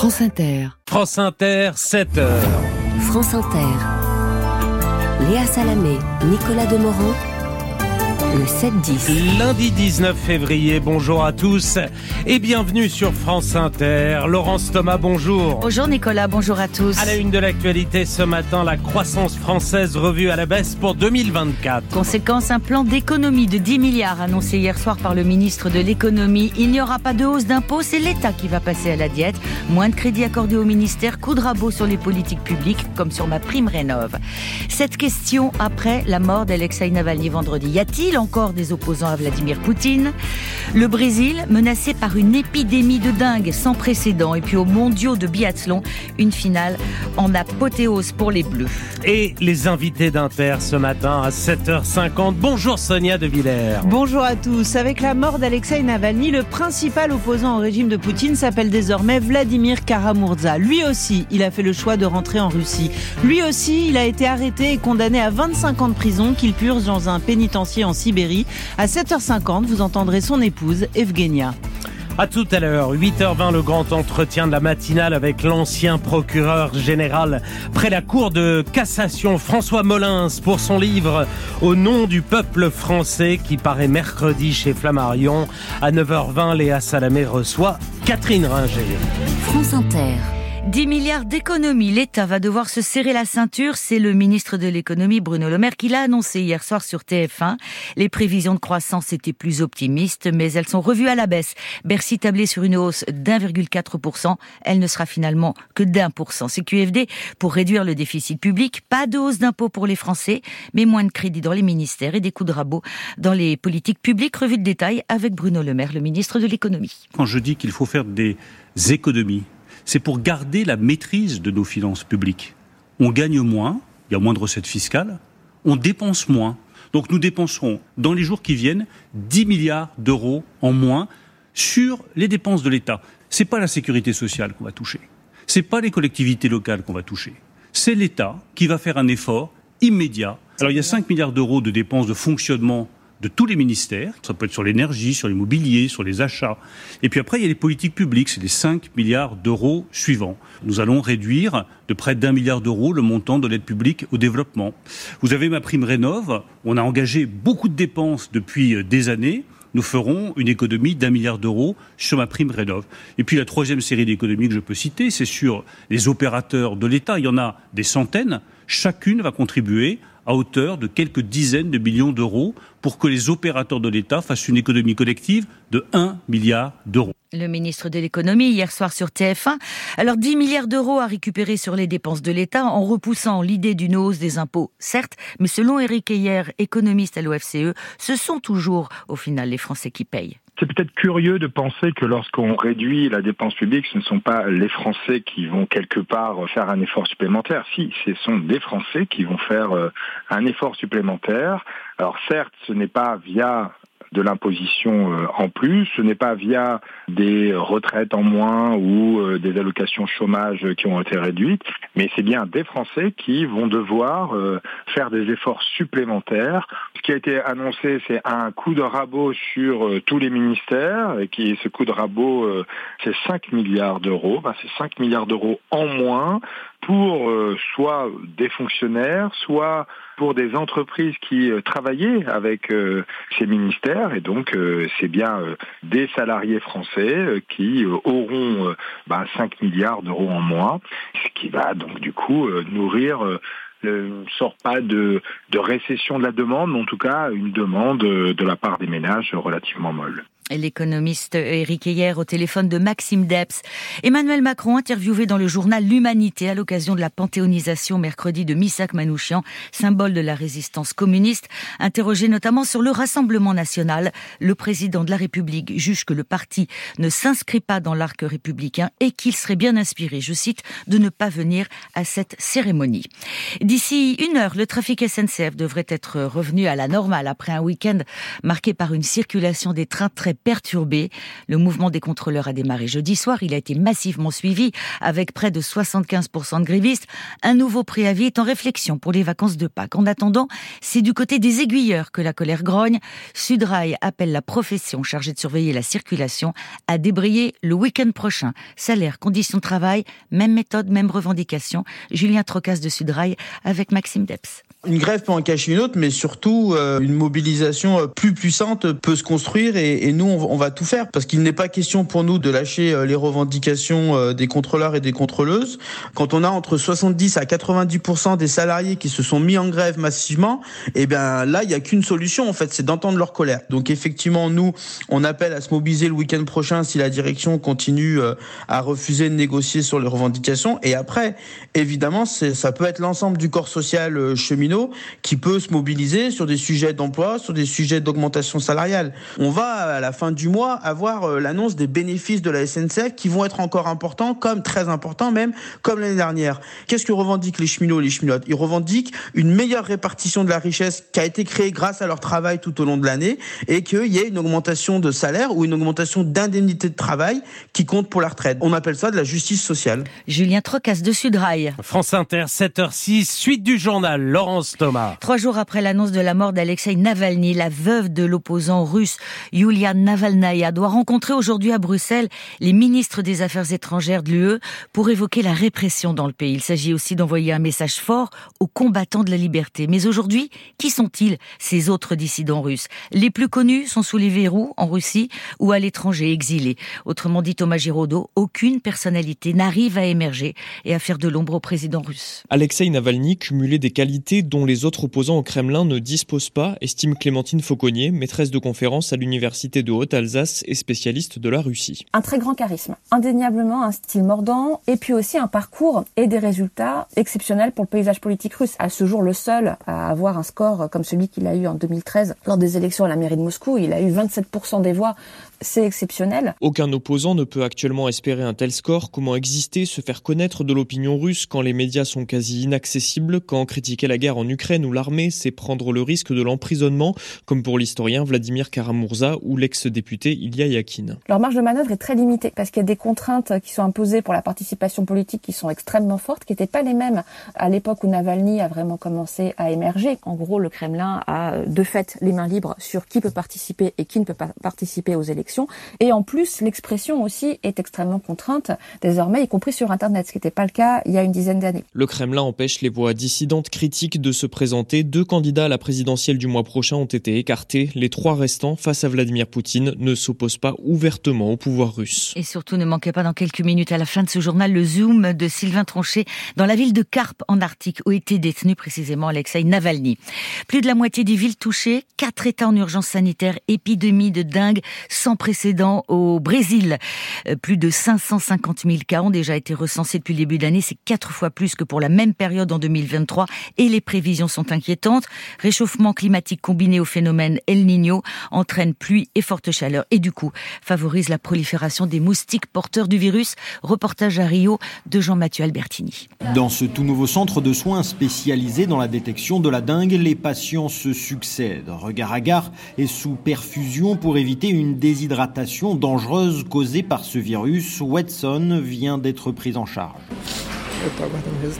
France Inter. France Inter, 7 heures. France Inter. Léa Salamé, Nicolas Demorand le 7-10. Lundi 19 février, bonjour à tous et bienvenue sur France Inter. Laurence Thomas, bonjour. Bonjour Nicolas, bonjour à tous. À la une de l'actualité ce matin, la croissance française revue à la baisse pour 2024. Conséquence, un plan d'économie de 10 milliards annoncé hier soir par le ministre de l'économie. Il n'y aura pas de hausse d'impôts, c'est l'État qui va passer à la diète. Moins de crédits accordés au ministère, coup de rabot sur les politiques publiques, comme sur ma prime rénov. Cette question après la mort d'Alexei Navalny vendredi. Y a-t-il encore des opposants à Vladimir Poutine. Le Brésil, menacé par une épidémie de dingue sans précédent. Et puis aux mondiaux de biathlon, une finale en apothéose pour les Bleus. Et les invités d'Inter ce matin à 7h50. Bonjour Sonia De Villers. Bonjour à tous. Avec la mort d'Alexei Navalny, le principal opposant au régime de Poutine s'appelle désormais Vladimir Karamurza. Lui aussi, il a fait le choix de rentrer en Russie. Lui aussi, il a été arrêté et condamné à 25 ans de prison qu'il purge dans un pénitencier en Syrie à 7h50, vous entendrez son épouse, Evgenia. À tout à l'heure, 8h20, le grand entretien de la matinale avec l'ancien procureur général près la cour de cassation François Molins pour son livre Au nom du peuple français qui paraît mercredi chez Flammarion. À 9h20, Léa Salamé reçoit Catherine Ringer. France Inter. 10 milliards d'économies. L'État va devoir se serrer la ceinture. C'est le ministre de l'économie, Bruno Le Maire, qui l'a annoncé hier soir sur TF1. Les prévisions de croissance étaient plus optimistes, mais elles sont revues à la baisse. Bercy tablait sur une hausse d'1,4%. Elle ne sera finalement que d'un pour cent. CQFD pour réduire le déficit public. Pas de hausse d'impôts pour les Français, mais moins de crédits dans les ministères et des coups de rabot dans les politiques publiques. Revue de détail avec Bruno Le Maire, le ministre de l'économie. Quand je dis qu'il faut faire des économies, c'est pour garder la maîtrise de nos finances publiques. On gagne moins, il y a moins de recettes fiscales, on dépense moins. Donc nous dépenserons dans les jours qui viennent 10 milliards d'euros en moins sur les dépenses de l'État. C'est pas la sécurité sociale qu'on va toucher. C'est pas les collectivités locales qu'on va toucher. C'est l'État qui va faire un effort immédiat. Alors il y a 5 milliards d'euros de dépenses de fonctionnement de tous les ministères. Ça peut être sur l'énergie, sur l'immobilier, sur les achats. Et puis après, il y a les politiques publiques. C'est les 5 milliards d'euros suivants. Nous allons réduire de près d'un milliard d'euros le montant de l'aide publique au développement. Vous avez ma prime rénov. On a engagé beaucoup de dépenses depuis euh, des années nous ferons une économie d'un milliard d'euros sur ma prime rénov. Et puis la troisième série d'économies que je peux citer, c'est sur les opérateurs de l'État. Il y en a des centaines. Chacune va contribuer à hauteur de quelques dizaines de millions d'euros pour que les opérateurs de l'État fassent une économie collective de 1 milliard d'euros. Le ministre de l'économie hier soir sur TF1. Alors 10 milliards d'euros à récupérer sur les dépenses de l'État en repoussant l'idée d'une hausse des impôts, certes, mais selon Éric Heyer, économiste à l'OFCE, ce sont toujours au final les Français qui payent. C'est peut-être curieux de penser que lorsqu'on réduit la dépense publique, ce ne sont pas les Français qui vont quelque part faire un effort supplémentaire. Si, ce sont des Français qui vont faire euh, un effort supplémentaire. Alors certes, ce n'est pas via de l'imposition euh, en plus. Ce n'est pas via des retraites en moins ou euh, des allocations chômage qui ont été réduites, mais c'est bien des Français qui vont devoir euh, faire des efforts supplémentaires. Ce qui a été annoncé, c'est un coup de rabot sur tous les ministères, et qui ce coup de rabot, c'est 5 milliards d'euros. Ben, c'est 5 milliards d'euros en moins pour soit des fonctionnaires, soit pour des entreprises qui euh, travaillaient avec euh, ces ministères et donc euh, c'est bien des salariés français qui auront 5 bah, milliards d'euros en moins, ce qui va donc du coup nourrir ne sort pas de, de récession de la demande, mais en tout cas une demande de la part des ménages relativement molle. L'économiste Eric Heyer au téléphone de Maxime Debs. Emmanuel Macron interviewé dans le journal L'Humanité à l'occasion de la panthéonisation mercredi de Missak Manouchian, symbole de la résistance communiste, interrogé notamment sur le Rassemblement national. Le président de la République juge que le parti ne s'inscrit pas dans l'arc républicain et qu'il serait bien inspiré, je cite, de ne pas venir à cette cérémonie. D'ici une heure, le trafic SNCF devrait être revenu à la normale après un week-end marqué par une circulation des trains très perturbé. Le mouvement des contrôleurs a démarré jeudi soir. Il a été massivement suivi avec près de 75% de grévistes. Un nouveau préavis est en réflexion pour les vacances de Pâques. En attendant, c'est du côté des aiguilleurs que la colère grogne. Sudrail appelle la profession chargée de surveiller la circulation à débrayer le week-end prochain. Salaire, conditions de travail, même méthode, même revendication. Julien Trocas de Sudrail avec Maxime Deps. Une grève peut en cacher une autre, mais surtout euh, une mobilisation euh, plus puissante peut se construire et, nous, on, va tout faire parce qu'il n'est pas question pour nous de lâcher euh, les revendications des contrôleurs et des contrôleuses. Quand on a entre 70 à 90% des salariés qui se sont mis en grève massivement, et eh bien là, il n'y a qu'une solution en fait, c'est d'entendre leur colère. Donc effectivement, nous, on appelle à se mobiliser le week-end prochain si la direction continue à refuser de négocier sur les revendications. Et après, évidemment, ça peut être l'ensemble du corps social cheminot qui peut se mobiliser sur des sujets d'emploi, sur des sujets d'augmentation salariale. On va à la fin du mois avoir euh, l'annonce des bénéfices de la SNCF qui vont être encore importants, comme très importants même, comme l'année dernière. Qu'est-ce que revendiquent les cheminots et les cheminotes? Ils revendiquent une meilleure répartition de la richesse qui a été créée grâce à leur travail tout au long de l'année et qu'il y ait une augmentation de salaire ou une augmentation d'indemnité de travail qui compte pour la retraite. On appelle ça de la justice sociale. Julien Trocas de Sudrail. France Inter, 7h06, suite du journal. Laurent Thomas. Trois jours après l'annonce de la mort d'Alexei Navalny, la veuve de l'opposant russe Yulia Navalnaya doit rencontrer aujourd'hui à Bruxelles les ministres des Affaires étrangères de l'UE pour évoquer la répression dans le pays. Il s'agit aussi d'envoyer un message fort aux combattants de la liberté. Mais aujourd'hui, qui sont-ils, ces autres dissidents russes? Les plus connus sont sous les verrous en Russie ou à l'étranger, exilés. Autrement dit, Thomas Giraudot, aucune personnalité n'arrive à émerger et à faire de l'ombre au président russe. Alexei Navalny cumulait des qualités dont les autres opposants au Kremlin ne disposent pas, estime Clémentine Fauconnier, maîtresse de conférence à l'Université de Haute-Alsace et spécialiste de la Russie. Un très grand charisme, indéniablement un style mordant, et puis aussi un parcours et des résultats exceptionnels pour le paysage politique russe. À ce jour, le seul à avoir un score comme celui qu'il a eu en 2013 lors des élections à la mairie de Moscou. Il a eu 27% des voix c'est exceptionnel. Aucun opposant ne peut actuellement espérer un tel score. Comment exister, se faire connaître de l'opinion russe quand les médias sont quasi inaccessibles, quand critiquer la guerre en Ukraine ou l'armée, c'est prendre le risque de l'emprisonnement, comme pour l'historien Vladimir Karamurza ou l'ex-député Ilya Yakin. Leur marge de manœuvre est très limitée parce qu'il y a des contraintes qui sont imposées pour la participation politique qui sont extrêmement fortes, qui n'étaient pas les mêmes à l'époque où Navalny a vraiment commencé à émerger. En gros, le Kremlin a de fait les mains libres sur qui peut participer et qui ne peut pas participer aux élections et en plus, l'expression aussi est extrêmement contrainte désormais, y compris sur Internet, ce qui n'était pas le cas il y a une dizaine d'années. Le Kremlin empêche les voix dissidentes critiques de se présenter. Deux candidats à la présidentielle du mois prochain ont été écartés. Les trois restants, face à Vladimir Poutine, ne s'opposent pas ouvertement au pouvoir russe. Et surtout, ne manquez pas dans quelques minutes à la fin de ce journal le zoom de Sylvain Tronchet dans la ville de Carpe en Arctique où était détenu précisément Alexei Navalny. Plus de la moitié des villes touchées, quatre États en urgence sanitaire, épidémie de dingue sans précédent au Brésil. Euh, plus de 550 000 cas ont déjà été recensés depuis le début d'année. C'est quatre fois plus que pour la même période en 2023 et les prévisions sont inquiétantes. Réchauffement climatique combiné au phénomène El Niño entraîne pluie et forte chaleur et du coup favorise la prolifération des moustiques porteurs du virus. Reportage à Rio de Jean-Mathieu Albertini. Dans ce tout nouveau centre de soins spécialisé dans la détection de la dengue, les patients se succèdent, regard à gare et sous perfusion pour éviter une déshydratation Dangereuse causée par ce virus, Watson vient d'être prise en charge.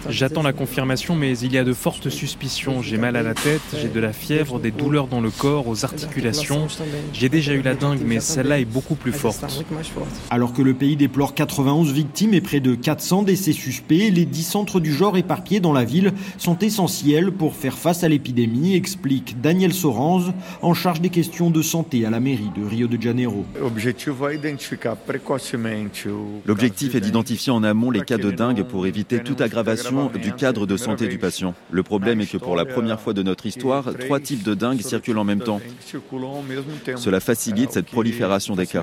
J'attends la confirmation, mais il y a de fortes suspicions. J'ai mal à la tête, j'ai de la fièvre, des douleurs dans le corps, aux articulations. J'ai déjà eu la dingue, mais celle-là est beaucoup plus forte. Alors que le pays déplore 91 victimes et près de 400 décès suspects, les 10 centres du genre éparpillés dans la ville sont essentiels pour faire face à l'épidémie, explique Daniel Sorange, en charge des questions de santé à la mairie de Rio de Janeiro. L'objectif est d'identifier en amont les cas de dingue pour éviter toute aggravation du cadre de santé du patient. Le problème est que pour la première fois de notre histoire, trois types de dingue circulent en même temps. Cela facilite cette prolifération des cas.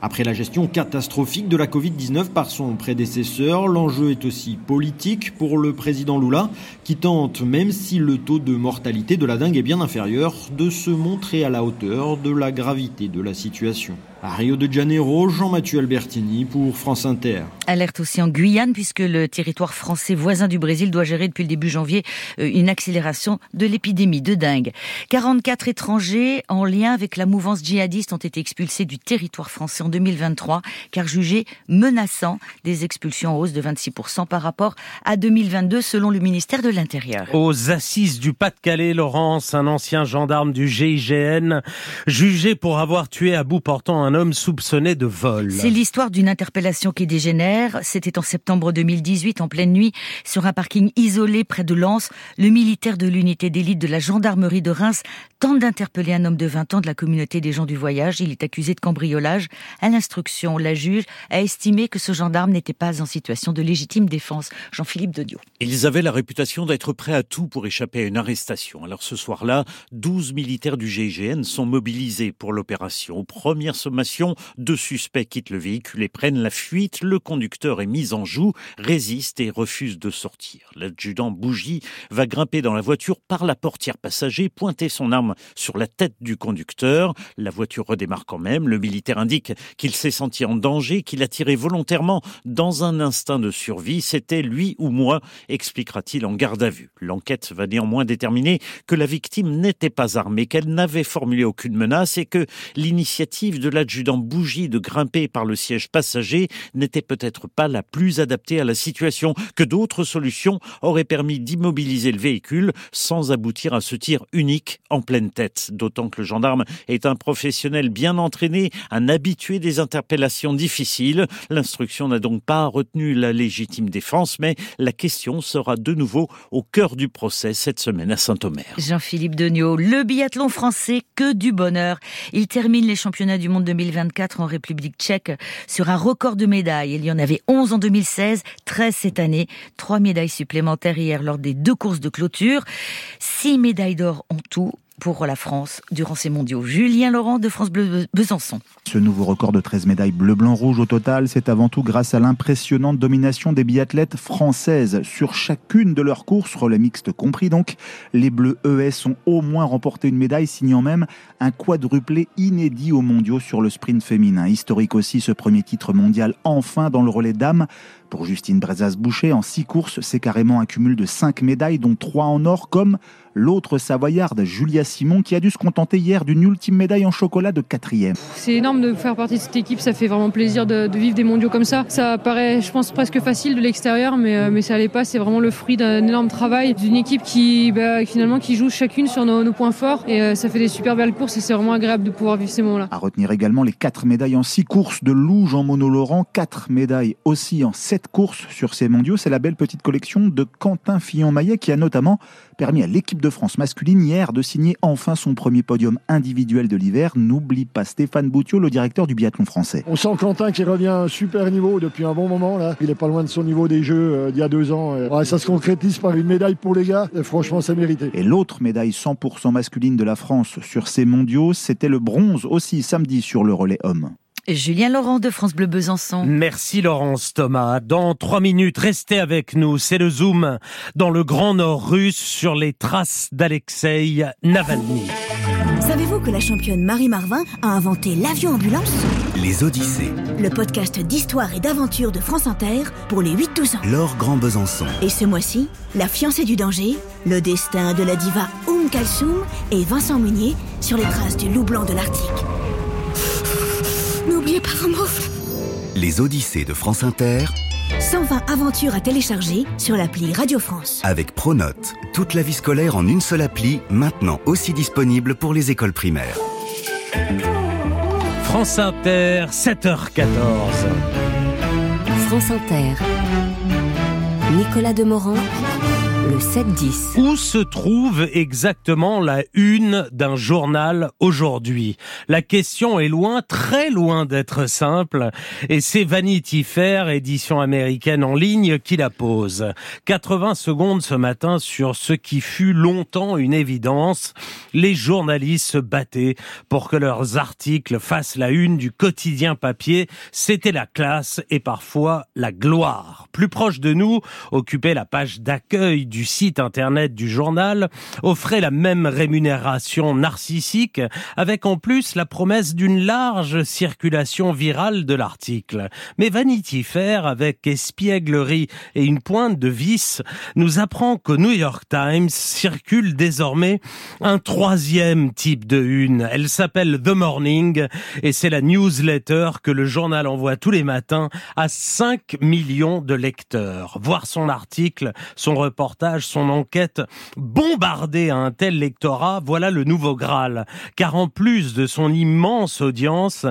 Après la gestion catastrophique de la Covid-19 par son prédécesseur, l'enjeu est aussi politique pour le président Lula, qui tente, même si le taux de mortalité de la dingue est bien inférieur, de se montrer à la hauteur de la gravité de la situation. À Rio de Janeiro, Jean-Mathieu Albertini pour France Inter. Alerte aussi en Guyane puisque le territoire français voisin du Brésil doit gérer depuis le début janvier euh, une accélération de l'épidémie de dingue. 44 étrangers en lien avec la mouvance djihadiste ont été expulsés du territoire français en 2023 car jugés menaçants des expulsions en hausse de 26% par rapport à 2022 selon le ministère de l'Intérieur. Aux assises du Pas-de-Calais, Laurence, un ancien gendarme du GIGN, jugé pour avoir tué à bout portant un homme soupçonné de vol. C'est l'histoire d'une interpellation qui dégénère. C'était en septembre 2018, en pleine nuit, sur un parking isolé près de Lens. Le militaire de l'unité d'élite de la gendarmerie de Reims tente d'interpeller un homme de 20 ans de la communauté des gens du voyage. Il est accusé de cambriolage. À l'instruction, la juge a estimé que ce gendarme n'était pas en situation de légitime défense. Jean-Philippe Dedio. Ils avaient la réputation d'être prêts à tout pour échapper à une arrestation. Alors ce soir-là, 12 militaires du GIGN sont mobilisés pour l'opération. Aux premières deux suspects quittent le véhicule et prennent la fuite. Le conducteur est mis en joue, résiste et refuse de sortir. L'adjudant Bougie va grimper dans la voiture par la portière passager, pointer son arme sur la tête du conducteur. La voiture redémarre quand même. Le militaire indique qu'il s'est senti en danger, qu'il a tiré volontairement dans un instinct de survie. C'était lui ou moi, expliquera-t-il en garde à vue. L'enquête va néanmoins déterminer que la victime n'était pas armée, qu'elle n'avait formulé aucune menace et que l'initiative de l'adjudant Bougie de grimper par le siège passager n'était peut-être pas la plus adaptée à la situation, que d'autres solutions auraient permis d'immobiliser le véhicule sans aboutir à ce tir unique en pleine tête, d'autant que le gendarme est un professionnel bien entraîné, un habitué des interpellations difficiles. L'instruction n'a donc pas retenu la légitime défense, mais la question sera de nouveau au cœur du procès cette semaine à Saint-Omer. Jean-Philippe Degnaud, le biathlon français, que du bonheur. Il termine les championnats du monde 2024 en République tchèque sur un record de médailles. Il y en avait 11 en 2016, 13 cette année, trois médailles supplémentaires hier lors des deux courses de clôture, six médailles d'or en tout pour la France durant ces mondiaux. Julien Laurent de France Bleu Besançon. Ce nouveau record de 13 médailles bleu-blanc-rouge au total, c'est avant tout grâce à l'impressionnante domination des biathlètes françaises sur chacune de leurs courses, relais mixte compris donc. Les bleus ES ont au moins remporté une médaille, signant même un quadruplé inédit aux mondiaux sur le sprint féminin. Historique aussi ce premier titre mondial enfin dans le relais dames. Pour Justine Brezas-Boucher, en six courses, c'est carrément un cumul de cinq médailles, dont trois en or, comme l'autre savoyarde, Julia Simon, qui a dû se contenter hier d'une ultime médaille en chocolat de quatrième. C'est énorme de faire partie de cette équipe, ça fait vraiment plaisir de, vivre des mondiaux comme ça. Ça paraît, je pense, presque facile de l'extérieur, mais, euh, mais ça l'est pas. C'est vraiment le fruit d'un énorme travail, d'une équipe qui, bah, finalement, qui joue chacune sur nos, points forts. Et euh, ça fait des super belles courses et c'est vraiment agréable de pouvoir vivre ces moments-là. À retenir également les quatre médailles en six courses de Lou Jean Monod Laurent, quatre médailles aussi en sept courses sur ces mondiaux. C'est la belle petite collection de Quentin Fillon-Maillet qui a notamment permis à l'équipe de France masculine hier de signer enfin son premier podium individuel de l'hiver. N'oublie pas Stéphane Boutiot, le directeur du biathlon français. On sent Quentin qui revient à un super niveau depuis un bon moment. Là. Il est pas loin de son niveau des Jeux euh, d'il y a deux ans. ça se concrétise par une médaille pour les gars. Et franchement, c'est mérité. Et l'autre médaille 100% masculine de la France sur ces mondiaux, c'était le bronze aussi samedi sur le relais homme. Julien Laurent de France Bleu Besançon. Merci Laurence Thomas. Dans trois minutes, restez avec nous. C'est le zoom dans le Grand Nord russe sur les traces d'Alexei Navalny. Savez-vous que la championne Marie Marvin a inventé l'avion ambulance Les Odyssées. Le podcast d'histoire et d'aventure de France Inter pour les 8-12 ans. Laure Grand Besançon. Et ce mois-ci, La fiancée du danger, le destin de la diva Oum Kalsoum et Vincent Munier sur les traces du loup blanc de l'Arctique. N'oubliez pas vos mots. Les Odyssées de France Inter. 120 aventures à télécharger sur l'appli Radio France. Avec Pronote, toute la vie scolaire en une seule appli, maintenant aussi disponible pour les écoles primaires. France Inter, 7h14. France Inter. Nicolas Demorand le 7-10. Où se trouve exactement la une d'un journal aujourd'hui? La question est loin, très loin d'être simple, et c'est Vanity Fair, édition américaine en ligne, qui la pose. 80 secondes ce matin sur ce qui fut longtemps une évidence. Les journalistes se battaient pour que leurs articles fassent la une du quotidien papier. C'était la classe et parfois la gloire. Plus proche de nous, occupait la page d'accueil du site internet du journal offrait la même rémunération narcissique avec en plus la promesse d'une large circulation virale de l'article. Mais Vanity Fair, avec espièglerie et une pointe de vice, nous apprend qu'au New York Times circule désormais un troisième type de une. Elle s'appelle The Morning et c'est la newsletter que le journal envoie tous les matins à 5 millions de lecteurs. Voir son article, son reportage, son enquête bombardée à un tel lectorat, voilà le nouveau Graal. Car en plus de son immense audience,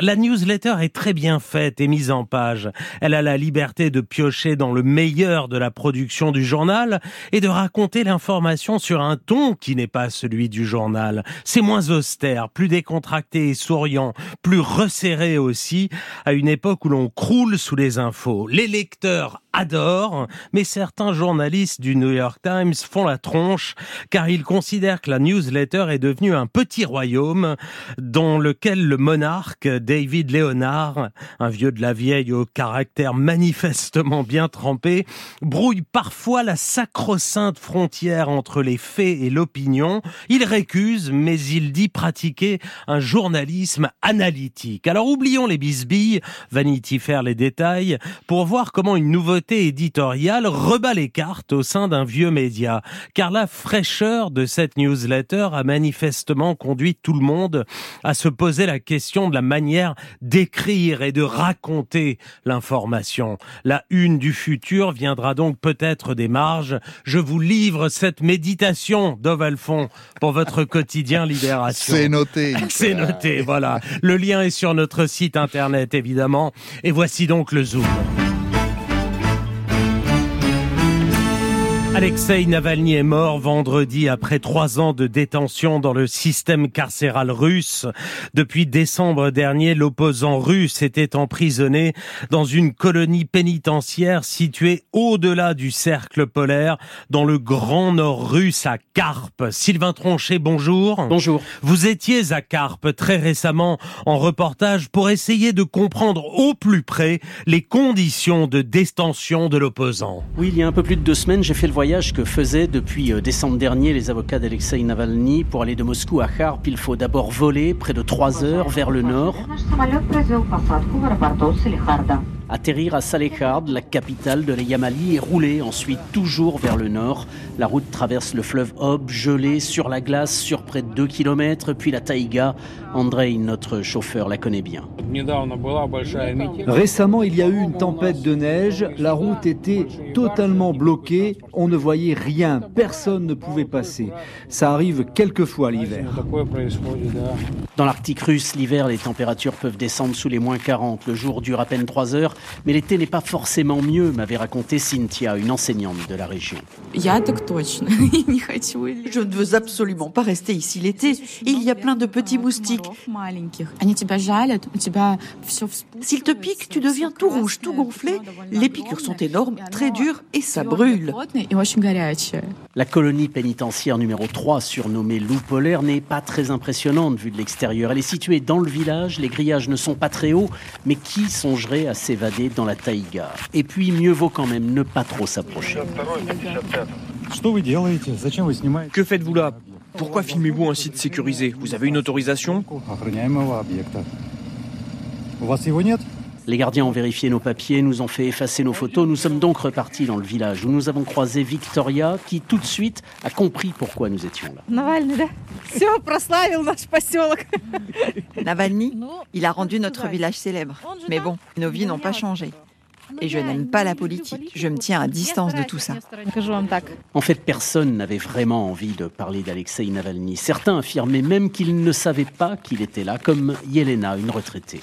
la newsletter est très bien faite et mise en page. Elle a la liberté de piocher dans le meilleur de la production du journal et de raconter l'information sur un ton qui n'est pas celui du journal. C'est moins austère, plus décontracté et souriant, plus resserré aussi, à une époque où l'on croule sous les infos. Les lecteurs adorent, mais certains journalistes du New York Times font la tronche car ils considèrent que la newsletter est devenue un petit royaume dans lequel le monarque David Leonard, un vieux de la vieille au caractère manifestement bien trempé, brouille parfois la sacro-sainte frontière entre les faits et l'opinion. Il récuse, mais il dit pratiquer un journalisme analytique. Alors oublions les bisbilles, Vanity Fair les détails, pour voir comment une nouveauté éditoriale rebat les cartes au sein d'un vieux média. Car la fraîcheur de cette newsletter a manifestement conduit tout le monde à se poser la question de la manière d'écrire et de raconter l'information. La une du futur viendra donc peut-être des marges. Je vous livre cette méditation, Dove Alphon, pour votre quotidien Libération. C'est noté. C'est noté, voilà. Le lien est sur notre site internet, évidemment. Et voici donc le zoom. Alexei Navalny est mort vendredi après trois ans de détention dans le système carcéral russe. Depuis décembre dernier, l'opposant russe était emprisonné dans une colonie pénitentiaire située au-delà du cercle polaire, dans le grand nord russe à Carpe. Sylvain Tronchet, bonjour. Bonjour. Vous étiez à Carpe très récemment en reportage pour essayer de comprendre au plus près les conditions de détention de l'opposant. Oui, il y a un peu plus de deux semaines, j'ai fait le voyage que faisaient depuis euh, décembre dernier les avocats d'Alexei Navalny. Pour aller de Moscou à Kharp, il faut d'abord voler près de trois heures vers le nord atterrir à Salehard, la capitale de la Yamali, et rouler ensuite toujours vers le nord. La route traverse le fleuve Ob, gelé sur la glace sur près de 2 km, puis la taïga. Andrei, notre chauffeur, la connaît bien. Récemment, il y a eu une tempête de neige, la route était totalement bloquée, on ne voyait rien, personne ne pouvait passer. Ça arrive quelquefois l'hiver. Dans l'Arctique russe, l'hiver, les températures peuvent descendre sous les moins 40. Le jour dure à peine 3 heures mais l'été n'est pas forcément mieux, m'avait raconté Cynthia, une enseignante de la région. Je ne veux absolument pas rester ici l'été. Il y a plein de petits moustiques. S'ils te piquent, tu deviens tout rouge, tout gonflé. Les piqûres sont énormes, très dures et ça brûle. La colonie pénitentiaire numéro 3, surnommée Loup polaire, n'est pas très impressionnante vue de l'extérieur. Elle est située dans le village, les grillages ne sont pas très hauts, mais qui songerait à s'évader dans la taïga. Et puis, mieux vaut quand même ne pas trop s'approcher. Que faites-vous là? Pourquoi filmez-vous un site sécurisé? Vous avez une autorisation? Les gardiens ont vérifié nos papiers, nous ont fait effacer nos photos. Nous sommes donc repartis dans le village où nous avons croisé Victoria qui tout de suite a compris pourquoi nous étions là. Navalny, il a rendu notre village célèbre. Mais bon, nos vies n'ont pas changé. Et je n'aime pas la politique. Je me tiens à distance de tout ça. En fait, personne n'avait vraiment envie de parler d'Alexei Navalny. Certains affirmaient même qu'ils ne savaient pas qu'il était là, comme Yelena, une retraitée.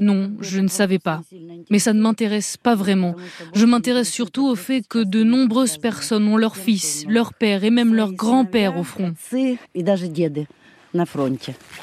Non, je ne savais pas. Mais ça ne m'intéresse pas vraiment. Je m'intéresse surtout au fait que de nombreuses personnes ont leur fils, leur père et même leur grand-père au front.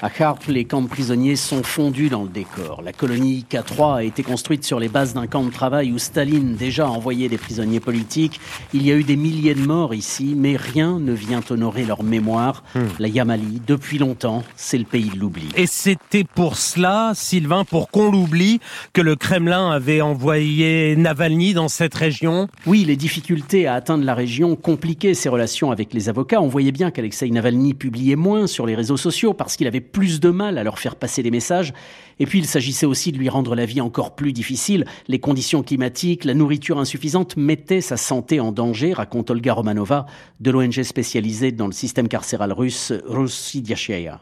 À Harp, les camps de prisonniers sont fondus dans le décor. La colonie K3 a été construite sur les bases d'un camp de travail où Staline déjà envoyait des prisonniers politiques. Il y a eu des milliers de morts ici, mais rien ne vient honorer leur mémoire. Hmm. La Yamali, depuis longtemps, c'est le pays de l'oubli. Et c'était pour cela, Sylvain, pour qu'on l'oublie, que le Kremlin avait envoyé Navalny dans cette région? Oui, les difficultés à atteindre la région compliquaient ses relations avec les avocats. On voyait bien qu'Alexei Navalny publiait moins sur les réseaux sociaux parce qu'il avait plus de mal à leur faire passer des messages. Et puis il s'agissait aussi de lui rendre la vie encore plus difficile. Les conditions climatiques, la nourriture insuffisante mettaient sa santé en danger, raconte Olga Romanova de l'ONG spécialisée dans le système carcéral russe Rossidiachaya.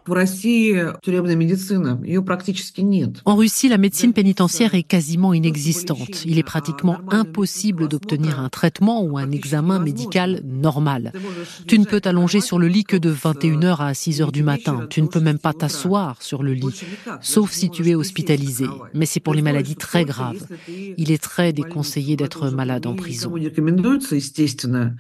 En Russie, la médecine pénitentiaire est quasiment inexistante. Il est pratiquement impossible d'obtenir un traitement ou un examen médical normal. Tu ne peux t'allonger sur le lit que de 21h à 6h du matin. Tu ne peux même pas t'asseoir sur le lit, sauf si tu es hospitalisé. Mais c'est pour les maladies très graves. Il est très déconseillé d'être malade en prison.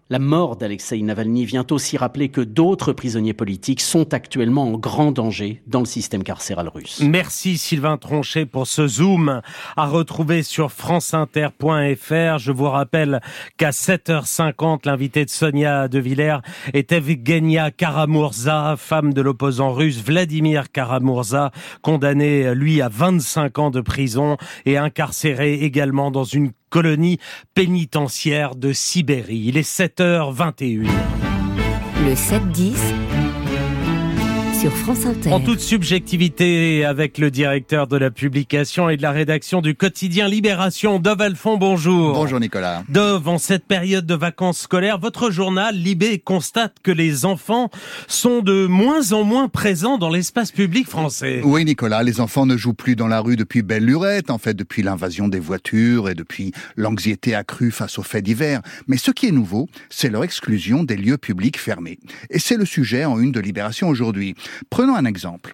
La mort d'Alexei Navalny vient aussi rappeler que d'autres prisonniers politiques sont actuellement en grand danger dans le système carcéral russe. Merci Sylvain Tronchet pour ce zoom à retrouver sur franceinter.fr. Je vous rappelle qu'à 7h50, l'invité de Sonia De Villers est Evgenia Karamurza, femme de l'opposant russe Vladimir Karamurza, condamné lui à 25 ans de prison et incarcéré également dans une colonie pénitentiaire de Sibérie. Il est 7h21. Le 7-10 sur France Inter. En toute subjectivité avec le directeur de la publication et de la rédaction du quotidien Libération, Dove Alphon, bonjour. Bonjour Nicolas. Dove, en cette période de vacances scolaires, votre journal Libé constate que les enfants sont de moins en moins présents dans l'espace public français. Oui Nicolas, les enfants ne jouent plus dans la rue depuis belle lurette, en fait depuis l'invasion des voitures et depuis l'anxiété accrue face aux faits divers. Mais ce qui est nouveau, c'est leur exclusion des lieux publics fermés. Et c'est le sujet en une de Libération aujourd'hui. Prenons un exemple.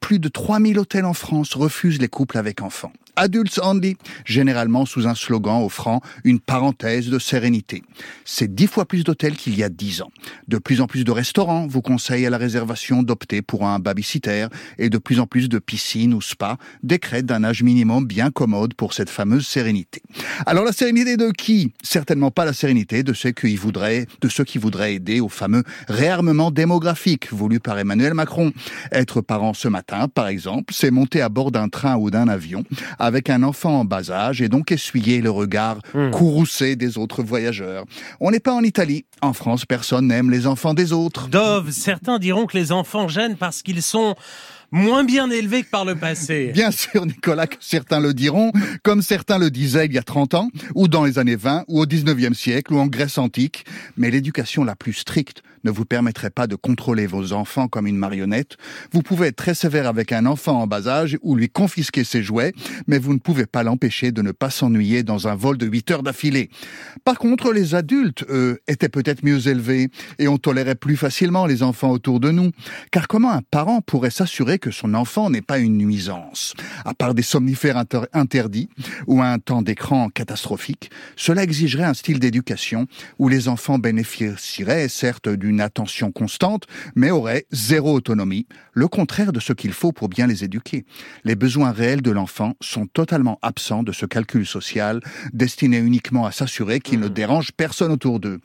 Plus de 3000 hôtels en France refusent les couples avec enfants. Adults Only, généralement sous un slogan offrant une parenthèse de sérénité. C'est dix fois plus d'hôtels qu'il y a dix ans. De plus en plus de restaurants vous conseillent à la réservation d'opter pour un babysitter et de plus en plus de piscines ou spas décrètent d'un âge minimum bien commode pour cette fameuse sérénité. Alors la sérénité de qui? Certainement pas la sérénité de ceux qui voudraient, de ceux qui voudraient aider au fameux réarmement démographique voulu par Emmanuel Macron. Être parent ce matin, par exemple, c'est monter à bord d'un train ou d'un avion avec un enfant en bas âge et donc essuyer le regard courroucé des autres voyageurs. On n'est pas en Italie. En France, personne n'aime les enfants des autres. Dove, certains diront que les enfants gênent parce qu'ils sont moins bien élevés que par le passé. Bien sûr, Nicolas, que certains le diront, comme certains le disaient il y a 30 ans, ou dans les années 20, ou au 19e siècle, ou en Grèce antique. Mais l'éducation la plus stricte ne vous permettrait pas de contrôler vos enfants comme une marionnette. Vous pouvez être très sévère avec un enfant en bas âge ou lui confisquer ses jouets, mais vous ne pouvez pas l'empêcher de ne pas s'ennuyer dans un vol de 8 heures d'affilée. Par contre, les adultes, eux, étaient peut-être mieux élevés et on tolérait plus facilement les enfants autour de nous. Car comment un parent pourrait s'assurer que son enfant n'est pas une nuisance? À part des somnifères inter interdits ou un temps d'écran catastrophique, cela exigerait un style d'éducation où les enfants bénéficieraient certes d'une attention constante, mais auraient zéro autonomie, le contraire de ce qu'il faut pour bien les éduquer. Les besoins réels de l'enfant sont totalement absents de ce calcul social destiné uniquement à s'assurer qu'il ne dérange personne autour d'eux.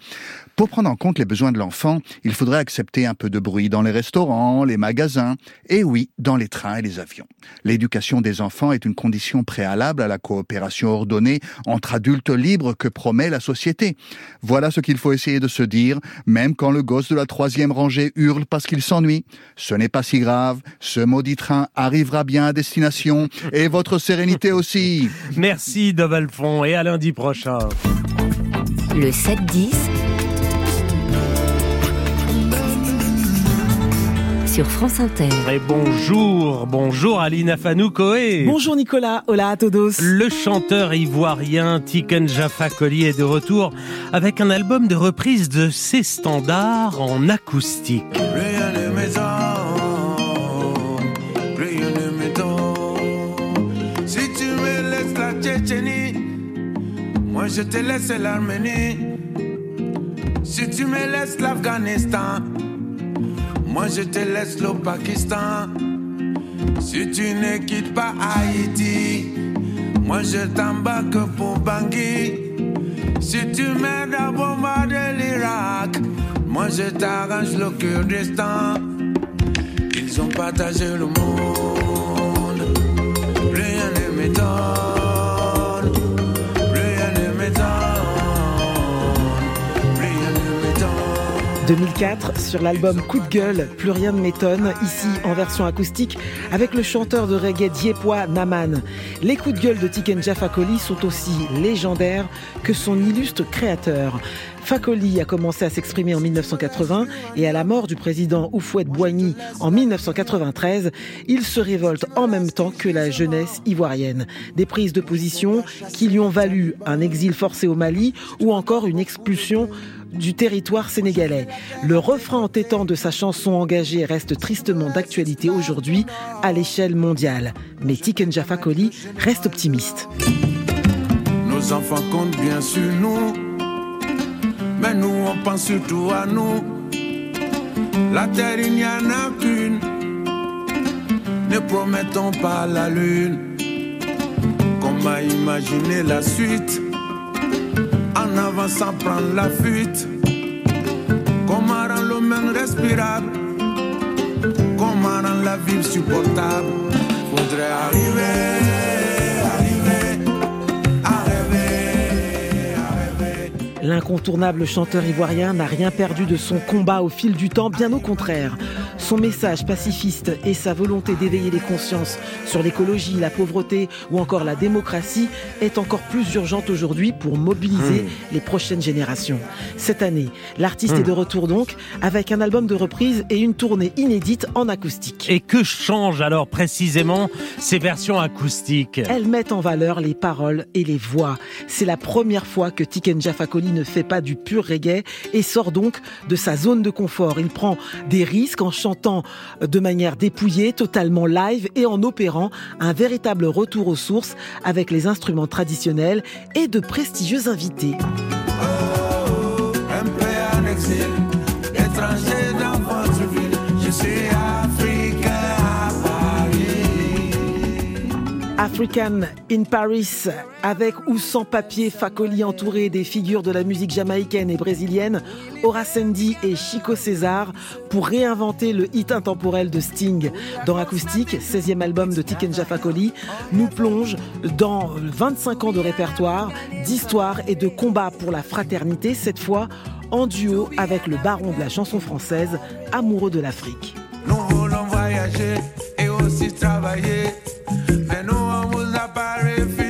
Pour prendre en compte les besoins de l'enfant, il faudrait accepter un peu de bruit dans les restaurants, les magasins, et oui, dans les trains et les avions. L'éducation des enfants est une condition préalable à la coopération ordonnée entre adultes libres que promet la société. Voilà ce qu'il faut essayer de se dire, même quand le gosse de la troisième rangée hurle parce qu'il s'ennuie. Ce n'est pas si grave, ce maudit train arrivera bien à destination, et votre sérénité aussi. Merci Dovalfond, et à lundi prochain. Le 7-10 sur France Inter. Et bonjour, bonjour Aline Afanou-Koé. Bonjour Nicolas, hola à todos. Le chanteur ivoirien Tiken Jaffa Koli est de retour avec un album de reprise de ses standards en acoustique. Si tu me laisses la Tchétchénie, moi je te laisse l'Arménie. Si tu me laisses l'Afghanistan, Moi je te laisse le Pakistan. Si tu ne quittes pas Haïti, moi je t'embarque pour Bangui. Si tu m'aides à l'Irak, moi je t'arrange le Kurdistan. Ils ont partagé le monde, rien ne m'étonne, 2004, sur l'album Coup de gueule, Plus rien ne m'étonne, ici en version acoustique, avec le chanteur de reggae diepois Naman. Les coups de gueule de Tiken Jah Fakoly sont aussi légendaires que son illustre créateur. Fakoli a commencé à s'exprimer en 1980 et à la mort du président Oufouette Boigny en 1993, il se révolte en même temps que la jeunesse ivoirienne. Des prises de position qui lui ont valu un exil forcé au Mali ou encore une expulsion du territoire sénégalais. Le refrain entêtant de sa chanson engagée reste tristement d'actualité aujourd'hui à l'échelle mondiale. Mais Tiken Jah Fakoly reste optimiste. Nos enfants comptent bien sur nous, mais nous on pense surtout à nous. La terre il n'y en a qu'une, ne promettons pas la lune. Comment imaginer la suite? En avançant prendre la fuite? Comment rendre le monde respirable? Comment rendre la vie supportable? Faudrait arriver, L'incontournable chanteur ivoirien n'a rien perdu de son combat au fil du temps, bien au contraire. Son message pacifiste et sa volonté d'éveiller les consciences sur l'écologie, la pauvreté ou encore la démocratie est encore plus urgente aujourd'hui pour mobiliser les prochaines générations. Cette année, l'artiste Mmh. est de retour donc avec un album de reprise et une tournée inédite en acoustique. Et que changent alors précisément ces versions acoustiques? Elles mettent en valeur les paroles et les voix. C'est la première fois que Tiken Jah Ne fait pas du pur reggae et sort donc de sa zone de confort. Il prend des risques en chantant de manière dépouillée, totalement live et en opérant un véritable retour aux sources avec les instruments traditionnels et de prestigieux invités. Un peu African in Paris, avec ou sans papier, Fakoli entouré des figures de la musique jamaïcaine et brésilienne, Aura Sandy et Chico César, pour réinventer le hit intemporel de Sting. Dans Acoustique, 16e album de Tiken Jah Fakoly, nous plonge dans 25 ans de répertoire, d'histoire et de combat pour la fraternité, cette fois en duo avec le baron de la chanson française, amoureux de l'Afrique. Aussi travailler. Mais nous, on vous a pas refusé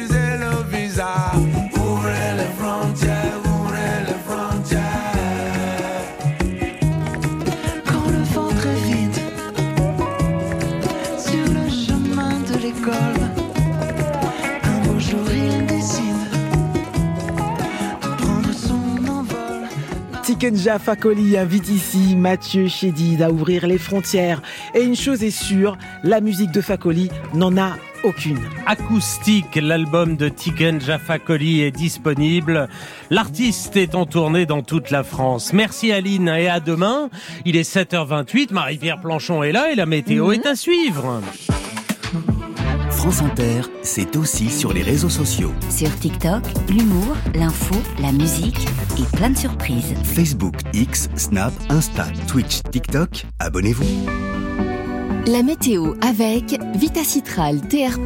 Tikenja Fakoli invite ici Mathieu Chédid à ouvrir les frontières. Et une chose est sûre, la musique de Fakoli n'en a aucune. Acoustique, l'album de Tiken Jafakoli est disponible. L'artiste est en tournée dans toute la France. Merci Aline et à demain. Il est 7h28, Marie-Pierre Planchon est là et la météo est à suivre. France Inter, c'est aussi sur les réseaux sociaux. Sur TikTok, l'humour, l'info, la musique et plein de surprises. Facebook, X, Snap, Insta, Twitch, TikTok, abonnez-vous. La météo avec Vitacitral TR+,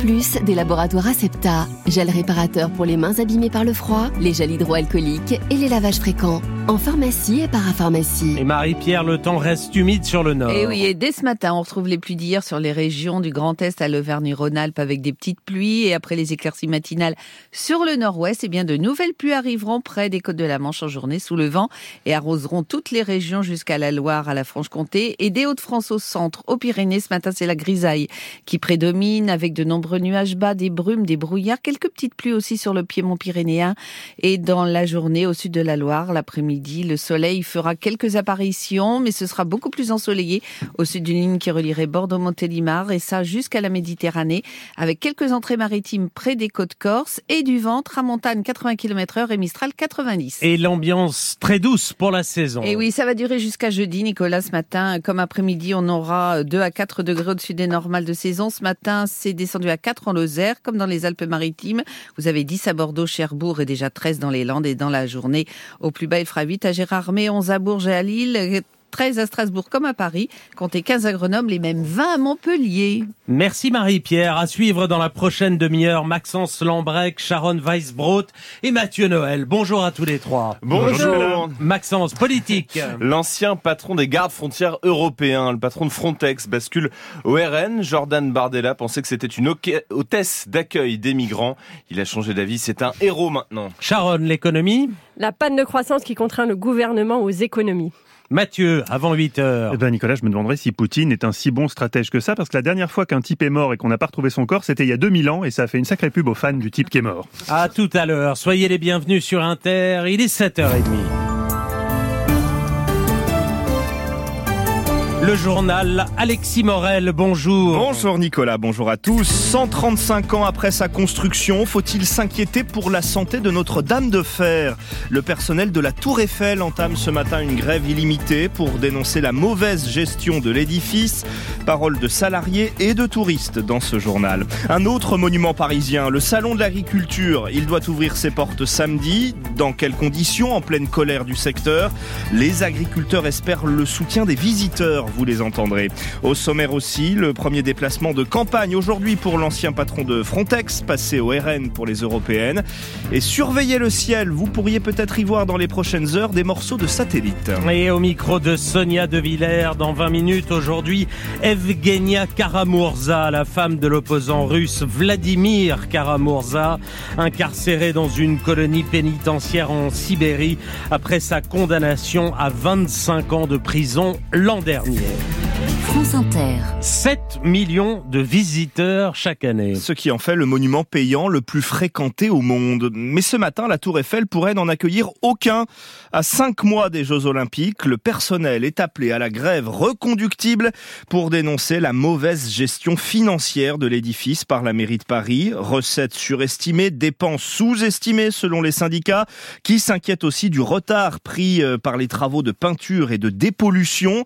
des laboratoires Acepta. Gel réparateur pour les mains abîmées par le froid, les gels hydroalcooliques et les lavages fréquents. En pharmacie et parapharmacie. Et Marie-Pierre, le temps reste humide sur le nord. Et oui, et dès ce matin, on retrouve les pluies d'hier sur les régions du Grand Est à l'Auvergne-Rhône-Alpes avec des petites pluies. Et après les éclaircies matinales sur le nord-ouest, eh bien, de nouvelles pluies arriveront près des côtes de la Manche en journée sous le vent et arroseront toutes les régions jusqu'à la Loire, à la Franche-Comté et des Hauts-de-France au centre, aux Pyrénées ce matin, c'est la grisaille qui prédomine avec de nombreux nuages bas, des brumes, des brouillards, quelques petites pluies aussi sur le piémont pyrénéen. Et dans la journée, au sud de la Loire, l'après-midi, le soleil fera quelques apparitions, mais ce sera beaucoup plus ensoleillé au sud d'une ligne qui relierait Bordeaux-Montélimar et ça jusqu'à la Méditerranée, avec quelques entrées maritimes près des côtes corse et du vent, tramontane 80 km heure et Mistral 90. Et l'ambiance très douce pour la saison. Et oui, ça va durer jusqu'à jeudi, Nicolas. Ce matin, comme après-midi, on aura 2 à 4 degrés au-dessus des normales de saison. Ce matin, c'est descendu à 4 en Lozère, comme dans les Alpes-Maritimes. Vous avez 10 à Bordeaux, Cherbourg et déjà 13 dans les Landes. Et dans la journée, au plus bas, il fera 8 à Gérardmer, 11 à Bourges et à Lille. 13 à Strasbourg comme à Paris, comptez 15 à Grenoble et même 20 à Montpellier. Merci Marie-Pierre. À suivre dans la prochaine demi-heure, Maxence Lambrec, Sharon Weisbrot et Mathieu Noël. Bonjour à tous les trois. Bonjour. Maxence, politique. L'ancien patron des gardes frontières européens, le patron de Frontex, bascule au RN. Jordan Bardella pensait que c'était une hôtesse d'accueil des migrants. Il a changé d'avis, c'est un héros maintenant. Sharon, l'économie? La panne de croissance qui contraint le gouvernement aux économies. Mathieu, avant 8 heures. Eh ben Nicolas, je me demanderais si Poutine est un si bon stratège que ça, parce que la dernière fois qu'un type est mort et qu'on n'a pas retrouvé son corps, c'était il y a 2000 ans, et ça a fait une sacrée pub aux fans du type qui est mort. À tout à l'heure. Soyez les bienvenus sur Inter. Il est 7h30. Le journal Alexis Morel, bonjour. Bonjour Nicolas, bonjour à tous. 135 ans après sa construction, faut-il s'inquiéter pour la santé de Notre-Dame de Fer? Le personnel de la Tour Eiffel entame ce matin une grève illimitée pour dénoncer la mauvaise gestion de l'édifice. Parole de salariés et de touristes dans ce journal. Un autre monument parisien, le Salon de l'Agriculture. Il doit ouvrir ses portes samedi. Dans quelles conditions? En pleine colère du secteur. Les agriculteurs espèrent le soutien des visiteurs vous les entendrez. Au sommaire aussi, le premier déplacement de campagne aujourd'hui pour l'ancien patron de Frontex, passé au RN pour les européennes. Et surveillez le ciel, vous pourriez peut-être y voir dans les prochaines heures des morceaux de satellites. Et au micro de Sonia De Villers, dans 20 minutes aujourd'hui, Evgenia Karamurza, la femme de l'opposant russe Vladimir Karamurza, incarcérée dans une colonie pénitentiaire en Sibérie après sa condamnation à 25 ans de prison l'an dernier. France Inter. 7 millions de visiteurs chaque année. Ce qui en fait le monument payant le plus fréquenté au monde. Mais ce matin, la Tour Eiffel pourrait n'en accueillir aucun. À 5 mois des Jeux Olympiques, le personnel est appelé à la grève reconductible pour dénoncer la mauvaise gestion financière de l'édifice par la mairie de Paris. Recettes surestimées, dépenses sous-estimées selon les syndicats, qui s'inquiètent aussi du retard pris euh, par les travaux de peinture et de dépollution.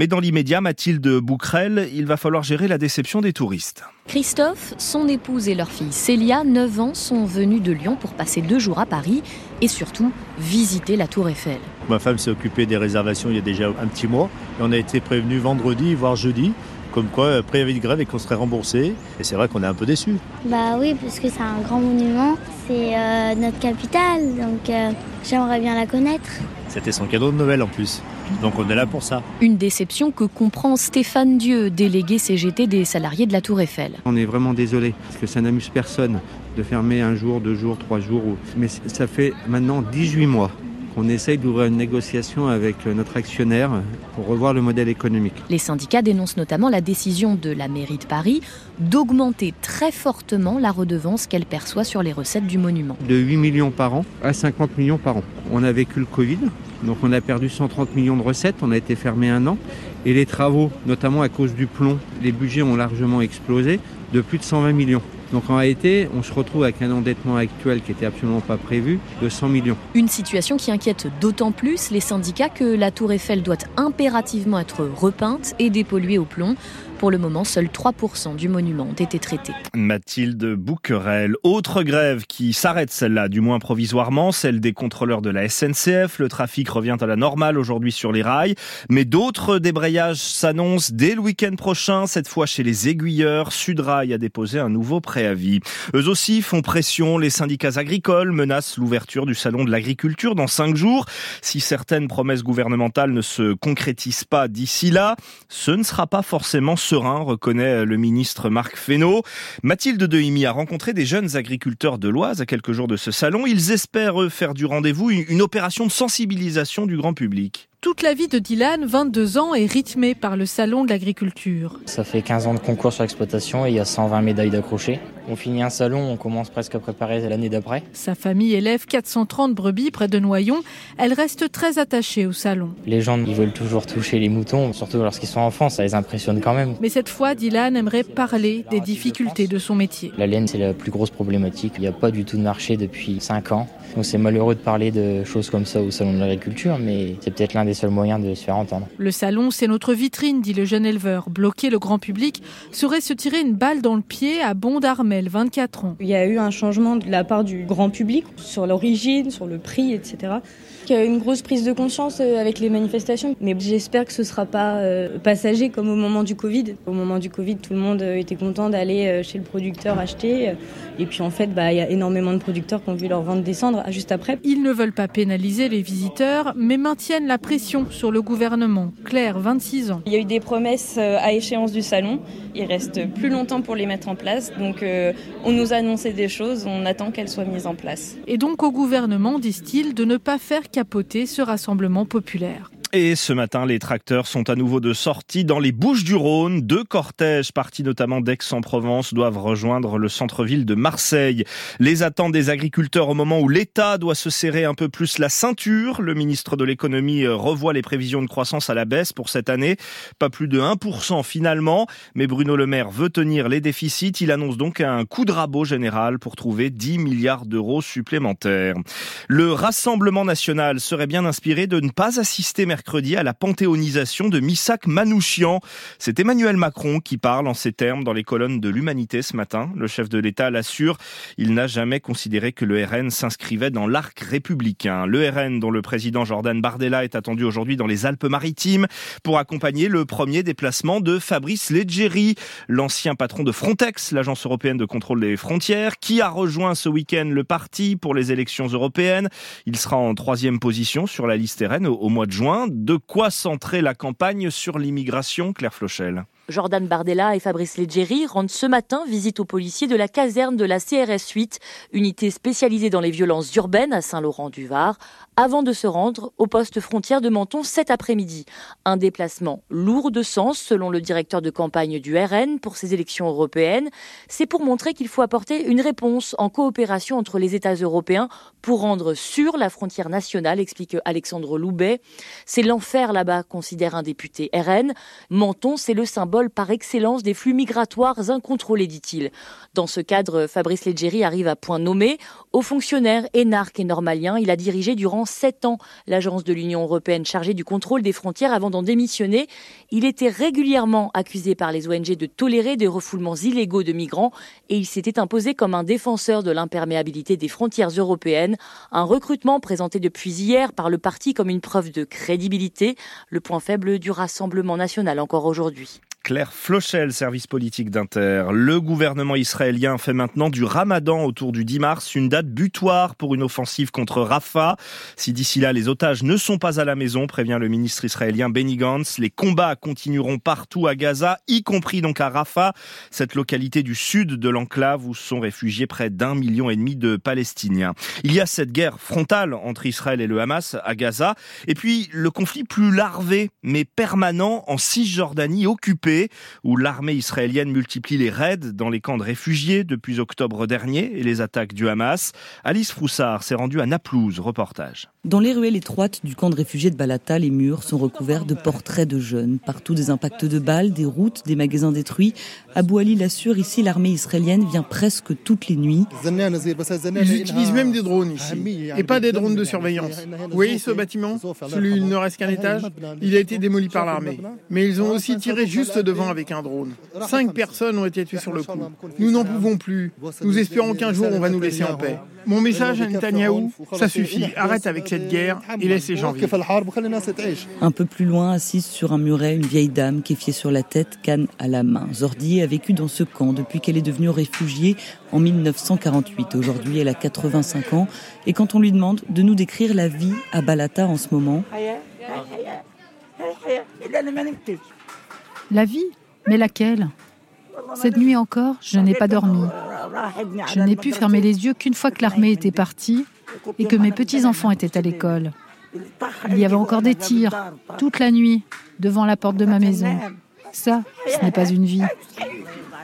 Mais dans l'immédiat, Mathilde Bouquerel, il va falloir gérer la déception des touristes. Christophe, son épouse et leur fille Célia, 9 ans, sont venus de Lyon pour passer deux jours à Paris et surtout visiter la Tour Eiffel. Ma femme s'est occupée des réservations il y a déjà un petit mois et on a été prévenu vendredi, voire jeudi, comme quoi préavis de grève et qu'on serait remboursé. Et c'est vrai qu'on est un peu déçus. Bah oui, parce que c'est un grand monument, c'est euh, notre capitale, donc euh, j'aimerais bien la connaître. C'était son cadeau de Noël en plus. Donc on est là pour ça. Une déception que comprend Stéphane Dieu, délégué CGT des salariés de la Tour Eiffel. On est vraiment désolé parce que ça n'amuse personne de fermer un jour, deux jours, trois jours. Mais ça fait maintenant 18 mois qu'on essaye d'ouvrir une négociation avec notre actionnaire pour revoir le modèle économique. Les syndicats dénoncent notamment la décision de la mairie de Paris d'augmenter très fortement la redevance qu'elle perçoit sur les recettes du monument. De 8 millions par an à 50 millions par an. On a vécu le Covid, donc on a perdu 130 millions de recettes, on a été fermé un an. Et les travaux, notamment à cause du plomb, les budgets ont largement explosé de plus de 120 millions. Donc en réalité, on se retrouve avec un endettement actuel qui n'était absolument pas prévu de 100 millions. Une situation qui inquiète d'autant plus les syndicats que la tour Eiffel doit impérativement être repeinte et dépolluée au plomb. Pour le moment, seuls 3% du monument ont été traités. Mathilde Bouquerel. Autre grève qui s'arrête celle-là, du moins provisoirement, celle des contrôleurs de la SNCF. Le trafic revient à la normale aujourd'hui sur les rails. Mais d'autres débrayages s'annoncent dès le week-end prochain, cette fois chez les aiguilleurs. Sudrail a déposé un nouveau préavis. Eux aussi font pression. Les syndicats agricoles menacent l'ouverture du salon de l'agriculture dans cinq jours. Si certaines promesses gouvernementales ne se concrétisent pas d'ici là, ce ne sera pas forcément serein, reconnaît le ministre Marc Fesneau. Mathilde Dehimi a rencontré des jeunes agriculteurs de l'Oise à quelques jours de ce salon. Ils espèrent faire du rendez-vous une opération de sensibilisation du grand public. Toute la vie de Dylan, 22 ans, est rythmée par le salon de l'agriculture. Ça fait 15 ans de concours sur l'exploitation et il y a 120 médailles d'accroché. On finit un salon, on commence presque à préparer l'année d'après. Sa famille élève 430 brebis près de Noyon. Elle reste très attachée au salon. Les gens, ils veulent toujours toucher les moutons, surtout lorsqu'ils sont enfants, ça les impressionne quand même. Mais cette fois, Dylan aimerait parler des difficultés de son métier. La laine, c'est la plus grosse problématique. Il n'y a pas du tout de marché depuis 5 ans. Donc c'est malheureux de parler de choses comme ça au salon de l'agriculture, mais c'est peut-être l'un des seuls moyens de se faire entendre. Le salon, c'est notre vitrine, dit le jeune éleveur. Bloquer le grand public serait se tirer une balle dans le pied à Bond d'Armel, 24 ans. Il y a eu un changement de la part du grand public sur l'origine, sur le prix, etc. Il y a eu une grosse prise de conscience euh, avec les manifestations, mais j'espère que ce ne sera pas euh, passager comme au moment du Covid. Au moment du Covid, tout le monde euh, était content d'aller chez le producteur acheter. Et puis en fait, bah, il y a énormément de producteurs qui ont vu leur vente descendre juste après. Ils ne veulent pas pénaliser les visiteurs, mais maintiennent la pression sur le gouvernement. Claire, 26 ans. Il y a eu des promesses à échéance du salon. Il reste plus longtemps pour les mettre en place. Donc on nous a annoncé des choses, on attend qu'elles soient mises en place. Et donc au gouvernement, disent-ils, de ne pas faire capoter ce rassemblement populaire. Et ce matin, les tracteurs sont à nouveau de sortie dans les Bouches du Rhône. Deux cortèges partis notamment d'Aix-en-Provence doivent rejoindre le centre-ville de Marseille. Les attentes des agriculteurs au moment où l'État doit se serrer un peu plus la ceinture. Le ministre de l'économie revoit les prévisions de croissance à la baisse pour cette année. Pas plus de 1% finalement. Mais Bruno Le Maire veut tenir les déficits. Il annonce donc un coup de rabot général pour trouver 10 milliards d'euros supplémentaires. Le Rassemblement national serait bien inspiré de ne pas assister mercredi à la panthéonisation de Missak Manouchian. C'est Emmanuel Macron qui parle en ces termes dans les colonnes de l'Humanité ce matin. Le chef de l'État l'assure, il n'a jamais considéré que le RN s'inscrivait dans l'arc républicain. Le RN dont le président Jordan Bardella est attendu aujourd'hui dans les Alpes-Maritimes pour accompagner le premier déplacement de Fabrice Leggeri, l'ancien patron de Frontex, l'agence européenne de contrôle des frontières, qui a rejoint ce week-end le parti pour les élections européennes. Il sera en troisième position sur la liste RN au mois de juin de quoi centrer la campagne sur l'immigration, Claire Flochel? Jordan Bardella et Fabrice Leggeri rendent ce matin visite aux policiers de la caserne de la CRS 8, unité spécialisée dans les violences urbaines à Saint-Laurent-du-Var, avant de se rendre au poste frontière de Menton cet après-midi. Un déplacement lourd de sens selon le directeur de campagne du RN pour ces élections européennes. C'est pour montrer qu'il faut apporter une réponse en coopération entre les États européens pour rendre sûre la frontière nationale, explique Alexandre Loubet. C'est l'enfer là-bas, considère un député RN. Menton, c'est le symbole par excellence des flux migratoires incontrôlés, dit-il. Dans ce cadre, Fabrice Leggeri arrive à point nommé. Aux fonctionnaires énarques et normaliens, il a dirigé durant sept ans l'agence de l'Union européenne chargée du contrôle des frontières avant d'en démissionner. Il était régulièrement accusé par les ONG de tolérer des refoulements illégaux de migrants et il s'était imposé comme un défenseur de l'imperméabilité des frontières européennes. Un recrutement présenté depuis hier par le parti comme une preuve de crédibilité, le point faible du Rassemblement national encore aujourd'hui. Claire Flochel, service politique d'Inter. Le gouvernement israélien fait maintenant du ramadan autour du 10 mars une date butoir pour une offensive contre Rafah. Si d'ici là les otages ne sont pas à la maison, prévient le ministre israélien Benny Gantz, les combats continueront partout à Gaza, y compris donc à Rafah, cette localité du sud de l'enclave où sont réfugiés près d'un million et demi de Palestiniens. Il y a cette guerre frontale entre Israël et le Hamas à Gaza, et puis le conflit plus larvé mais permanent en Cisjordanie occupée où l'armée israélienne multiplie les raids dans les camps de réfugiés depuis octobre dernier et les attaques du Hamas. Alice Froussard s'est rendue à Naplouse, reportage. Dans les ruelles étroites du camp de réfugiés de Balata, les murs sont recouverts de portraits de jeunes. Partout des impacts de balles, des routes, des magasins détruits. Abou Ali l'assure, ici l'armée israélienne vient presque toutes les nuits. Ils utilisent même des drones ici, et pas des drones de surveillance. Vous voyez ce bâtiment Celui il ne reste qu'un étage? Il a été démoli par l'armée. Mais ils ont aussi tiré juste devant avec un drone. Cinq personnes ont été tuées sur le coup. Nous n'en pouvons plus. Nous espérons qu'un jour on va nous laisser en paix. Mon message à Netanyahou, ça suffit. Arrête avec cette guerre et laisse les gens vivre. Un peu plus loin, assise sur un muret, une vieille dame qui est fiée sur la tête, canne à la main. Zordi a vécu dans ce camp depuis qu'elle est devenue réfugiée en 1948. Aujourd'hui, elle a 85 ans. Et quand on lui demande de nous décrire la vie à Balata en ce moment, la vie Mais laquelle? Cette nuit encore, je n'ai pas dormi. Je n'ai pu fermer les yeux qu'une fois que l'armée était partie et que mes petits-enfants étaient à l'école. Il y avait encore des tirs toute la nuit devant la porte de ma maison. Ça, ce n'est pas une vie.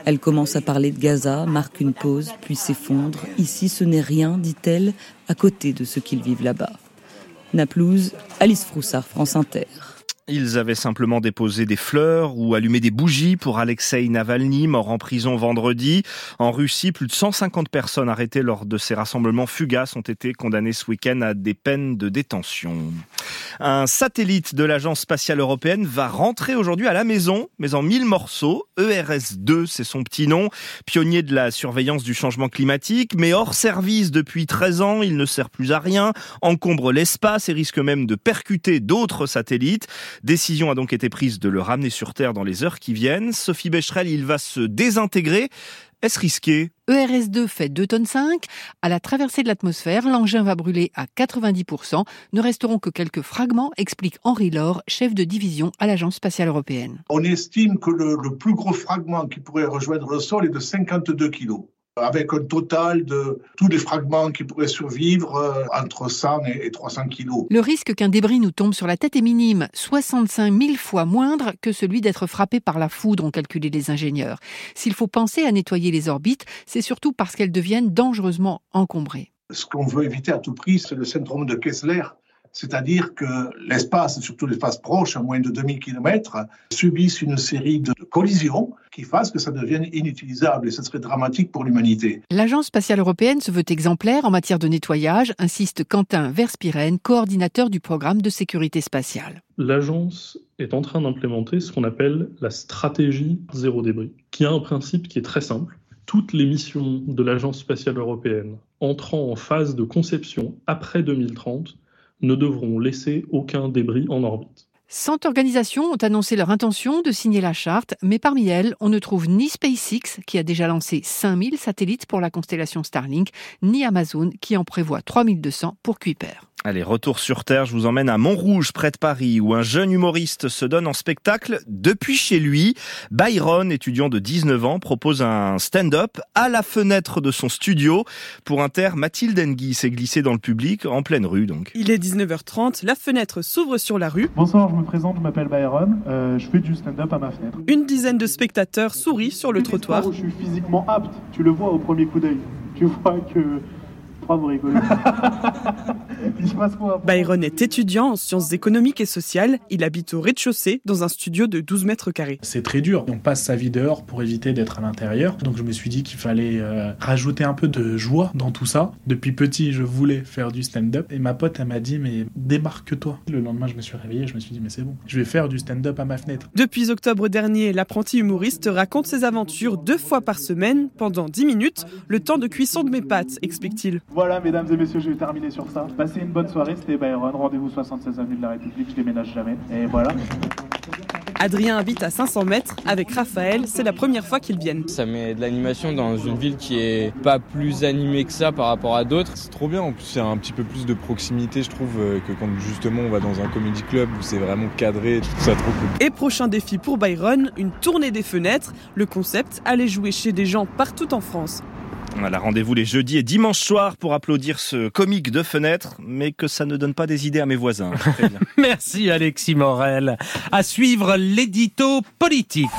Elle commence à parler de Gaza, marque une pause, puis s'effondre. Ici, ce n'est rien, dit-elle, à côté de ce qu'ils vivent là-bas. Naplouse, Alice Froussard, France Inter. Ils avaient simplement déposé des fleurs ou allumé des bougies pour Alexei Navalny, mort en prison vendredi. En Russie, plus de 150 personnes arrêtées lors de ces rassemblements fugaces ont été condamnées ce week-end à des peines de détention. Un satellite de l'Agence spatiale européenne va rentrer aujourd'hui à la maison, mais en mille morceaux. ERS-2, c'est son petit nom. Pionnier de la surveillance du changement climatique, mais hors service depuis 13 ans, il ne sert plus à rien, encombre l'espace et risque même de percuter d'autres satellites. Décision a donc été prise de le ramener sur Terre dans les heures qui viennent. Sophie Becherel, il va se désintégrer. Est-ce risqué? ERS2 fait 2 tonnes 5. À la traversée de l'atmosphère, l'engin va brûler à 90%. Ne resteront que quelques fragments, explique Henri Laure, chef de division à l'Agence spatiale européenne. On estime que le, le plus gros fragment qui pourrait rejoindre le sol est de 52 kilos avec un total de tous les fragments qui pourraient survivre euh, entre 100 et 300 kilos. Le risque qu'un débris nous tombe sur la tête est minime, 65 000 fois moindre que celui d'être frappé par la foudre, ont calculé les ingénieurs. S'il faut penser à nettoyer les orbites, c'est surtout parce qu'elles deviennent dangereusement encombrées. Ce qu'on veut éviter à tout prix, c'est le syndrome de Kessler, c'est-à-dire que l'espace, surtout l'espace proche, à moins de 2000 km, subissent une série de collisions qui fassent que ça devienne inutilisable et ce serait dramatique pour l'humanité. L'Agence spatiale européenne se veut exemplaire en matière de nettoyage, insiste Quentin Verspiren, coordinateur du programme de sécurité spatiale. L'agence est en train d'implémenter ce qu'on appelle la stratégie zéro débris, qui a un principe qui est très simple. Toutes les missions de l'Agence spatiale européenne entrant en phase de conception après 2030 ne devront laisser aucun débris en orbite. Cent organisations ont annoncé leur intention de signer la charte, mais parmi elles, on ne trouve ni SpaceX, qui a déjà lancé 5000 satellites pour la constellation Starlink, ni Amazon, qui en prévoit 3200 pour Kuiper. Allez, retour sur Terre, je vous emmène à Montrouge, près de Paris, où un jeune humoriste se donne en spectacle depuis chez lui. Byron, étudiant de 19 ans, propose un stand-up à la fenêtre de son studio. Pour Inter, Mathilde Engui s'est glissée dans le public, en pleine rue donc. Il est 19h30, la fenêtre s'ouvre sur la rue. Bonsoir, je me présente, je m'appelle Byron, euh, je fais du stand-up à ma fenêtre. Une dizaine de spectateurs sourient sur le trottoir. Où je suis physiquement apte, tu le vois au premier coup d'œil. Tu vois que vous rigolez. Byron est étudiant en sciences économiques et sociales. Il habite au rez-de-chaussée dans un studio de 12 mètres carrés. C'est très dur. On passe sa vie dehors pour éviter d'être à l'intérieur. Donc je me suis dit qu'il fallait euh, rajouter un peu de joie dans tout ça. Depuis petit, je voulais faire du stand-up. Et ma pote, elle m'a dit, mais démarque-toi. Le lendemain, je me suis réveillé. Je me suis dit, mais c'est bon. Je vais faire du stand-up à ma fenêtre. Depuis octobre dernier, l'apprenti humoriste raconte ses aventures deux fois par semaine pendant 10 minutes. Le temps de cuisson de mes pâtes, explique-t-il. Voilà, mesdames et messieurs, je vais terminer sur ça. Passez une bonne soirée, c'était Byron. Rendez-vous 76 avenue de la République, je déménage jamais. Et voilà. Adrien habite à 500 mètres avec Raphaël, c'est la première fois qu'ils viennent. Ça met de l'animation dans une ville qui est pas plus animée que ça par rapport à d'autres. C'est trop bien, en plus il y a un petit peu plus de proximité je trouve euh, que quand justement on va dans un comedy club où c'est vraiment cadré, je trouve ça trop cool. Et prochain défi pour Byron, une tournée des fenêtres. Le concept, aller jouer chez des gens partout en France. Voilà, rendez-vous les jeudis et dimanches soirs pour applaudir ce comique de fenêtre, mais que ça ne donne pas des idées à mes voisins. Merci Alexis Morel. À suivre l'édito politique.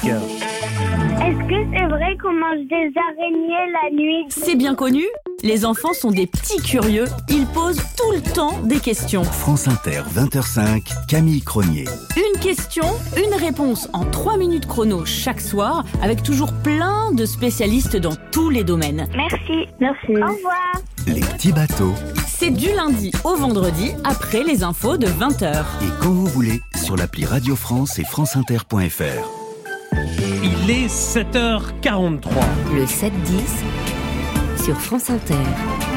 Est-ce que c'est vrai qu'on mange des araignées la nuit? C'est bien connu. Les enfants sont des petits curieux. Ils posent tout le temps des questions. France Inter, 20h05, Camille Cronier. Une question, une réponse en 3 minutes chrono chaque soir, avec toujours plein de spécialistes dans tous les domaines. Merci. Merci. Au revoir. Les petits bateaux. C'est du lundi au vendredi, après les infos de 20h. Et quand vous voulez, sur l'appli Radio France et franceinter.fr. Il est 7h43. Le 7-10 sur France Inter.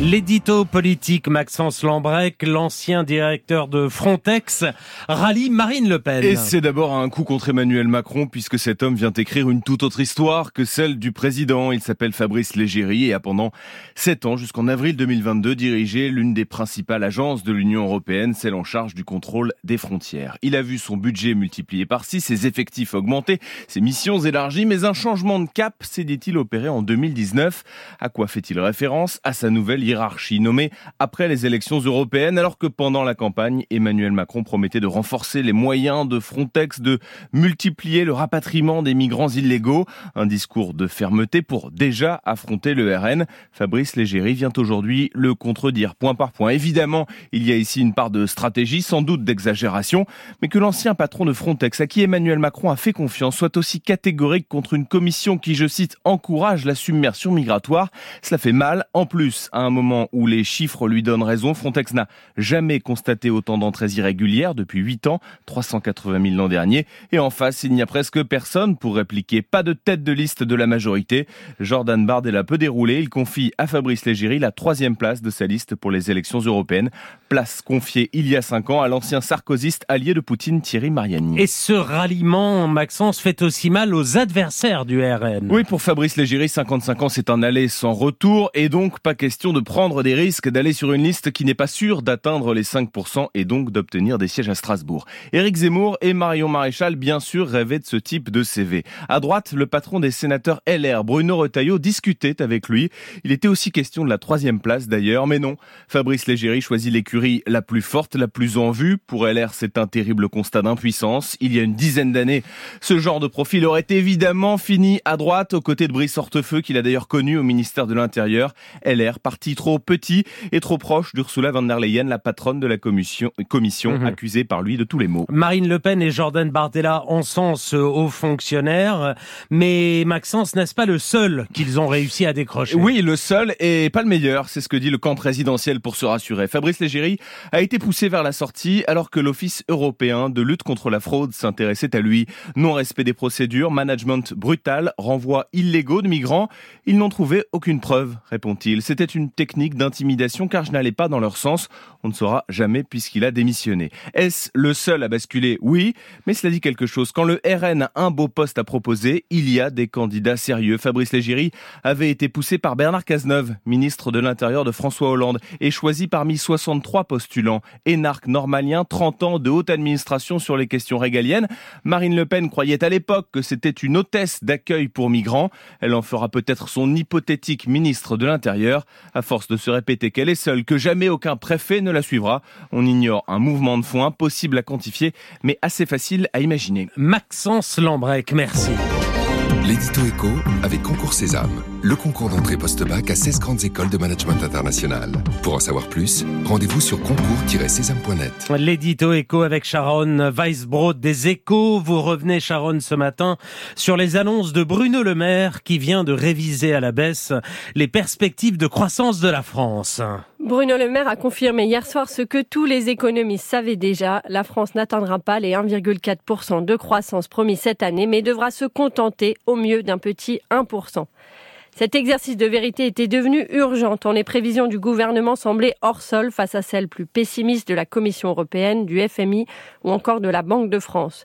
L'édito politique Maxence Lambrec, l'ancien directeur de Frontex, rallie Marine Le Pen. Et c'est d'abord un coup contre Emmanuel Macron puisque cet homme vient écrire une toute autre histoire que celle du président. Il s'appelle Fabrice Légéry et a pendant sept ans, jusqu'en avril 2022, dirigé l'une des principales agences de l'Union européenne, celle en charge du contrôle des frontières. Il a vu son budget multiplié par six, ses effectifs augmenter, ses missions élargies, mais un changement de cap s'est dit-il opéré en 2019. À quoi fait-il référence? À sa nouvelle hiérarchie nommée après les élections européennes, alors que pendant la campagne, Emmanuel Macron promettait de renforcer les moyens de Frontex, de multiplier le rapatriement des migrants illégaux. Un discours de fermeté pour déjà affronter le RN. Fabrice Légéry vient aujourd'hui le contredire point par point. Évidemment, il y a ici une part de stratégie, sans doute d'exagération, mais que l'ancien patron de Frontex, à qui Emmanuel Macron a fait confiance, soit aussi catégorique contre une commission qui, je cite, encourage la submersion migratoire. Cela fait mal. En plus, à un moment où les chiffres lui donnent raison, Frontex n'a jamais constaté autant d'entrées irrégulières depuis 8 ans, 380 000 l'an dernier. Et en face, il n'y a presque personne pour répliquer. Pas de tête de liste de la majorité. Jordan Bardella peut dérouler. Il confie à Fabrice Légéry la troisième place de sa liste pour les élections européennes. Place confiée il y a cinq ans à l'ancien sarkozyste allié de Poutine Thierry Mariani. Et ce ralliement, Maxence, fait aussi mal aux adversaires du RN. Oui, pour Fabrice Légéry, 55 ans, c'est un aller sans retour et donc pas question de prendre des risques d'aller sur une liste qui n'est pas sûre d'atteindre les 5% et donc d'obtenir des sièges à Strasbourg. Éric Zemmour et Marion Maréchal, bien sûr, rêvaient de ce type de CV. À droite, le patron des sénateurs LR, Bruno Retailleau, discutait avec lui. Il était aussi question de la troisième place d'ailleurs, mais non. Fabrice Légéry choisit l'écurie la plus forte, la plus en vue. Pour LR, c'est un terrible constat d'impuissance. Il y a une dizaine d'années, ce genre de profil aurait évidemment fini à droite, aux côtés de Brice Hortefeux, qu'il a d'ailleurs connu au ministère de l'Intérieur. LR, parti trop petit et trop proche d'Ursula von der Leyen, la patronne de la commission, commission Mhm. accusée par lui de tous les maux. Marine Le Pen et Jordan Bardella encensent aux fonctionnaires, mais Maxence, n'est-ce pas le seul qu'ils ont réussi à décrocher? Oui, le seul et pas le meilleur, c'est ce que dit le camp présidentiel pour se rassurer. Fabrice Légéry a été poussé vers la sortie alors que l'Office européen de lutte contre la fraude s'intéressait à lui. Non-respect des procédures, management brutal, renvoi illégaux de migrants. Ils n'ont trouvé aucune preuve, répond-il. C'était une technique d'intimidation car je n'allais pas dans leur sens. On ne saura jamais puisqu'il a démissionné. Est-ce le seul à basculer? Oui, mais cela dit quelque chose. Quand le RN a un beau poste à proposer, il y a des candidats sérieux. Fabrice Légéry avait été poussé par Bernard Cazeneuve, ministre de l'Intérieur de François Hollande, et choisi parmi 63 postulants. Énarque normalien, 30 ans de haute administration sur les questions régaliennes. Marine Le Pen croyait à l'époque que c'était une hôtesse d'accueil pour migrants. Elle en fera peut-être son hypothétique ministre de l'Intérieur. À de se répéter qu'elle est seule, que jamais aucun préfet ne la suivra, on ignore un mouvement de fond impossible à quantifier, mais assez facile à imaginer. Maxence Lambrec, merci. L'édito éco avec Concours Sésame, le concours d'entrée post-bac à 16 grandes écoles de management international. Pour en savoir plus, rendez-vous sur concours-sésame.net. L'édito écho avec Sharon Weisbrod des échos. Vous revenez, Sharon, ce matin sur les annonces de Bruno Le Maire qui vient de réviser à la baisse les perspectives de croissance de la France. Bruno Le Maire a confirmé hier soir ce que tous les économistes savaient déjà. La France n'atteindra pas les 1,4% de croissance promis cette année, mais devra se contenter au mieux d'un petit 1%. Cet exercice de vérité était devenu urgent tant les prévisions du gouvernement semblaient hors sol face à celles plus pessimistes de la Commission européenne, du FMI ou encore de la Banque de France.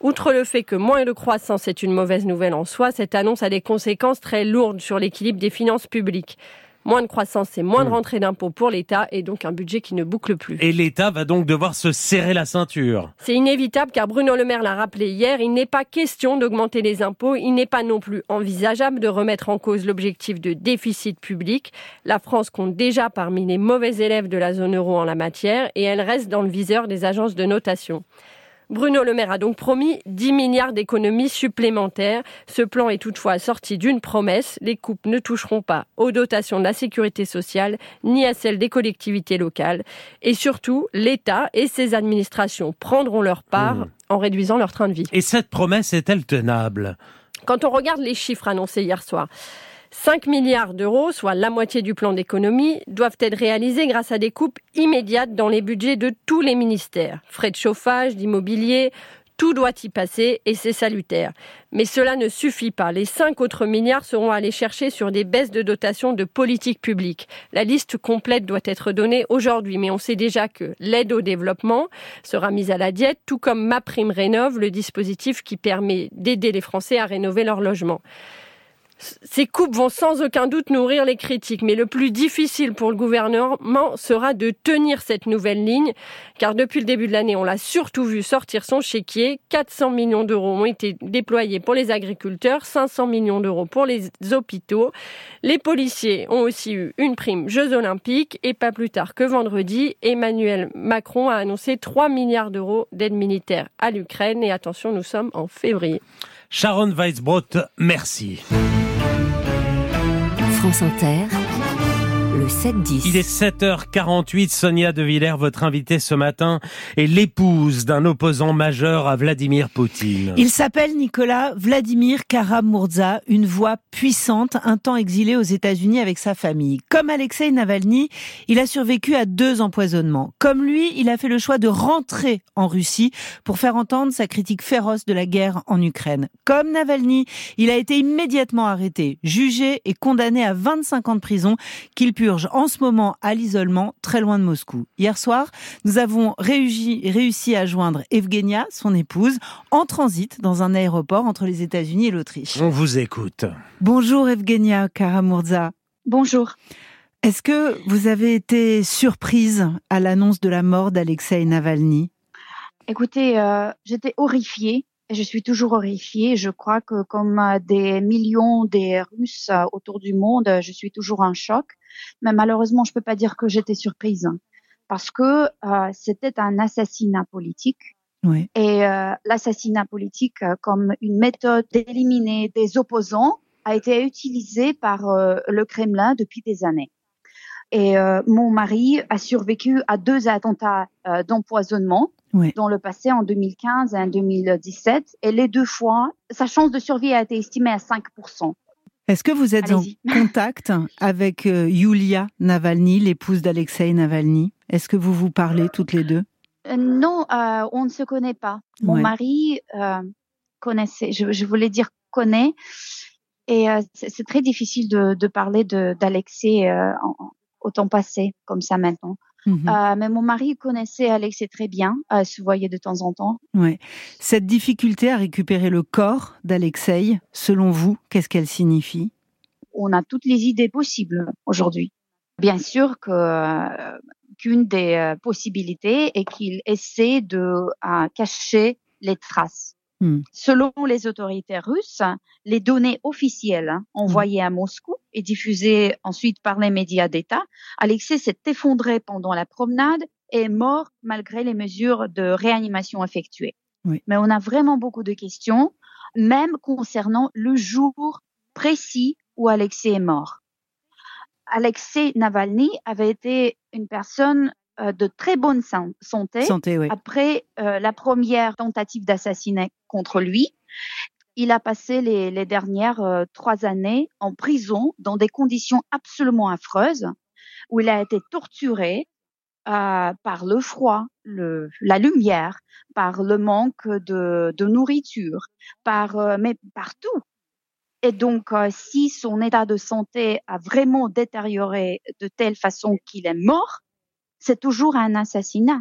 Outre le fait que moins de croissance est une mauvaise nouvelle en soi, cette annonce a des conséquences très lourdes sur l'équilibre des finances publiques. Moins de croissance, c'est moins de rentrées d'impôts pour l'État et donc un budget qui ne boucle plus. Et l'État va donc devoir se serrer la ceinture. C'est inévitable car Bruno Le Maire l'a rappelé hier, il n'est pas question d'augmenter les impôts, il n'est pas non plus envisageable de remettre en cause l'objectif de déficit public. La France compte déjà parmi les mauvais élèves de la zone euro en la matière et elle reste dans le viseur des agences de notation. Bruno Le Maire a donc promis 10 milliards d'économies supplémentaires. Ce plan est toutefois assorti d'une promesse. Les coupes ne toucheront pas aux dotations de la sécurité sociale ni à celles des collectivités locales. Et surtout, l'État et ses administrations prendront leur part Mmh. en réduisant leur train de vie. Et cette promesse est-elle tenable? Quand on regarde les chiffres annoncés hier soir, 5 milliards d'euros, soit la moitié du plan d'économie, doivent être réalisés grâce à des coupes immédiates dans les budgets de tous les ministères. Frais de chauffage, d'immobilier, tout doit y passer et c'est salutaire. Mais cela ne suffit pas. Les 5 autres milliards seront allés chercher sur des baisses de dotation de politique publique. La liste complète doit être donnée aujourd'hui, mais on sait déjà que l'aide au développement sera mise à la diète, tout comme Ma Prime Rénov, le dispositif qui permet d'aider les Français à rénover leur logement. Ces coupes vont sans aucun doute nourrir les critiques, mais le plus difficile pour le gouvernement sera de tenir cette nouvelle ligne, car depuis le début de l'année, on l'a surtout vu sortir son chéquier. 400 millions d'euros ont été déployés pour les agriculteurs, 500 millions d'euros pour les hôpitaux. Les policiers ont aussi eu une prime Jeux olympiques, et pas plus tard que vendredi, Emmanuel Macron a annoncé 3 milliards d'euros d'aide militaire à l'Ukraine, et attention, nous sommes en février. Sharon Weisbrot, merci. France Inter, le 7-10. Il est 7h48. Sonia De Villers, votre invitée ce matin, est l'épouse d'un opposant majeur à Vladimir Poutine. Il s'appelle Nicolas Vladimir Karamurza, une voix puissante, un temps exilé aux États-Unis avec sa famille. Comme Alexei Navalny, il a survécu à deux empoisonnements. Comme lui, il a fait le choix de rentrer en Russie pour faire entendre sa critique féroce de la guerre en Ukraine. Comme Navalny, il a été immédiatement arrêté, jugé et condamné à 25 ans de prison qu'il purge en ce moment à l'isolement très loin de Moscou. Hier soir, nous avons réussi, réussi à joindre Evgenia, son épouse, en transit dans un aéroport entre les États-Unis et l'Autriche. On vous écoute. Bonjour Evgenia Karamurza. Bonjour. Est-ce que vous avez été surprise à l'annonce de la mort d'Alexei Navalny? Écoutez, euh, j'étais horrifiée. Je suis toujours horrifiée. Je crois que comme euh, des millions des Russes euh, autour du monde, je suis toujours en choc. Mais malheureusement, je peux pas dire que j'étais surprise parce que euh, c'était un assassinat politique. Oui. Et euh, l'assassinat politique euh, comme une méthode d'éliminer des opposants a été utilisé par euh, le Kremlin depuis des années. Et euh, mon mari a survécu à deux attentats euh, d'empoisonnement Oui. dans le passé en 2015 et en 2017. Et les deux fois, sa chance de survie a été estimée à 5%. Est-ce que vous êtes en contact avec euh, Yulia Navalny, l'épouse d'Alexei Navalny? Est-ce que vous vous parlez toutes les deux? Euh, non, euh, on ne se connaît pas. Mon Ouais. mari connaissait, je, je voulais dire connaît, et c'est très difficile de, de parler d'Alexei en- en- au temps passé, comme ça maintenant. Mhm. Euh, mais mon mari connaissait Alexei très bien, euh, se voyait de temps en temps. Ouais. Cette difficulté à récupérer le corps d'Alexei, selon vous, qu'est-ce qu'elle signifie? On a toutes les idées possibles aujourd'hui. Bien sûr que euh, qu'une des possibilités est qu'il essaie de cacher les traces. Hmm. Selon les autorités russes, les données officielles envoyées à Moscou et diffusées ensuite par les médias d'État, Alexei s'est effondré pendant la promenade et est mort malgré les mesures de réanimation effectuées. Oui. Mais on a vraiment beaucoup de questions, même concernant le jour précis où Alexei est mort. Alexei Navalny avait été une personne de très bonne san- santé, Santé, oui. après euh, la première tentative d'assassinat contre lui. Il a passé les, les dernières euh, trois années en prison dans des conditions absolument affreuses, où il a été torturé euh, par le froid, le, la lumière, par le manque de, de nourriture, par euh, mais partout. Et donc, euh, si son état de santé a vraiment détérioré de telle façon qu'il est mort, c'est toujours un assassinat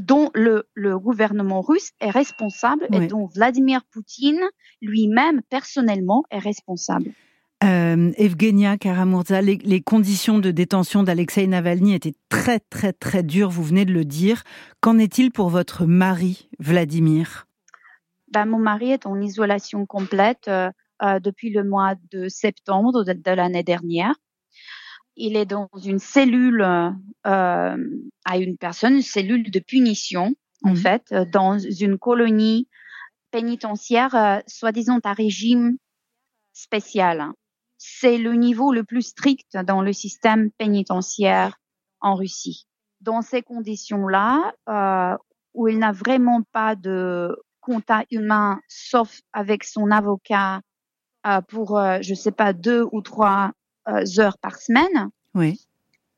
dont le, le gouvernement russe est responsable et dont Vladimir Poutine lui-même personnellement est responsable. Euh, Evgenia Karamurza, les, les conditions de détention d'Alexei Navalny étaient très très très dures, vous venez de le dire. Qu'en est-il pour votre mari, Vladimir? Ben, mon mari est en isolation complète euh, euh, depuis le mois de septembre de, de l'année dernière. Il est dans une cellule euh, euh, à une personne, une cellule de punition, en Mhm. fait, euh, dans une colonie pénitentiaire, euh, soi-disant à régime spécial. C'est le niveau le plus strict dans le système pénitentiaire en Russie. Dans ces conditions-là, euh, où il n'a vraiment pas de contact humain, sauf avec son avocat euh, pour, je sais pas, deux ou trois heures par semaine, Oui.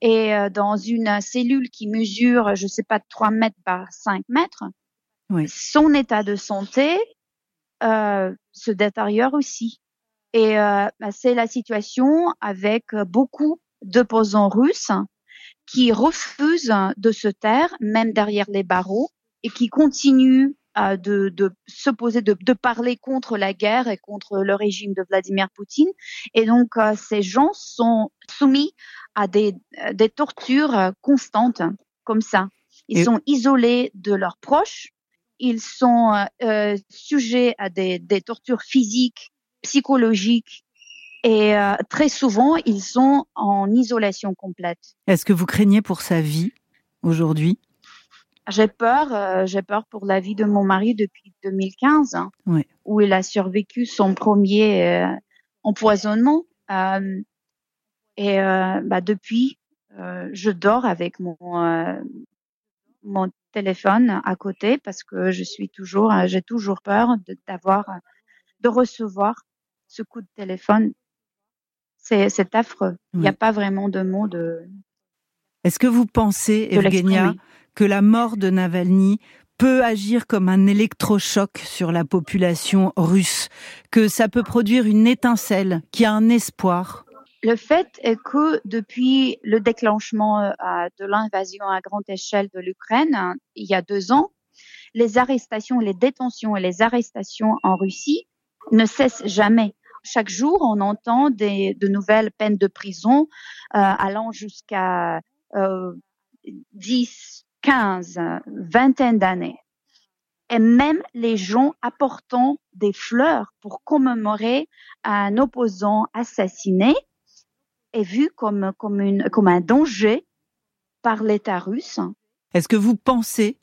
et euh, dans une cellule qui mesure, je sais pas, 3 mètres par 5 mètres, Oui. son état de santé euh, se détériore aussi. Et euh, bah, c'est la situation avec euh, beaucoup d'opposants russes qui refusent de se taire, même derrière les barreaux, et qui continuent euh, de, de se poser, de, de, parler contre la guerre et contre le régime de Vladimir Poutine. Et donc, euh, ces gens sont soumis à des, des tortures constantes comme ça. Ils sont isolés de leurs proches, ils sont euh, sujets à des, des, tortures physiques, psychologiques, et euh, très souvent, ils sont en isolation complète. Est-ce que vous craignez pour sa vie aujourd'hui? J'ai peur, euh, j'ai peur pour la vie de mon mari depuis 2015, hein, où il a survécu son premier euh, empoisonnement. Euh, et bah, depuis, je dors avec mon mon téléphone à côté parce que je suis toujours, j'ai toujours peur d'avoir, de, recevoir ce coup de téléphone. C'est, c'est affreux. Il n'y a pas vraiment de mots de. Est-ce que vous pensez, Evgenia, que la mort de Navalny peut agir comme un électrochoc sur la population russe, que ça peut produire une étincelle, qui a un espoir le fait est que depuis le déclenchement euh, de l'invasion à grande échelle de l'Ukraine, il y a deux ans, les arrestations, les détentions et les arrestations en Russie ne cessent jamais. Chaque jour, on entend des, de nouvelles peines de prison euh, allant jusqu'à euh, 10, 15, vingtaine d'années. Et même les gens apportant des fleurs pour commémorer un opposant assassiné est vu comme, comme, une, comme un danger par l'État russe. Est-ce que vous pensez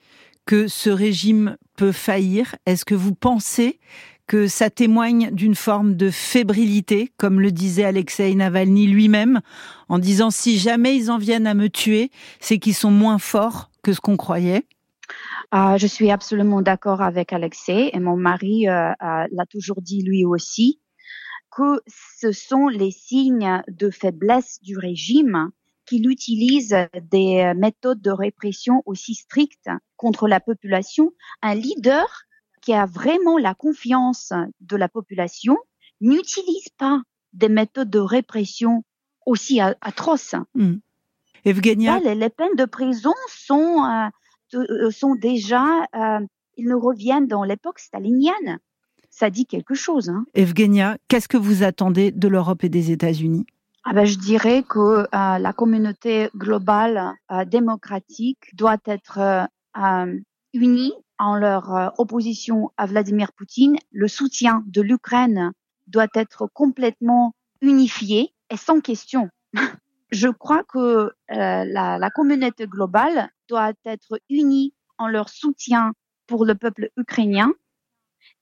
que ce régime peut faillir? Est-ce que vous pensez que ça témoigne d'une forme de fébrilité, comme le disait Alexei Navalny lui-même, en disant si jamais ils en viennent à me tuer, c'est qu'ils sont moins forts que ce qu'on croyait euh, je suis absolument d'accord avec Alexei et mon mari euh, euh, l'a toujours dit lui aussi que ce sont les signes de faiblesse du régime qu'il utilise des méthodes de répression aussi strictes contre la population. Un leader qui a vraiment la confiance de la population n'utilise pas des méthodes de répression aussi atroces. Mmh. Evgenia... les, peines de prison sont, euh, euh, sont déjà, euh, ils nous reviennent dans l'époque stalinienne. Ça dit quelque chose. Hein. Evgenia, qu'est-ce que vous attendez de l'Europe et des États-Unis? Ah ben, je dirais que la communauté globale démocratique doit être unie en leur opposition à Vladimir Poutine. Le soutien de l'Ukraine doit être complètement unifié et sans question. je crois que euh, la, la, communauté globale doit être unie en leur soutien pour le peuple ukrainien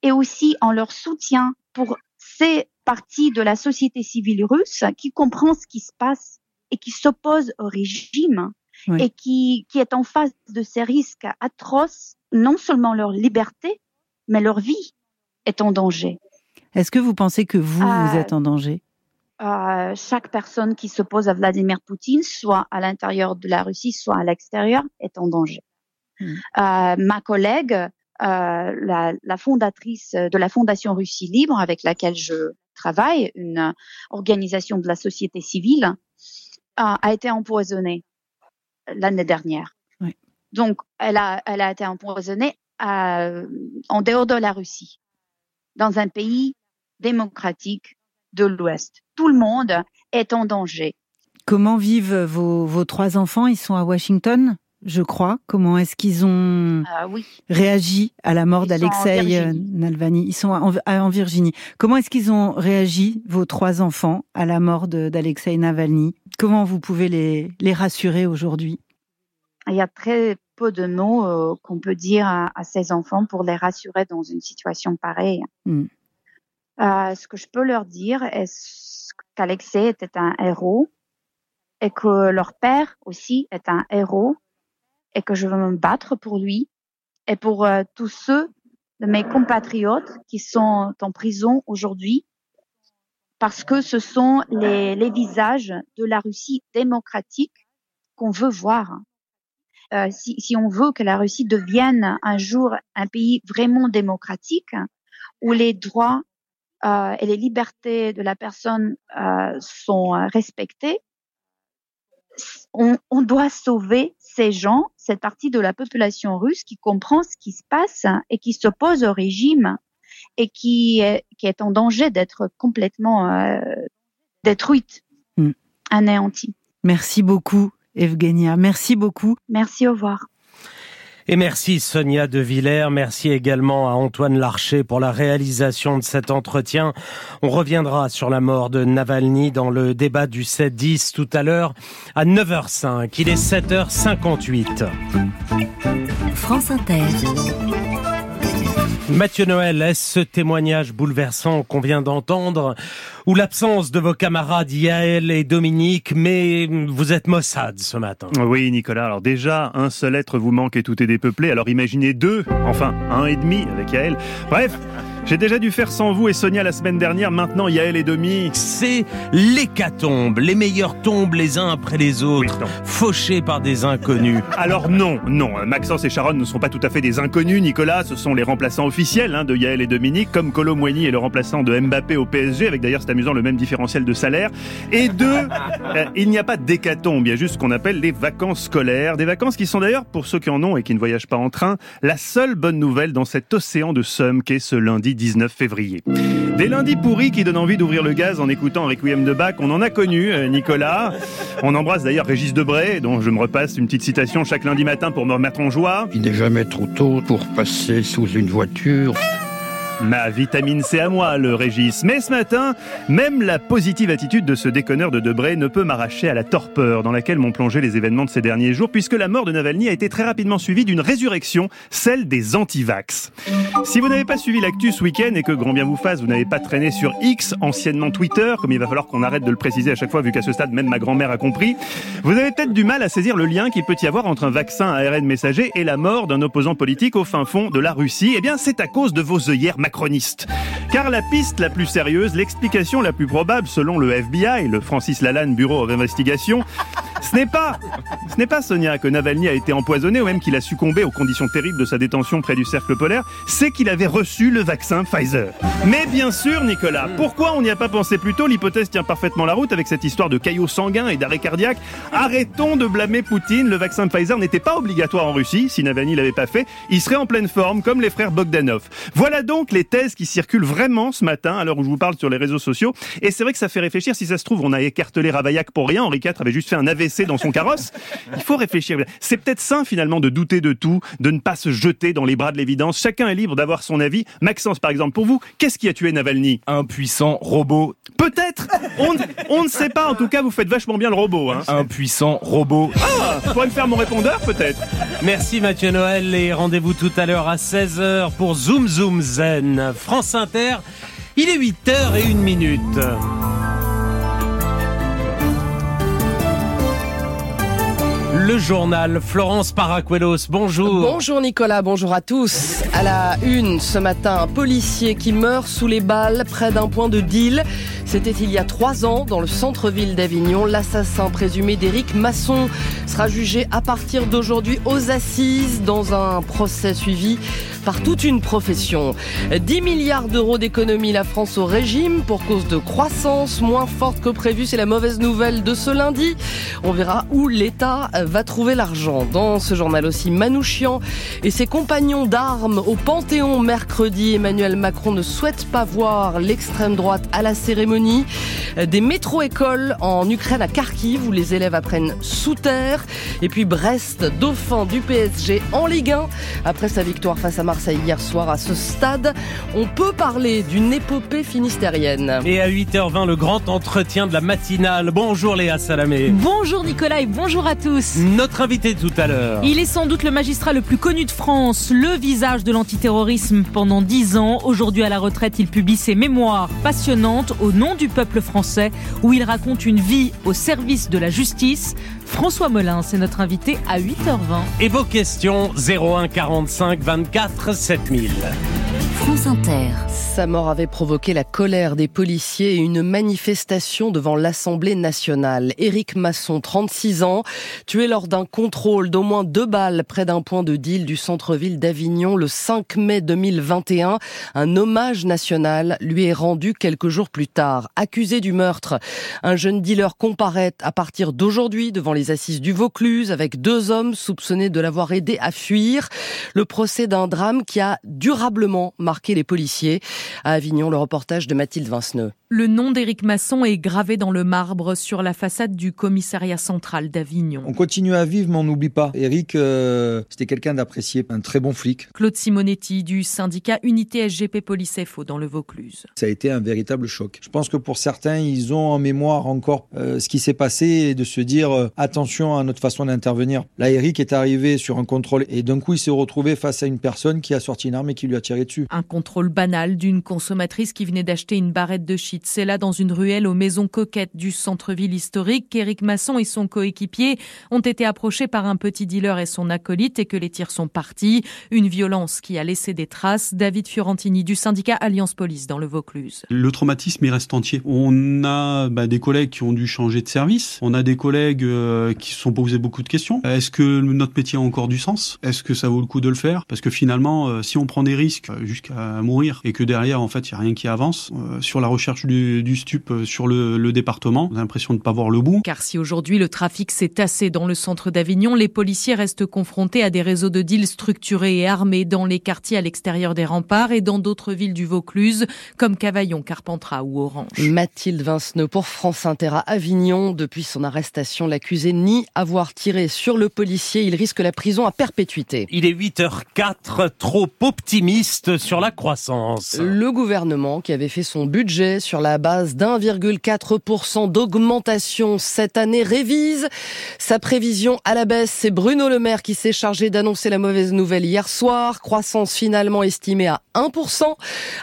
et aussi en leur soutien pour ces parties de la société civile russe qui comprend ce qui se passe et qui s'oppose au régime et qui, qui est en face de ces risques atroces, non seulement leur liberté, mais leur vie est en danger. Est-ce que vous pensez que vous, vous euh, êtes en danger? Euh, chaque personne qui s'oppose à Vladimir Poutine, soit à l'intérieur de la Russie, soit à l'extérieur, est en danger. Hmm. Euh, ma collègue, euh, la, la, fondatrice de la Fondation Russie Libre, avec laquelle je travaille, une organisation de la société civile, a été empoisonnée l'année dernière. Oui. Donc, elle a, elle a été empoisonnée en dehors de la Russie, dans un pays démocratique de l'Ouest. Tout le monde est en danger. Comment vivent vos, vos trois enfants? Ils sont à Washington je crois. Comment est-ce qu'ils ont ah réagi à la mort d'Alexei Navalny? Ils sont en, Virginie. Comment est-ce qu'ils ont réagi, vos trois enfants, à la mort d'Alexei Navalny? Comment vous pouvez les, les rassurer aujourd'hui? Il y a très peu de mots euh, qu'on peut dire à, ces enfants pour les rassurer dans une situation pareille. Hmm. Euh, ce que je peux leur dire est qu'Alexei était un héros et que leur père aussi est un héros et que je veux me battre pour lui et pour euh, tous ceux de mes compatriotes qui sont en prison aujourd'hui parce que ce sont les, les, visages de la Russie démocratique qu'on veut voir. Euh, si, si, on veut que la Russie devienne un jour un pays vraiment démocratique, où les droits euh, et les libertés de la personne euh, sont respectées, on, on doit sauver ces gens, cette partie de la population russe qui comprend ce qui se passe et qui s'oppose au régime et qui est, qui est en danger d'être complètement euh, détruite, Mm. anéantie. Merci beaucoup, Evgenia. Merci beaucoup. Merci, au revoir. Et merci Sonia De Villers, merci également à Antoine Larcher pour la réalisation de cet entretien. On reviendra sur la mort de Navalny dans le débat du 7-10 tout à l'heure à 9h05. Il est 7h58. France Inter. Mathieu Noël, est-ce ce témoignage bouleversant qu'on vient d'entendre ou l'absence de vos camarades Yael et Dominique, mais vous êtes Mossad ce matin? Oui, Nicolas. Alors déjà, un seul être vous manque et tout est dépeuplé. Alors imaginez deux, enfin un et demi avec Yael. Bref, j'ai déjà dû faire sans vous et Sonia la semaine dernière. Maintenant, Yael et Domi. C'est l'hécatombe, les meilleurs tombent les uns après les autres, fauchés par des inconnus. Alors non, non, Maxence et Sharon ne sont pas tout à fait des inconnus, Nicolas, ce sont les remplaçants officiels hein, de Yael et Dominique, comme Colo est le remplaçant de Mbappé au PSG, avec d'ailleurs, c'est amusant, le même différentiel de salaire. Et deux, euh, il n'y a pas d'hécatombe, il y a juste ce qu'on appelle les vacances scolaires, des vacances qui sont d'ailleurs, pour ceux qui en ont et qui ne voyagent pas en train, la seule bonne nouvelle dans cet océan de somme qu'est ce lundi 19 février. Des lundis pourris qui donnent envie d'ouvrir le gaz en écoutant Requiem de Bach, on en a connu, euh, Nicolas. On embrasse d'ailleurs Régis Debray, dont je me repasse une petite citation chaque lundi matin pour me remettre en joie. Il n'est jamais trop tôt pour passer sous une voiture. Ma vitamine C à moi, le Régis. Mais ce matin, même la positive attitude de ce déconneur de Debray ne peut m'arracher à la torpeur dans laquelle m'ont plongé les événements de ces derniers jours, puisque la mort de Navalny a été très rapidement suivie d'une résurrection, celle des anti-vax. Si vous n'avez pas suivi l'actu ce week-end et que grand bien vous fasse, vous n'avez pas traîné sur X, anciennement Twitter, comme il va falloir qu'on arrête de le préciser à chaque fois, vu qu'à ce stade, même ma grand-mère a compris, vous avez peut-être du mal à saisir le lien qu'il peut y avoir entre un vaccin ARN messager et la mort d'un opposant politique au fin fond de la Russie. Eh bien, c'est à cause de vos œillères Car la piste la plus sérieuse, l'explication la plus probable selon le FBI, le Francis Lalanne Bureau d'investigation, ce n'est pas, ce n'est pas Sonia que Navalny a été empoisonné ou même qu'il a succombé aux conditions terribles de sa détention près du cercle polaire, c'est qu'il avait reçu le vaccin Pfizer. Mais bien sûr, Nicolas, pourquoi on n'y a pas pensé plus tôt? L'hypothèse tient parfaitement la route avec cette histoire de caillots sanguins et d'arrêt cardiaque. Arrêtons de blâmer Poutine. Le vaccin Pfizer n'était pas obligatoire en Russie. Si Navalny l'avait pas fait, il serait en pleine forme, comme les frères Bogdanov. Voilà donc les thèses qui circulent vraiment ce matin, à l'heure où je vous parle sur les réseaux sociaux. Et c'est vrai que ça fait réfléchir. Si ça se trouve, on a écartelé Ravaillac pour rien. Henri IV avait juste fait un AVC dans son carrosse. Il faut réfléchir. C'est peut-être sain finalement de douter de tout, de ne pas se jeter dans les bras de l'évidence. Chacun est libre d'avoir son avis. Maxence, par exemple, pour vous, qu'est-ce qui a tué Navalny? Un puissant robot. Peut-être. On, on ne sait pas. En tout cas, vous faites vachement bien le robot. Hein. Un puissant robot. Ah, pourrait me faire mon répondeur peut-être. Merci Mathieu Noël et rendez-vous tout à l'heure à 16h pour Zoom Zoom France Inter, il est 8h et 1 minute. Le journal, Florence Paracuelos, bonjour. Bonjour Nicolas, bonjour à tous. À la une ce matin, un policier qui meurt sous les balles près d'un point de deal. C'était il y a trois ans dans le centre-ville d'Avignon. L'assassin présumé d'Éric Masson sera jugé à partir d'aujourd'hui aux assises dans un procès suivi par toute une profession. 10 milliards d'euros d'économie la France au régime pour cause de croissance moins forte que prévu. C'est la mauvaise nouvelle de ce lundi. On verra où l'État trouver l'argent. Dans ce journal aussi, Manouchian et ses compagnons d'armes au Panthéon mercredi. Emmanuel Macron ne souhaite pas voir l'extrême droite à la cérémonie. Des métro-écoles en Ukraine à Kharkiv où les élèves apprennent sous terre. Et puis Brest, dauphin du PSG en Ligue 1 après sa victoire face à Marseille hier soir à ce stade. On peut parler d'une épopée finistérienne. Et à 8h20, le grand entretien de la matinale. Bonjour Léa Salamé. Bonjour Nicolas et bonjour à tous. Notre invité tout à l'heure. Il est sans doute le magistrat le plus connu de France, le visage de l'antiterrorisme pendant dix ans. Aujourd'hui à la retraite, il publie ses mémoires passionnantes au nom du peuple français où il raconte une vie au service de la justice. François Molin, c'est notre invité à 8h20. Et vos questions 01 45 24 7000. Sa mort avait provoqué la colère des policiers et une manifestation devant l'Assemblée nationale. Éric Masson, 36 ans, tué lors d'un contrôle d'au moins deux balles près d'un point de deal du centre-ville d'Avignon le 5 mai 2021. Un hommage national lui est rendu quelques jours plus tard. Accusé du meurtre, un jeune dealer comparaît à partir d'aujourd'hui devant les assises du Vaucluse avec deux hommes soupçonnés de l'avoir aidé à fuir. Le procès d'un drame qui a durablement marqué les policiers. À Avignon, le reportage de Mathilde Vinceneux. Le nom d'Éric Masson est gravé dans le marbre sur la façade du commissariat central d'Avignon. On continue à vivre, mais on n'oublie pas. Éric, euh, c'était quelqu'un d'apprécié, un très bon flic. Claude Simonetti du syndicat Unité SGP Police FO dans le Vaucluse. Ça a été un véritable choc. Je pense que pour certains, ils ont en mémoire encore euh, ce qui s'est passé et de se dire euh, attention à notre façon d'intervenir. Là, Éric est arrivé sur un contrôle et d'un coup, il s'est retrouvé face à une personne qui a sorti une arme et qui lui a tiré dessus. Un contrôle banal d'une consommatrice qui venait d'acheter une barrette de shit. C'est là, dans une ruelle aux maisons coquettes du centre-ville historique, qu'Éric Masson et son coéquipier ont été approchés par un petit dealer et son acolyte et que les tirs sont partis. Une violence qui a laissé des traces. David Fiorentini du syndicat Alliance Police dans le Vaucluse. Le traumatisme, il reste entier. On a bah, des collègues qui ont dû changer de service. On a des collègues euh, qui se sont posés beaucoup de questions. Est-ce que notre métier a encore du sens? Est-ce que ça vaut le coup de le faire? Parce que finalement, euh, si on prend des risques jusqu'à mourir et que derrière, en fait, il n'y a rien qui avance, euh, sur la recherche du, du stup euh, sur le, le département, on a l'impression de ne pas voir le bout. Car si aujourd'hui le trafic s'est tassé dans le centre d'Avignon, les policiers restent confrontés à des réseaux de deals structurés et armés dans les quartiers à l'extérieur des remparts et dans d'autres villes du Vaucluse, comme Cavaillon, Carpentras ou Orange. Mathilde Vinceneux pour France Inter à Avignon. Depuis son arrestation, l'accusé nie avoir tiré sur le policier. Il risque la prison à perpétuité. Il est 8h04, trop optimiste sur la croissance. Le gouvernement qui avait fait son budget sur la base d'1,4% d'augmentation cette année révise sa prévision à la baisse. C'est Bruno Le Maire qui s'est chargé d'annoncer la mauvaise nouvelle hier soir. Croissance finalement estimée à 1%,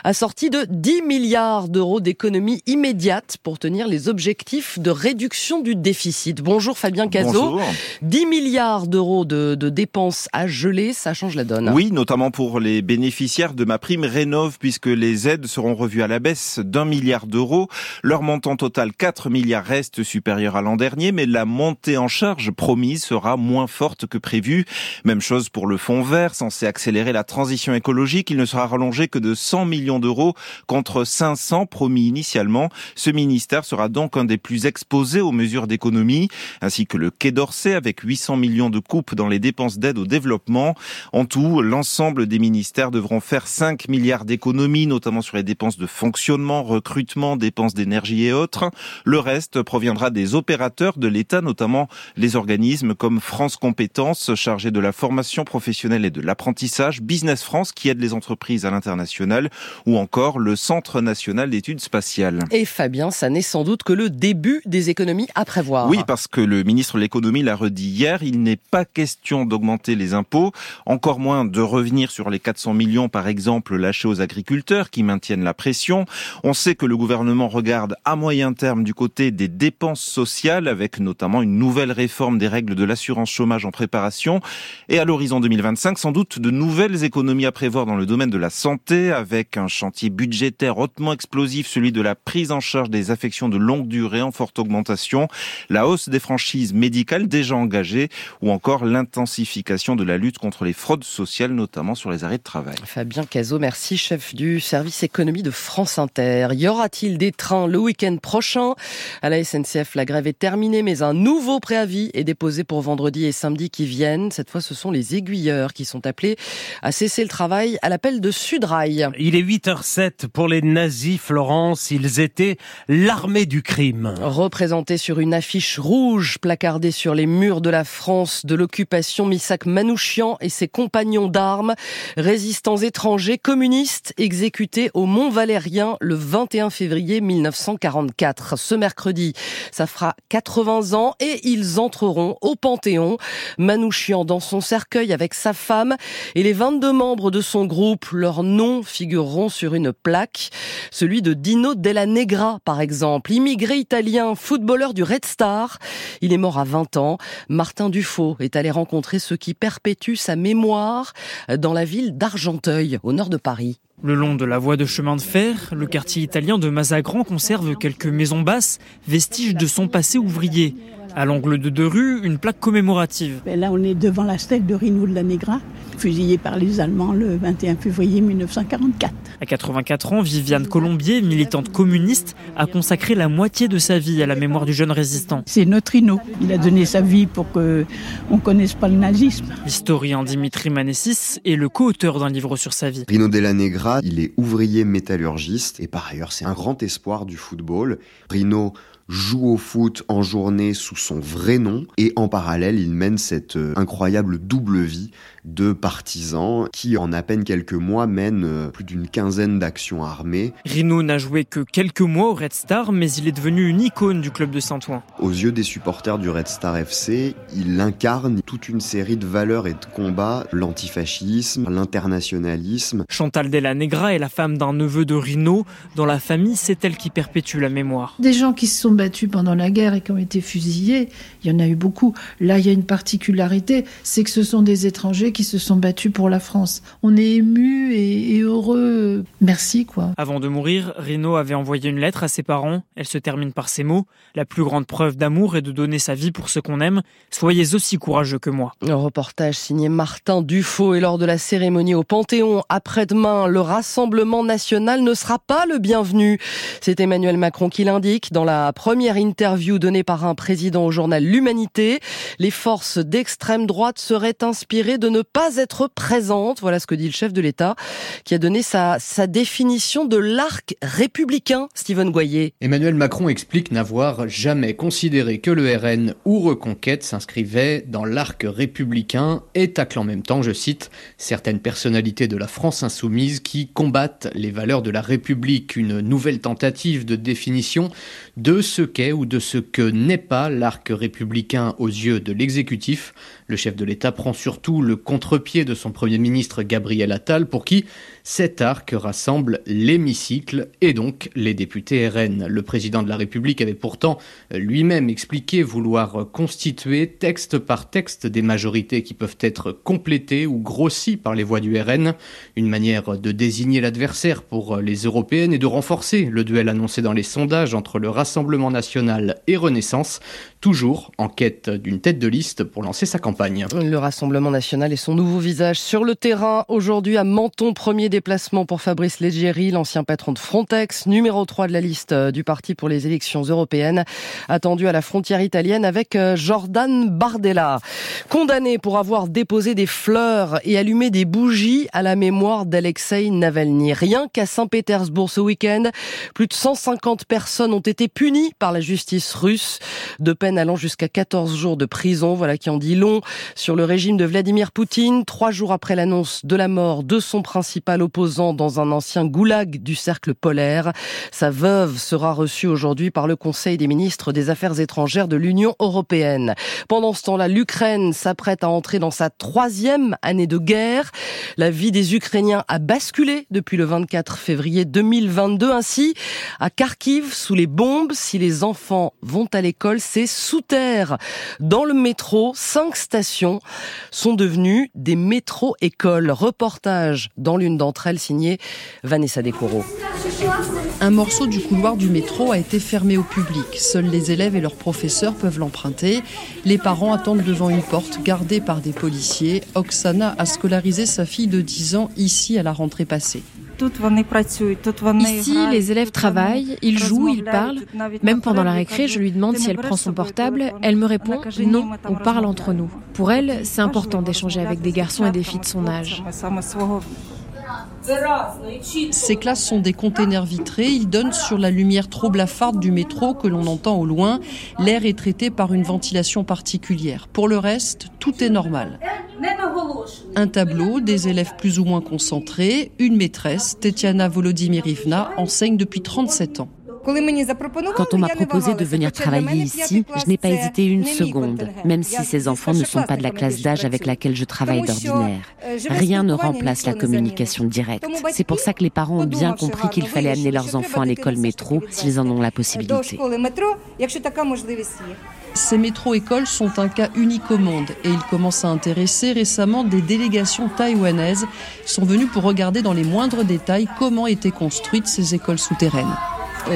assortie de 10 milliards d'euros d'économies immédiates pour tenir les objectifs de réduction du déficit. Bonjour Fabien Cazot. Bonjour. 10 milliards d'euros de, de dépenses à geler, ça change la donne. Oui, notamment pour les bénéficiaires de ma prime Rénov, puisque les aides seront revues à la baisse d'un milliard d'euros. Leur montant total, 4 milliards, reste supérieur à l'an dernier, mais la montée en charge promise sera moins forte que prévu. Même chose pour le fonds vert, censé accélérer la transition écologique. Il ne sera rallongé que de 100 millions d'euros contre 500 promis initialement. Ce ministère sera donc un des plus exposés aux mesures d'économie, ainsi que le Quai d'Orsay avec 800 millions de coupes dans les dépenses d'aide au développement. En tout, l'ensemble des ministères devront faire 5 milliards d'économies, notamment sur les dépenses de fonctionnement, recrutement, dépenses d'énergie et autres. Le reste proviendra des opérateurs de l'État, notamment les organismes comme France Compétences, chargés de la formation professionnelle et de l'apprentissage, Business France, qui aide les entreprises à l'international, ou encore le Centre national d'études spatiales. Et Fabien, ça n'est sans doute que le début des économies à prévoir. Oui, parce que le ministre de l'économie l'a redit hier, il n'est pas question d'augmenter les impôts, encore moins de revenir sur les 400 millions, par exemple, lâchés aux agriculteurs qui maintiennent la pression. On sait que le gouvernement regarde à moyen terme du côté des dépenses sociales, avec notamment une nouvelle réforme des règles de l'assurance chômage en préparation. Et à l'horizon 2025, sans doute de nouvelles économies à prévoir dans le domaine de la santé, avec un chantier budgétaire hautement explosif, celui de la prise en charge des affections de longue durée en forte augmentation, la hausse des franchises médicales déjà engagées, ou encore l'intensification de la lutte contre les fraudes sociales, notamment sur les arrêts de travail. Fabien Cazot, merci, chef du service économie de France Inter. Y aura-t-il des trains le week-end prochain? À la SNCF, la grève est terminée, mais un nouveau préavis est déposé pour vendredi et samedi qui viennent. Cette fois, ce sont les aiguilleurs qui sont appelés à cesser le travail à l'appel de Sudrail. Il est 8h07 pour les nazis, Florence. Ils étaient l'armée du crime. Représentés sur une affiche rouge placardée sur les murs de la France de l'occupation, Missak Manouchian et ses compagnons d'armes, résistants étrangers communistes exécutés au Mont Valérien le 21 février 1944. Ce mercredi, ça fera 80 ans et ils entreront au Panthéon. Manouchian dans son cercueil avec sa femme et les 22 membres de son groupe, leurs noms figureront sur une plaque. Celui de Dino Della Negra, par exemple, immigré italien, footballeur du Red Star. Il est mort à 20 ans. Martin Dufaux est allé rencontrer ceux qui perpétuent sa mémoire dans la ville d'Argenteuil, au nord de Paris. Le long de la voie de chemin de fer, le quartier italien de Mazagran conserve quelques maisons basses, vestiges de son passé ouvrier. À l'angle de deux rues, une plaque commémorative. Ben là, on est devant la stèle de Rino de la Negra, fusillé par les Allemands le 21 février 1944. À 84 ans, Viviane Colombier, militante communiste, a consacré la moitié de sa vie à la mémoire du jeune résistant. C'est notre Rino. Il a donné sa vie pour que on connaisse pas le nazisme. L'historien Dimitri Manessis est le co-auteur d'un livre sur sa vie. Rino Della Negra, il est ouvrier métallurgiste et par ailleurs, c'est un grand espoir du football. Rino joue au foot en journée sous son vrai nom. Et en parallèle il mène cette euh, incroyable double vie de partisans qui en à peine quelques mois mènent euh, plus d'une quinzaine d'actions armées. Rino n'a joué que quelques mois au Red Star mais il est devenu une icône du club de Saint-Ouen. Aux yeux des supporters du Red Star FC, il incarne toute une série de valeurs et de combats, l'antifascisme, l'internationalisme. Chantal Della Negra est la femme d'un neveu de Rino. Dans la famille, c'est elle qui perpétue la mémoire. Des gens qui se sont battus pendant la guerre et qui ont été fusillés, il y en a eu beaucoup. Là, il y a une particularité, c'est que ce sont des étrangers qui se sont battus pour la France. On est ému et, et heureux. Merci, quoi. Avant de mourir, Rino avait envoyé une lettre à ses parents. Elle se termine par ces mots La plus grande preuve d'amour est de donner sa vie pour ce qu'on aime. Soyez aussi courageux que moi. Un reportage signé Martin Dufaux et lors de la cérémonie au Panthéon après-demain, le Rassemblement national ne sera pas le bienvenu. C'est Emmanuel Macron qui l'indique dans la première interview donnée par un président au journal L'Humanité. Les forces d'extrême droite seraient inspirées de ne pas être présentes. Voilà ce que dit le chef de l'État qui a donné sa, sa définition de l'arc républicain, Stephen Goyer. Emmanuel Macron explique n'avoir jamais considéré que le RN ou Reconquête s'inscrivait dans l'arc républicain et tacle en même temps, je cite, certaines personnalités de la France insoumise qui combattent les valeurs de la République. Une nouvelle tentative de définition de ce qu'est ou de ce que n'est pas l'arc républicain aux yeux de l'exécutif. Le chef de l'État prend surtout le contre-pied de son Premier ministre Gabriel Attal pour qui cet arc rassemble l'hémicycle et donc les députés RN. Le président de la République avait pourtant lui-même expliqué vouloir constituer texte par texte des majorités qui peuvent être complétées ou grossies par les voix du RN, une manière de désigner l'adversaire pour les européennes et de renforcer le duel annoncé dans les sondages entre le Rassemblement national et Renaissance, toujours en quête d'une tête de liste pour lancer sa campagne. Le Rassemblement national et son nouveau visage sur le terrain. Aujourd'hui à Menton, premier déplacement pour Fabrice Leggeri, l'ancien patron de Frontex, numéro 3 de la liste euh, du parti pour les élections européennes, attendu à la frontière italienne avec euh, Jordan Bardella. Condamné pour avoir déposé des fleurs et allumé des bougies à la mémoire d'Alexei Navalny. Rien qu'à Saint-Pétersbourg ce week-end, plus de 150 personnes ont été punies par la justice russe, de peine allant jusqu'à 14 jours de prison. Voilà qui en dit long sur le régime de Vladimir Poutine, trois jours après l'annonce de la mort de son principal opposant dans un ancien goulag du cercle polaire. Sa veuve sera reçue aujourd'hui par le Conseil des ministres des Affaires étrangères de l'Union européenne. Pendant ce temps-là, l'Ukraine s'apprête à entrer dans sa troisième année de guerre. La vie des Ukrainiens a basculé depuis le 24 février 2022. Ainsi, à Kharkiv, sous les bombes, si les enfants vont à l'école, c'est sous terre. Dans le métro, cinq stations sont devenues des métro-écoles. Reportage dans l'une d'entre elles signé Vanessa Decoro. Un morceau du couloir du métro a été fermé au public. Seuls les élèves et leurs professeurs peuvent l'emprunter. Les parents attendent devant une porte gardée par des policiers. Oksana a scolarisé sa fille de 10 ans ici à la rentrée passée. Ici, les élèves travaillent, ils jouent, ils parlent. Même pendant la récré, je lui demande si elle prend son portable. Elle me répond non, on parle entre nous. Pour elle, c'est important d'échanger avec des garçons et des filles de son âge. Ces classes sont des containers vitrés. Ils donnent sur la lumière trop blafarde du métro que l'on entend au loin. L'air est traité par une ventilation particulière. Pour le reste, tout est normal. Un tableau, des élèves plus ou moins concentrés, une maîtresse, Tetiana Volodimirivna, enseigne depuis 37 ans. Quand on m'a proposé de venir travailler ici, je n'ai pas hésité une seconde, même si ces enfants ne sont pas de la classe d'âge avec laquelle je travaille d'ordinaire. Rien ne remplace la communication directe. C'est pour ça que les parents ont bien compris qu'il fallait amener leurs enfants à l'école métro s'ils en ont la possibilité. Ces métro-écoles sont un cas unique au monde et ils commencent à intéresser récemment des délégations taïwanaises sont venues pour regarder dans les moindres détails comment étaient construites ces écoles souterraines.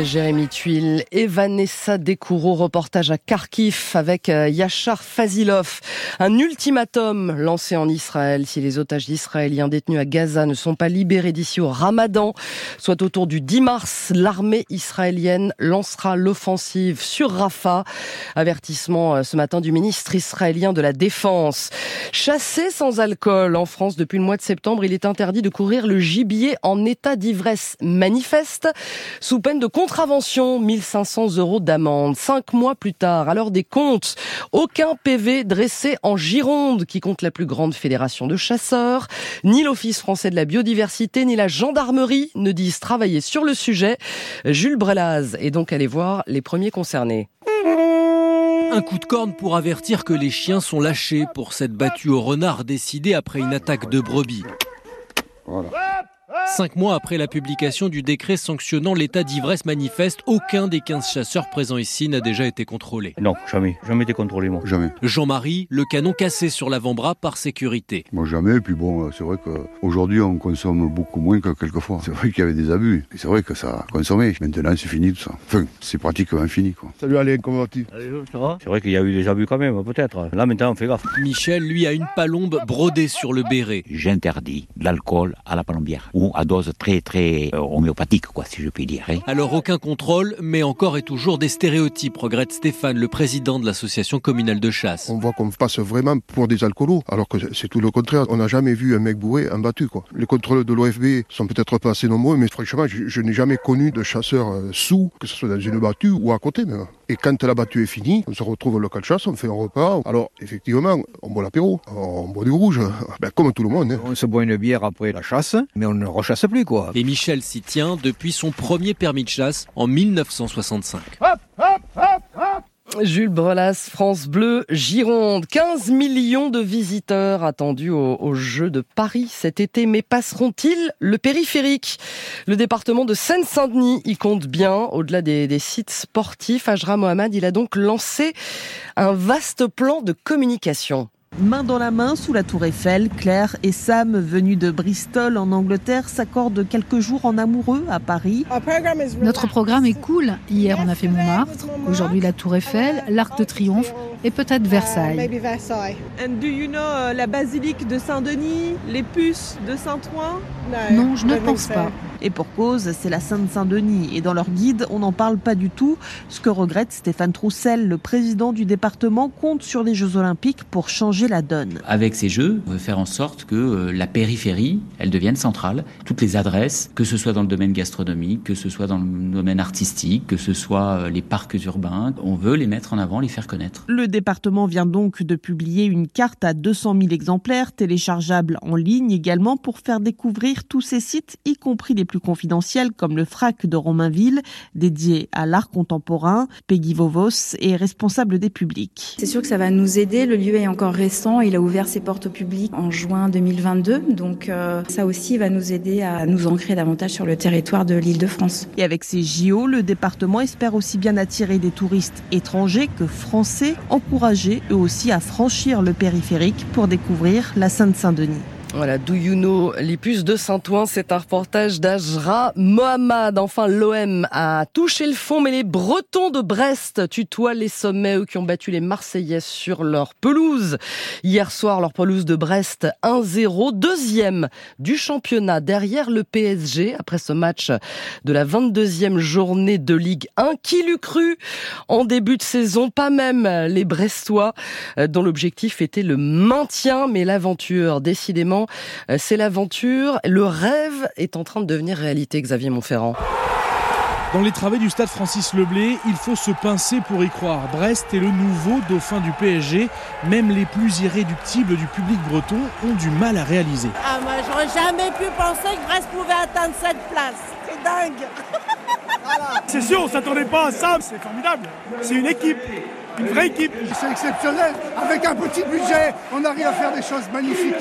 Jérémy Tuile et Vanessa Descoureaux, reportage à Kharkiv avec euh, Yachar Fazilov. Un ultimatum lancé en Israël. Si les otages israéliens détenus à Gaza ne sont pas libérés d'ici au Ramadan, soit autour du 10 mars, l'armée israélienne lancera l'offensive sur Rafah. Avertissement euh, ce matin du ministre israélien de la Défense. Chassé sans alcool en France depuis le mois de septembre, il est interdit de courir le gibier en état d'ivresse manifeste sous peine de contravention, 1500 euros d'amende. Cinq mois plus tard, à l'heure des comptes, aucun PV dressé en Gironde, qui compte la plus grande fédération de chasseurs. Ni l'Office français de la biodiversité, ni la gendarmerie ne disent travailler sur le sujet. Jules Brelaz est donc allé voir les premiers concernés. Un coup de corne pour avertir que les chiens sont lâchés pour cette battue au renard décidée après une attaque de brebis. Voilà. Cinq mois après la publication du décret sanctionnant l'état d'ivresse manifeste, aucun des 15 chasseurs présents ici n'a déjà été contrôlé. Non, jamais. Jamais été contrôlé, moi. Jamais. Jean-Marie, le canon cassé sur l'avant-bras par sécurité. Moi, jamais. Puis bon, c'est vrai qu'aujourd'hui, on consomme beaucoup moins que quelquefois. C'est vrai qu'il y avait des abus. C'est vrai que ça a consommé. Maintenant, c'est fini tout ça. Enfin, c'est pratiquement fini, quoi. Salut Alain, comment vas-tu? C'est vrai qu'il y a eu des abus quand même, peut-être. Là, maintenant, on fait gaffe. Michel, lui, a une palombe brodée sur le béret. J'interdis l'alcool à la palombière ou à dose très très euh, homéopathique, quoi, si je puis dire. Hein. Alors aucun contrôle, mais encore et toujours des stéréotypes, regrette Stéphane, le président de l'association communale de chasse. On voit qu'on passe vraiment pour des alcoolos, alors que c'est tout le contraire. On n'a jamais vu un mec bourré un battu, quoi. Les contrôles de l'OFB sont peut-être pas assez nombreux, mais franchement, je, n'ai jamais connu de chasseur euh, sous, que ce soit dans une battue ou à côté même. Et quand la battue est finie, on se retrouve au local de chasse, on fait un repas. Alors, effectivement, on boit l'apéro, on boit du rouge, ben, comme tout le monde. Hein. On se boit une bière après la chasse, mais on ne rechasse plus, quoi. Et Michel s'y tient depuis son premier permis de chasse en 1965. Jules Brelas, France Bleu, Gironde. 15 millions de visiteurs attendus aux, Jeux de Paris cet été. Mais passeront-ils le périphérique? Le département de Seine-Saint-Denis y compte bien. Au-delà des, des, sites sportifs, Ajra Mohamed, il a donc lancé un vaste plan de communication. Main dans la main sous la tour Eiffel, Claire et Sam, venus de Bristol en Angleterre, s'accordent quelques jours en amoureux à Paris. Notre programme est cool. Hier, on a fait Montmartre, aujourd'hui la tour Eiffel, l'Arc de Triomphe et peut-être Versailles. And do you know uh, la basilique de Saint-Denis, les puces de Saint-Ouen? Non, je ne pense pas. Et pour cause, c'est la Sainte-Saint-Denis. Et dans leur guide, on n'en parle pas du tout. Ce que regrette Stéphane Troussel, le président du département, compte sur les Jeux Olympiques pour changer la donne. Avec ces Jeux, on veut faire en sorte que euh, la périphérie, elle devienne centrale. Toutes les adresses, que ce soit dans le domaine gastronomique, que ce soit dans le domaine artistique, que ce soit euh, les parcs urbains, on veut les mettre en avant, les faire connaître. Le département vient donc de publier une carte à 200 000 exemplaires, téléchargeable en ligne également, pour faire découvrir tous ces sites, y compris les plus confidentiels comme le FRAC de Romainville, dédié à l'art contemporain. Peggy Vovos est responsable des publics. C'est sûr que ça va nous aider. Le lieu est encore récent. Il a ouvert ses portes au public en juin 2022. Donc euh, ça aussi va nous aider à nous ancrer davantage sur le territoire de l'île de France. Et avec ces JO, le département espère aussi bien attirer des touristes étrangers que français, encourager eux aussi à franchir le périphérique pour découvrir la Sainte-Saint-Denis. Voilà, Do You Know, les puces de Saint-Ouen, c'est un reportage d'Ajra Mohamed. Enfin, l'OM a touché le fond, mais les Bretons de Brest tutoient les sommets, eux qui ont battu les Marseillais sur leur pelouse. Hier soir, leur pelouse de Brest 1-0, deuxième du championnat derrière le PSG après ce match de la 22e journée de Ligue 1. Qui l'eût cru en début de saison Pas même les Brestois, dont l'objectif était le maintien, mais l'aventure, décidément, euh, c'est l'aventure. Le rêve est en train de devenir réalité, Xavier Montferrand. Dans les travées du stade Francis Leblé, il faut se pincer pour y croire. Brest est le nouveau dauphin du PSG. Même les plus irréductibles du public breton ont du mal à réaliser. Ah, moi, j'aurais jamais pu penser que Brest pouvait atteindre cette place. C'est dingue C'est sûr, on s'attendait pas à ça. C'est formidable. C'est une équipe une vraie équipe. C'est exceptionnel. Avec un petit budget, on arrive à faire des choses magnifiques.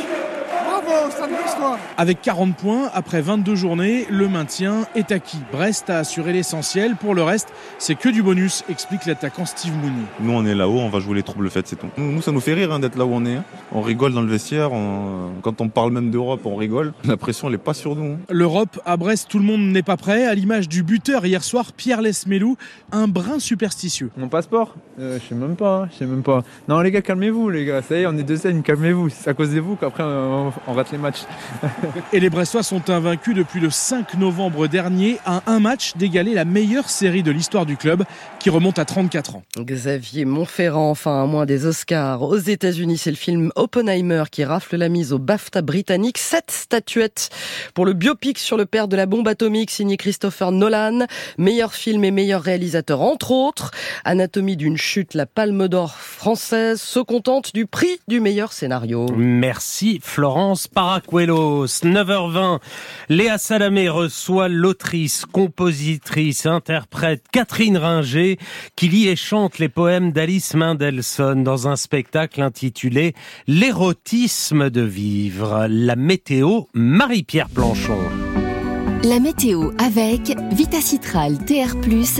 Bravo, Stade Brestois Avec 40 points, après 22 journées, le maintien est acquis. Brest a assuré l'essentiel. Pour le reste, c'est que du bonus, explique l'attaquant Steve Mooney. Nous, on est là-haut, on va jouer les troubles faites, c'est tout. Nous, ça nous fait rire hein, d'être là où on est. hein. On rigole dans le vestiaire. on- Quand on parle même d'Europe, on rigole. La pression, elle n'est pas sur nous. hein. L'Europe, à Brest, tout le monde n'est pas prêt. À l'image du buteur hier soir, Pierre Lesmelou, un brin superstitieux. Mon passeport? Euh, Je sais même pas, hein, je sais même pas. Non les gars, calmez-vous les gars, ça y est, on est deux scènes, calmez-vous. C'est à cause de vous qu'après on, on rate les matchs. Et les Brestois sont invaincus depuis le 5 novembre dernier à un match d'égaler la meilleure série de l'histoire du club qui remonte à 34 ans. Xavier Montferrand, enfin à moins des Oscars. Aux États-Unis, c'est le film Oppenheimer qui rafle la mise au BAFTA britannique. Sept statuettes pour le biopic sur le père de la bombe atomique signé Christopher Nolan. Meilleur film et meilleur réalisateur entre autres. Anatomie d'une chute, la Palme d'Or française se contente du prix du meilleur scénario. Merci Florence Paracuelos. 9h20, Léa Salamé reçoit l'autrice, compositrice, interprète Catherine Ringer qui lit et chante les poèmes d'Alice Mendelssohn dans un spectacle intitulé L'érotisme de vivre. La météo, Marie-Pierre Planchon. La météo avec Vitacitral TR+,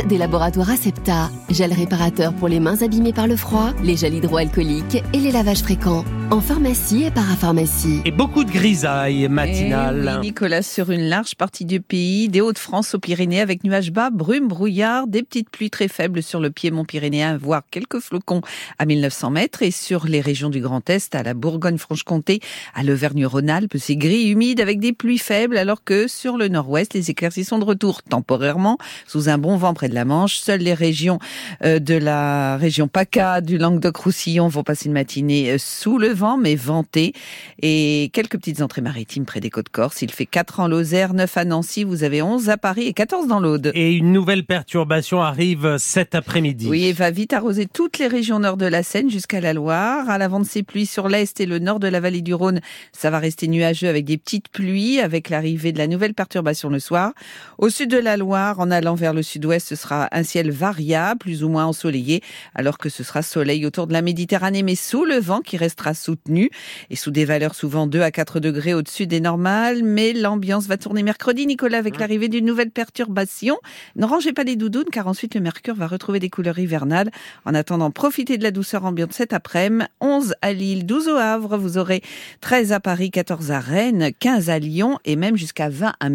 des laboratoires Acepta, gel réparateur pour les mains abîmées par le froid, les gels hydroalcooliques et les lavages fréquents. En pharmacie et parapharmacie. Et beaucoup de grisailles matinales. Eh oui, Nicolas, sur une large partie du pays, des Hauts-de-France aux Pyrénées, avec nuages bas, brume, brouillard, des petites pluies très faibles sur le piémont pyrénéen, voire quelques flocons à 1900 mètres, et sur les régions du Grand Est, à la Bourgogne-Franche-Comté, à l'Auvergne-Rhône-Alpes, c'est gris, humide, avec des pluies faibles, alors que sur le nord-ouest, les éclaircies sont de retour temporairement, sous un bon vent près de la Manche. Seules les régions euh, de la région PACA, du Languedoc-Roussillon vont passer une matinée euh, sous le vent, mais ventée. Et quelques petites entrées maritimes près des côtes corse. Il fait 4 en Lozère, 9 à Nancy, vous avez 11 à Paris et 14 dans l'Aude. Et une nouvelle perturbation arrive cet après-midi. Oui, et va vite arroser toutes les régions nord de la Seine jusqu'à la Loire. À l'avant de ces pluies sur l'est et le nord de la vallée du Rhône, ça va rester nuageux avec des petites pluies, avec l'arrivée de la nouvelle perturbation le soir. Au sud de la Loire, en allant vers le sud-ouest, ce sera un ciel variable, plus ou moins ensoleillé, alors que ce sera soleil autour de la Méditerranée, mais sous le vent qui restera soutenu et sous des valeurs souvent 2 à 4 degrés au-dessus des normales. Mais l'ambiance va tourner mercredi, Nicolas, avec l'arrivée d'une nouvelle perturbation. Ne rangez pas les doudounes, car ensuite le mercure va retrouver des couleurs hivernales. En attendant, profitez de la douceur ambiante cet après-midi. 11 à Lille, 12 au Havre, vous aurez 13 à Paris, 14 à Rennes, 15 à Lyon et même jusqu'à 20 à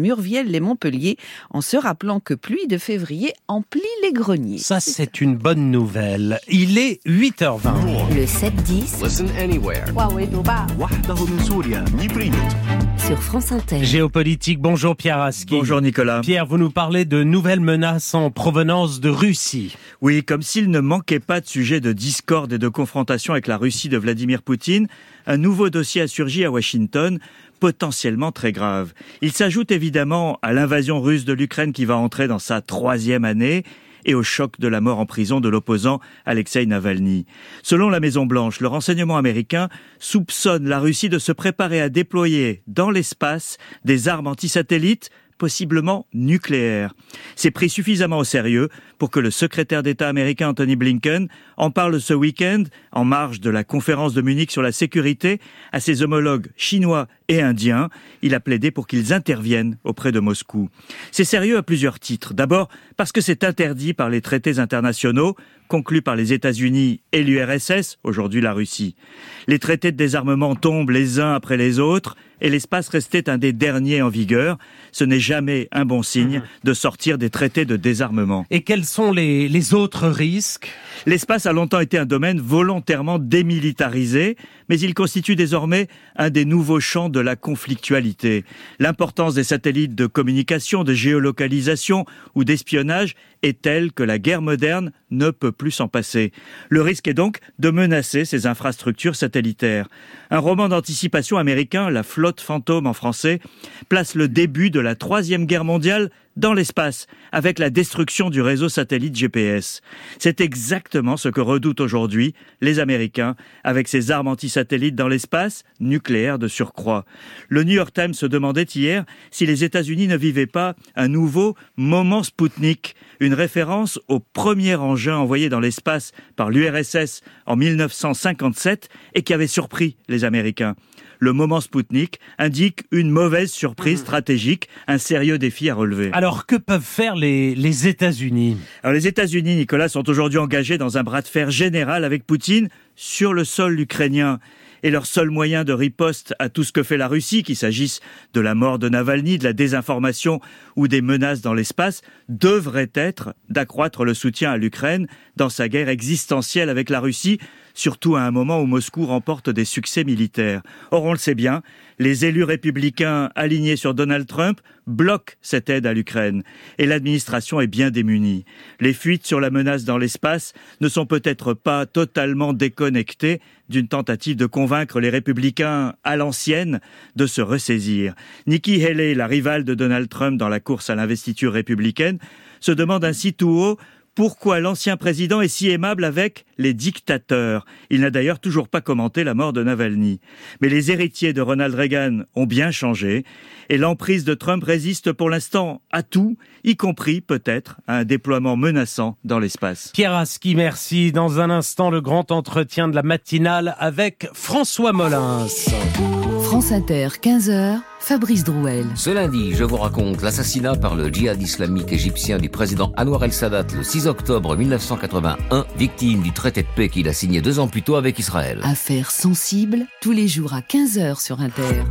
les Montpellier en se rappelant que pluie de février emplit les greniers. Ça, c'est une bonne nouvelle. Il est 8h20. Le 7-10. Sur France Inter. Géopolitique, bonjour Pierre Aski. Bonjour Nicolas. Pierre, vous nous parlez de nouvelles menaces en provenance de Russie. Oui, comme s'il ne manquait pas de sujets de discorde et de confrontation avec la Russie de Vladimir Poutine, un nouveau dossier a surgi à Washington potentiellement très grave. Il s'ajoute évidemment à l'invasion russe de l'Ukraine qui va entrer dans sa troisième année et au choc de la mort en prison de l'opposant Alexei Navalny. Selon la Maison-Blanche, le renseignement américain soupçonne la Russie de se préparer à déployer dans l'espace des armes antisatellites possiblement nucléaires. C'est pris suffisamment au sérieux pour que le secrétaire d'État américain Anthony Blinken en parle ce week-end, en marge de la conférence de Munich sur la sécurité, à ses homologues chinois et indiens. Il a plaidé pour qu'ils interviennent auprès de Moscou. C'est sérieux à plusieurs titres. D'abord parce que c'est interdit par les traités internationaux conclus par les États-Unis et l'URSS, aujourd'hui la Russie. Les traités de désarmement tombent les uns après les autres et l'espace restait un des derniers en vigueur. Ce n'est jamais un bon signe de sortir des traités de désarmement. Et quels sont les, les autres risques? L'espace a longtemps été un domaine volontairement démilitarisé, mais il constitue désormais un des nouveaux champs de la conflictualité. L'importance des satellites de communication, de géolocalisation ou d'espionnage est telle que la guerre moderne ne peut plus s'en passer. Le risque est donc de menacer ces infrastructures satellitaires. Un roman d'anticipation américain, La flotte fantôme en français, place le début de la troisième guerre mondiale dans l'espace, avec la destruction du réseau satellite GPS. C'est exactement ce que redoutent aujourd'hui les Américains avec ces armes antisatellites satellites dans l'espace, nucléaire de surcroît. Le New York Times se demandait hier si les États-Unis ne vivaient pas un nouveau moment Spoutnik, une référence au premier engin envoyé dans l'espace par l'URSS en 1957 et qui avait surpris les Américains le moment Spoutnik indique une mauvaise surprise stratégique, un sérieux défi à relever. Alors que peuvent faire les, les États-Unis? Alors les États-Unis, Nicolas, sont aujourd'hui engagés dans un bras de fer général avec Poutine sur le sol ukrainien. Et leur seul moyen de riposte à tout ce que fait la Russie, qu'il s'agisse de la mort de Navalny, de la désinformation ou des menaces dans l'espace, devrait être d'accroître le soutien à l'Ukraine dans sa guerre existentielle avec la Russie, surtout à un moment où Moscou remporte des succès militaires. Or, on le sait bien, les élus républicains alignés sur Donald Trump bloquent cette aide à l'Ukraine et l'administration est bien démunie. Les fuites sur la menace dans l'espace ne sont peut-être pas totalement déconnectées d'une tentative de convaincre les républicains à l'ancienne de se ressaisir. Nikki Haley, la rivale de Donald Trump dans la course à l'investiture républicaine, se demande ainsi tout haut pourquoi l'ancien président est si aimable avec les dictateurs? Il n'a d'ailleurs toujours pas commenté la mort de Navalny. Mais les héritiers de Ronald Reagan ont bien changé et l'emprise de Trump résiste pour l'instant à tout, y compris peut-être à un déploiement menaçant dans l'espace. Pierre Aski, merci. Dans un instant, le grand entretien de la matinale avec François Molins. France Inter, 15h. Fabrice Drouel. Ce lundi, je vous raconte l'assassinat par le djihad islamique égyptien du président Anwar el-Sadat le 6 octobre 1981, victime du traité de paix qu'il a signé deux ans plus tôt avec Israël. Affaire sensible, tous les jours à 15h sur Inter.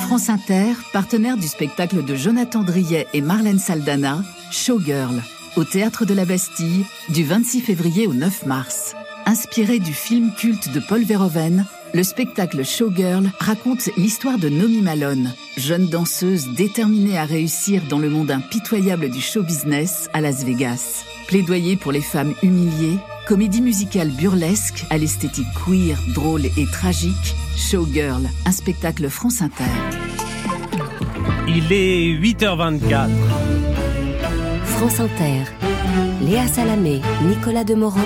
France Inter, partenaire du spectacle de Jonathan Driet et Marlène Saldana, Showgirl, au théâtre de la Bastille, du 26 février au 9 mars. Inspiré du film culte de Paul Verhoeven, le spectacle Showgirl raconte l'histoire de Nomi Malone, jeune danseuse déterminée à réussir dans le monde impitoyable du show business à Las Vegas. Plaidoyer pour les femmes humiliées, comédie musicale burlesque à l'esthétique queer, drôle et tragique, Showgirl, un spectacle France Inter. Il est 8h24. France Inter. Léa Salamé, Nicolas Demorand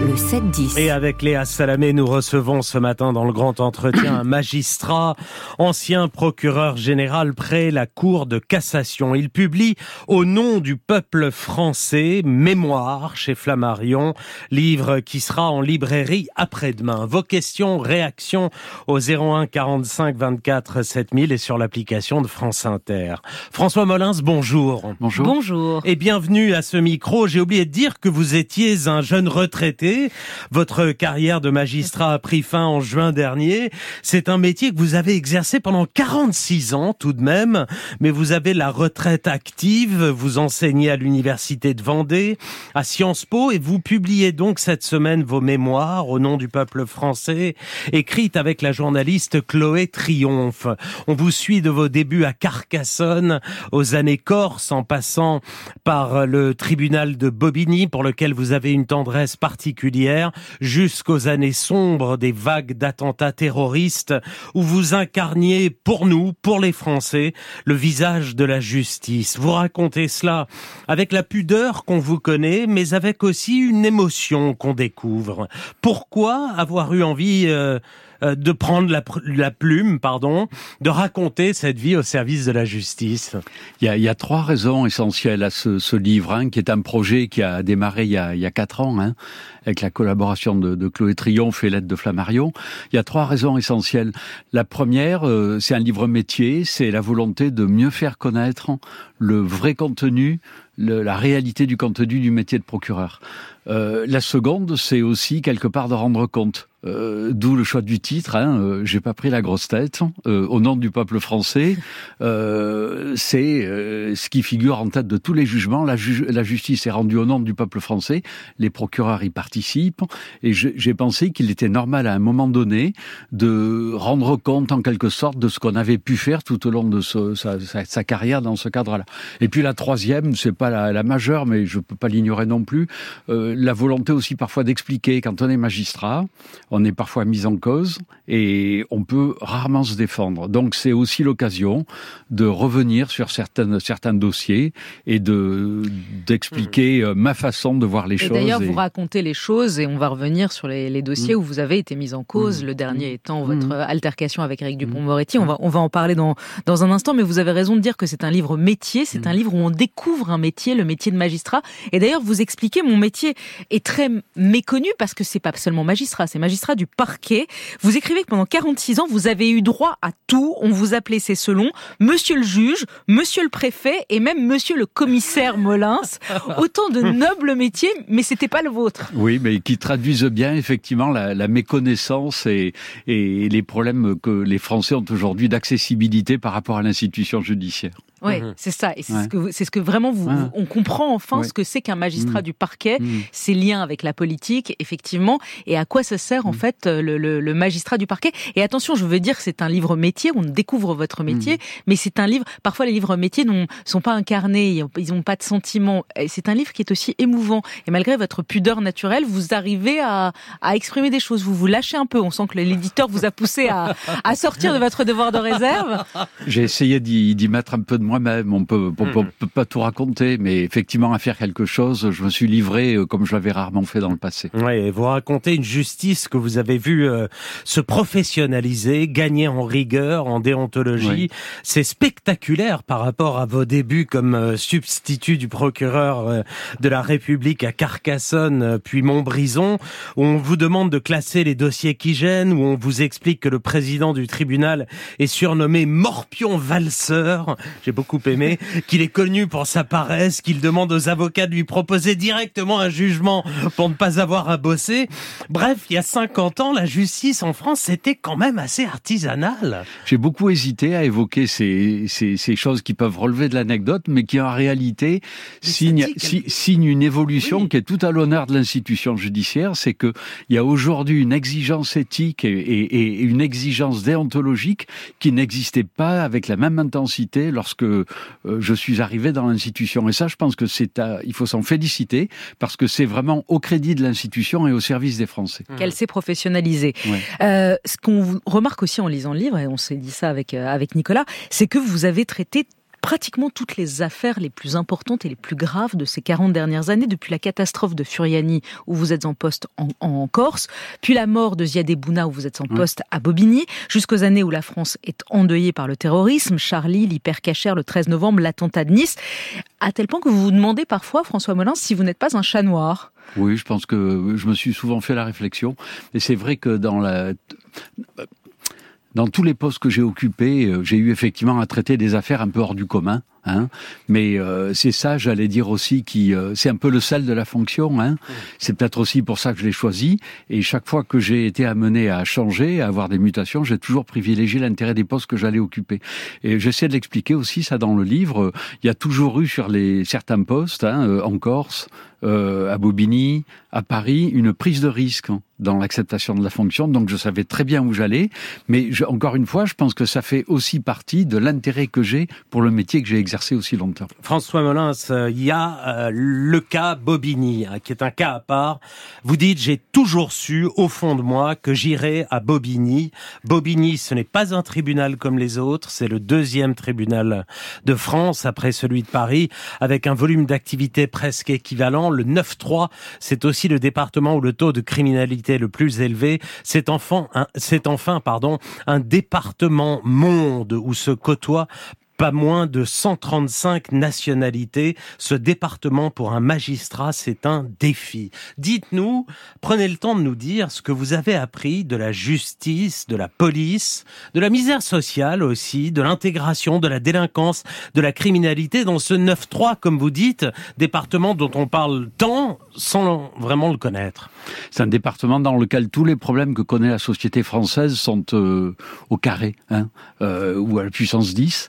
le 7-10. Et avec Léa Salamé, nous recevons ce matin dans le grand entretien un magistrat, ancien procureur général près la Cour de cassation. Il publie au nom du peuple français Mémoire chez Flammarion, livre qui sera en librairie après-demain. Vos questions, réactions au 01 45 24 7000 et sur l'application de France Inter. François Molins, bonjour. Bonjour. Bonjour. Et bienvenue à ce micro. J'ai oublié de dire que vous étiez un jeune retraité votre carrière de magistrat a pris fin en juin dernier. C'est un métier que vous avez exercé pendant 46 ans tout de même, mais vous avez la retraite active, vous enseignez à l'université de Vendée, à Sciences Po, et vous publiez donc cette semaine vos mémoires au nom du peuple français, écrites avec la journaliste Chloé Triomphe. On vous suit de vos débuts à Carcassonne, aux années Corse, en passant par le tribunal de Bobigny, pour lequel vous avez une tendresse particulière jusqu'aux années sombres des vagues d'attentats terroristes où vous incarniez pour nous, pour les Français, le visage de la justice. Vous racontez cela avec la pudeur qu'on vous connaît, mais avec aussi une émotion qu'on découvre. Pourquoi avoir eu envie euh, de prendre la, plume, pardon, de raconter cette vie au service de la justice Il y a, trois raisons essentielles à ce, livre, hein, qui est un projet qui a démarré il y a, quatre ans, hein, avec la collaboration de, Chloé Triomphe et l'aide de Flammarion. Il y a trois raisons essentielles. La première, euh, c'est un livre métier, c'est la volonté de mieux faire connaître le vrai contenu, la réalité du contenu du métier de procureur. Euh, la seconde, c'est aussi quelque part de rendre compte. Euh, d'où le choix du titre. Hein, euh, J'ai pas pris la grosse tête. au nom du peuple français, c'est ce qui figure en tête de tous les jugements. La, justice est rendue au nom du peuple français. Les procureurs y participent. Et j'ai pensé qu'il était normal à un moment donné de rendre compte en quelque sorte de ce qu'on avait pu faire tout au long de sa, carrière dans ce cadre-là. Et puis la troisième, c'est pas la, la majeure, mais je peux pas l'ignorer non plus, euh, la volonté aussi parfois d'expliquer. Quand on est magistrat, on est parfois mis en cause et on peut rarement se défendre. Donc c'est aussi l'occasion de revenir sur certaines, certains dossiers et de d'expliquer euh, ma façon de voir les et choses. D'ailleurs, et- vous racontez les choses et on va revenir sur les, les dossiers Mm. où vous avez été mis en cause, le dernier étant votre altercation avec Eric Dupont-Moretti. On va, on va en parler dans, dans un instant, mais vous avez raison de dire que c'est un livre métier, c'est un livre où on découvre un métier, le métier de magistrat. Et d'ailleurs, vous expliquez, mon métier est très méconnu parce que c'est pas seulement magistrat, c'est magistrat du parquet. Vous écrivez que pendant 46 ans, vous avez eu droit à tout. On vous appelait, c'est selon, monsieur le juge, monsieur le préfet et même monsieur le commissaire Molins. Autant de nobles métiers, mais c'était pas le vôtre. Oui, mais qui traduisent bien effectivement la, la méconnaissance et, et les problèmes que les Français ont aujourd'hui d'accessibilité par rapport à l'institution judiciaire. Ouais, c'est ça. Et c'est Ouais. ce que, ce que vraiment vous, Ouais. vous- on comprend enfin Ouais. ce que c'est qu'un magistrat Mm. du parquet, Mm. ses liens avec la politique, effectivement, et à quoi ça sert en fait euh, le, le- le magistrat du parquet. Et attention, je veux dire, c'est un livre métier, on découvre votre métier, mais c'est un livre. Parfois, les livres métiers n'ont sont pas incarnés, ils n'ont pas de sentiments. C'est un livre qui est aussi émouvant. Et malgré votre pudeur naturelle, vous arrivez à, à exprimer des choses. Vous vous lâchez un peu. On sent que l'éditeur vous a poussé à, à sortir de votre devoir de réserve. J'ai essayé d'y mettre un peu de moi-même. On peut, on peut, on peut pas tout raconter, mais effectivement, à faire quelque chose, je me suis livré euh, comme je l'avais rarement fait dans le passé. Ouais, et vous racontez une justice que vous avez vue euh, se professionnaliser, gagner en rigueur, en déontologie. Oui. C'est spectaculaire par rapport à vos débuts comme euh, substitut du procureur euh, de la République à Carcassonne, euh, puis Montbrison, où on vous demande de classer les dossiers qui gênent, où on vous explique que le président du tribunal est surnommé Morpion Valseur. J'ai beaucoup aimé qu'il est connu pour sa paresse, qu'il demande aux avocats de lui proposer directement un jugement pour ne pas avoir à bosser. Bref, il y a 50 ans, la justice en France, c'était quand même assez artisanal. J'ai beaucoup hésité à évoquer ces, ces, ces choses qui peuvent relever de l'anecdote, mais qui en réalité signent, si- signent une évolution qui est tout à l'honneur de l'institution judiciaire. C'est que il y a aujourd'hui une exigence éthique et, et- et une exigence déontologique qui n'existait pas avec la même intensité lorsque euh, je suis arrivé dans l'institution. Et ça, je pense que c'est à, il faut s'en féliciter parce que c'est vraiment au crédit de l'institution et au service des Français. qu'elle s'est professionnalisée. Ouais. Euh, ce qu'on remarque aussi en lisant le livre, et on s'est dit ça avec, euh, avec Nicolas, c'est que vous avez traité pratiquement toutes les affaires les plus importantes et les plus graves de ces 40 dernières années, depuis la catastrophe de Furiani, où vous êtes en poste en, en Corse, puis la mort de Ziad Bouna, où vous êtes en poste à Bobigny, jusqu'aux années où la France est endeuillée par le terrorisme, Charlie, l'hypercachère le 13 novembre, l'attentat de Nice, à tel point que vous vous demandez parfois, François Molins, si vous n'êtes pas un chat noir. Oui, je pense que je me suis souvent fait la réflexion. Et c'est vrai que dans la dans tous les postes que j'ai occupés, euh, j'ai eu effectivement à traiter des affaires un peu hors du commun. Hein, mais euh, c'est ça, j'allais dire aussi, qui euh, c'est un peu le sel de la fonction. Hein. C'est peut-être aussi pour ça que je l'ai choisi. Et chaque fois que j'ai été amené à changer, à avoir des mutations, j'ai toujours privilégié l'intérêt des postes que j'allais occuper. Et j'essaie de l'expliquer aussi ça dans le livre. Il y a toujours eu sur les certains postes, hein, euh, en Corse, euh, à Bobigny, à Paris, une prise de risque dans l'acceptation de la fonction. Donc je savais très bien où j'allais. Mais je- encore une fois, je pense que ça fait aussi partie de l'intérêt que j'ai pour le métier que j'ai exercé aussi longtemps. François Molins, il y a euh, le cas Bobigny, hein, qui est un cas à part. Vous dites, j'ai toujours su, au fond de moi, que j'irai à Bobigny. Bobigny, ce n'est pas un tribunal comme les autres, c'est le deuxième tribunal de France, après celui de Paris, avec un volume d'activité presque équivalent. Le 9-3, c'est aussi le département où le taux de criminalité est le plus élevé. C'est enfin, un, enfin pardon, un département monde où se côtoient pas moins de 135 nationalités. Ce département pour un magistrat, c'est un défi. Dites-nous, prenez le temps de nous dire ce que vous avez appris de la justice, de la police, de la misère sociale aussi, de l'intégration, de la délinquance, de la criminalité dans ce 9-3, comme vous dites, département dont on parle tant sans vraiment le connaître. C'est un département dans lequel tous les problèmes que connaît la société française sont euh, au carré, hein, euh, ou à la puissance 10.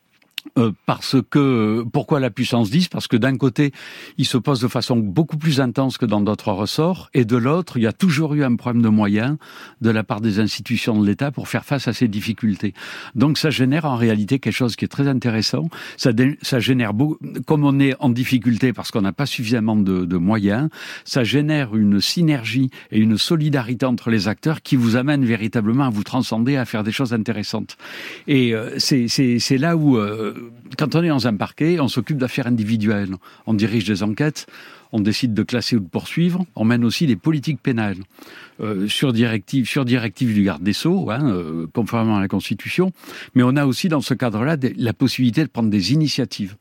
euh, parce que pourquoi la puissance 10 Parce que d'un côté, il se pose de façon beaucoup plus intense que dans d'autres ressorts, et de l'autre, il y a toujours eu un problème de moyens de la part des institutions de l'État pour faire face à ces difficultés. Donc ça génère en réalité quelque chose qui est très intéressant. Ça, ça génère beaucoup, comme on est en difficulté parce qu'on n'a pas suffisamment de, de, moyens, ça génère une synergie et une solidarité entre les acteurs qui vous amène véritablement à vous transcender, à faire des choses intéressantes. Et euh, c'est là où euh, quand on est dans un parquet, on s'occupe d'affaires individuelles. On dirige des enquêtes, on décide de classer ou de poursuivre. On mène aussi des politiques pénales euh, sur directive, sur directive du garde des sceaux, hein, euh, conformément à la Constitution. Mais on a aussi dans ce cadre-là la possibilité de prendre des initiatives.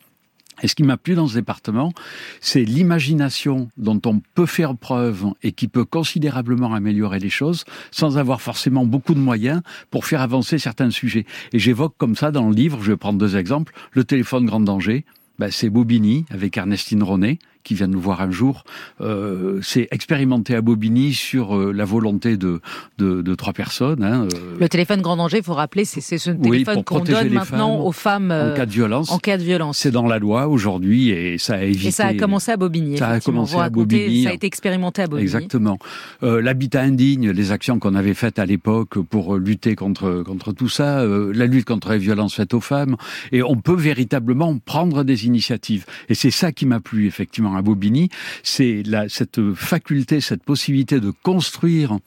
Et ce qui m'a plu dans ce département, c'est l'imagination dont on peut faire preuve et qui peut considérablement améliorer les choses sans avoir forcément beaucoup de moyens pour faire avancer certains sujets. Et j'évoque comme ça dans le livre, je vais prendre deux exemples, le téléphone grand danger, ben, c'est Bobigny avec Ernestine Ronet, qui vient nous voir un jour, euh, c'est expérimenté à Bobigny sur euh, la volonté de, de, de trois personnes. Hein, euh. Le téléphone grand danger, il faut rappeler, c'est ce téléphone qu'on donne maintenant aux femmes en cas de violence. En cas de violence. C'est dans la loi aujourd'hui et ça a évité. Et ça a commencé à Bobigny. Ça a commencé à Bobigny. Ça a été expérimenté à Bobigny. Exactement. L'habitat indigne, les actions qu'on avait faites à l'époque pour lutter contre contre tout ça, la lutte contre les violences faites aux femmes, et on peut véritablement prendre des initiatives. Et c'est ça qui m'a plu effectivement à Bobigny, c'est cette faculté, cette possibilité de construire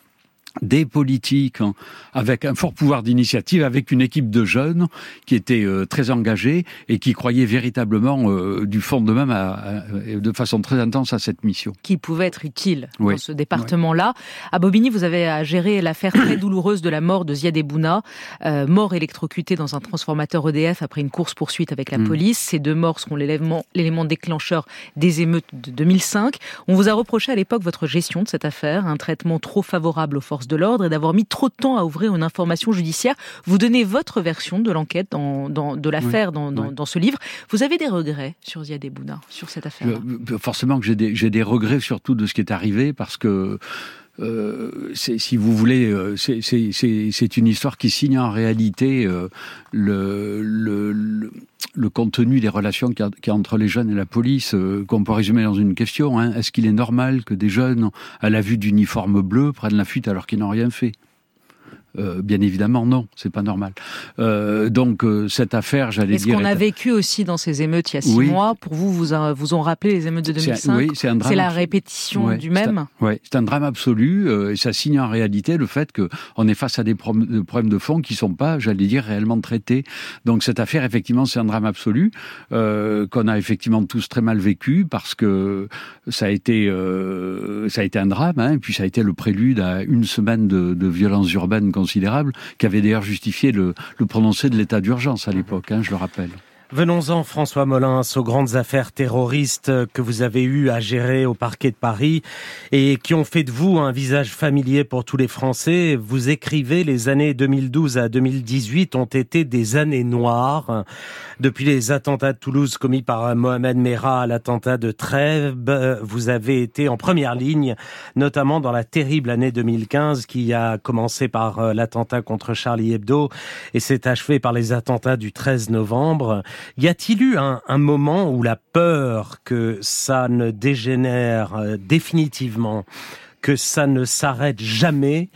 des politiques hein, avec un fort pouvoir d'initiative, avec une équipe de jeunes qui étaient euh, très engagés et qui croyaient véritablement euh, du fond de même à, de façon très intense à cette mission. Qui pouvait être utile dans ce département-là. À Bobigny, vous avez à gérer l'affaire très douloureuse de la mort de Ziad Ebouna, euh, mort électrocuté dans un transformateur EDF après une course-poursuite avec la mm. police. Ces deux morts seront l'élément déclencheur des émeutes de 2005. On vous a reproché à l'époque votre gestion de cette affaire, un traitement trop favorable aux forces de l'ordre et d'avoir mis trop de temps à ouvrir une information judiciaire. Vous donnez votre version de l'enquête, dans, de l'affaire dans, ce livre. Vous avez des regrets sur Ziad Bouna, sur cette affaire euh, Forcément que j'ai des, des regrets surtout de ce qui est arrivé parce que euh, si vous voulez, euh, c'est une histoire qui signe en réalité euh, le, contenu des relations qu'il y, a entre les jeunes et la police, qu'on peut résumer dans une question. Hein. Est-ce qu'il est normal que des jeunes, à la vue d'uniformes bleus, prennent la fuite alors qu'ils n'ont rien fait? Euh, bien évidemment, non, c'est pas normal. Euh, donc euh, cette affaire, j'allais dire. Ce qu'on a vécu aussi dans ces émeutes il y a six mois, pour vous, vous, vous ont rappelé les émeutes de 2005. Oui, c'est un drame. C'est la répétition du même. Oui, c'est un drame absolu et ça signe en réalité le fait que on est face à des problèmes de fond qui sont pas, j'allais dire, réellement traités. Donc cette affaire, effectivement, c'est un drame absolu qu'on a effectivement tous très mal vécu parce que ça a été ça a été un drame, hein, et puis ça a été le prélude à une semaine de, de violences urbaines considérable, qui avait d'ailleurs justifié le, le prononcé de l'état d'urgence à l'époque, hein, je le rappelle. Venons-en, François Molins, aux grandes affaires terroristes que vous avez eu à gérer au parquet de Paris et qui ont fait de vous un visage familier pour tous les Français. Vous écrivez les années 2012 à 2018 ont été des années noires. Depuis les attentats de Toulouse commis par Mohamed Merah à l'attentat de Trèbes, vous avez été en première ligne, notamment dans la terrible année 2015 qui a commencé par euh, l'attentat contre Charlie Hebdo et s'est achevé par les attentats du 13 novembre. Y a-t-il eu un, moment où la peur que ça ne dégénère euh, définitivement, que ça ne s'arrête jamais,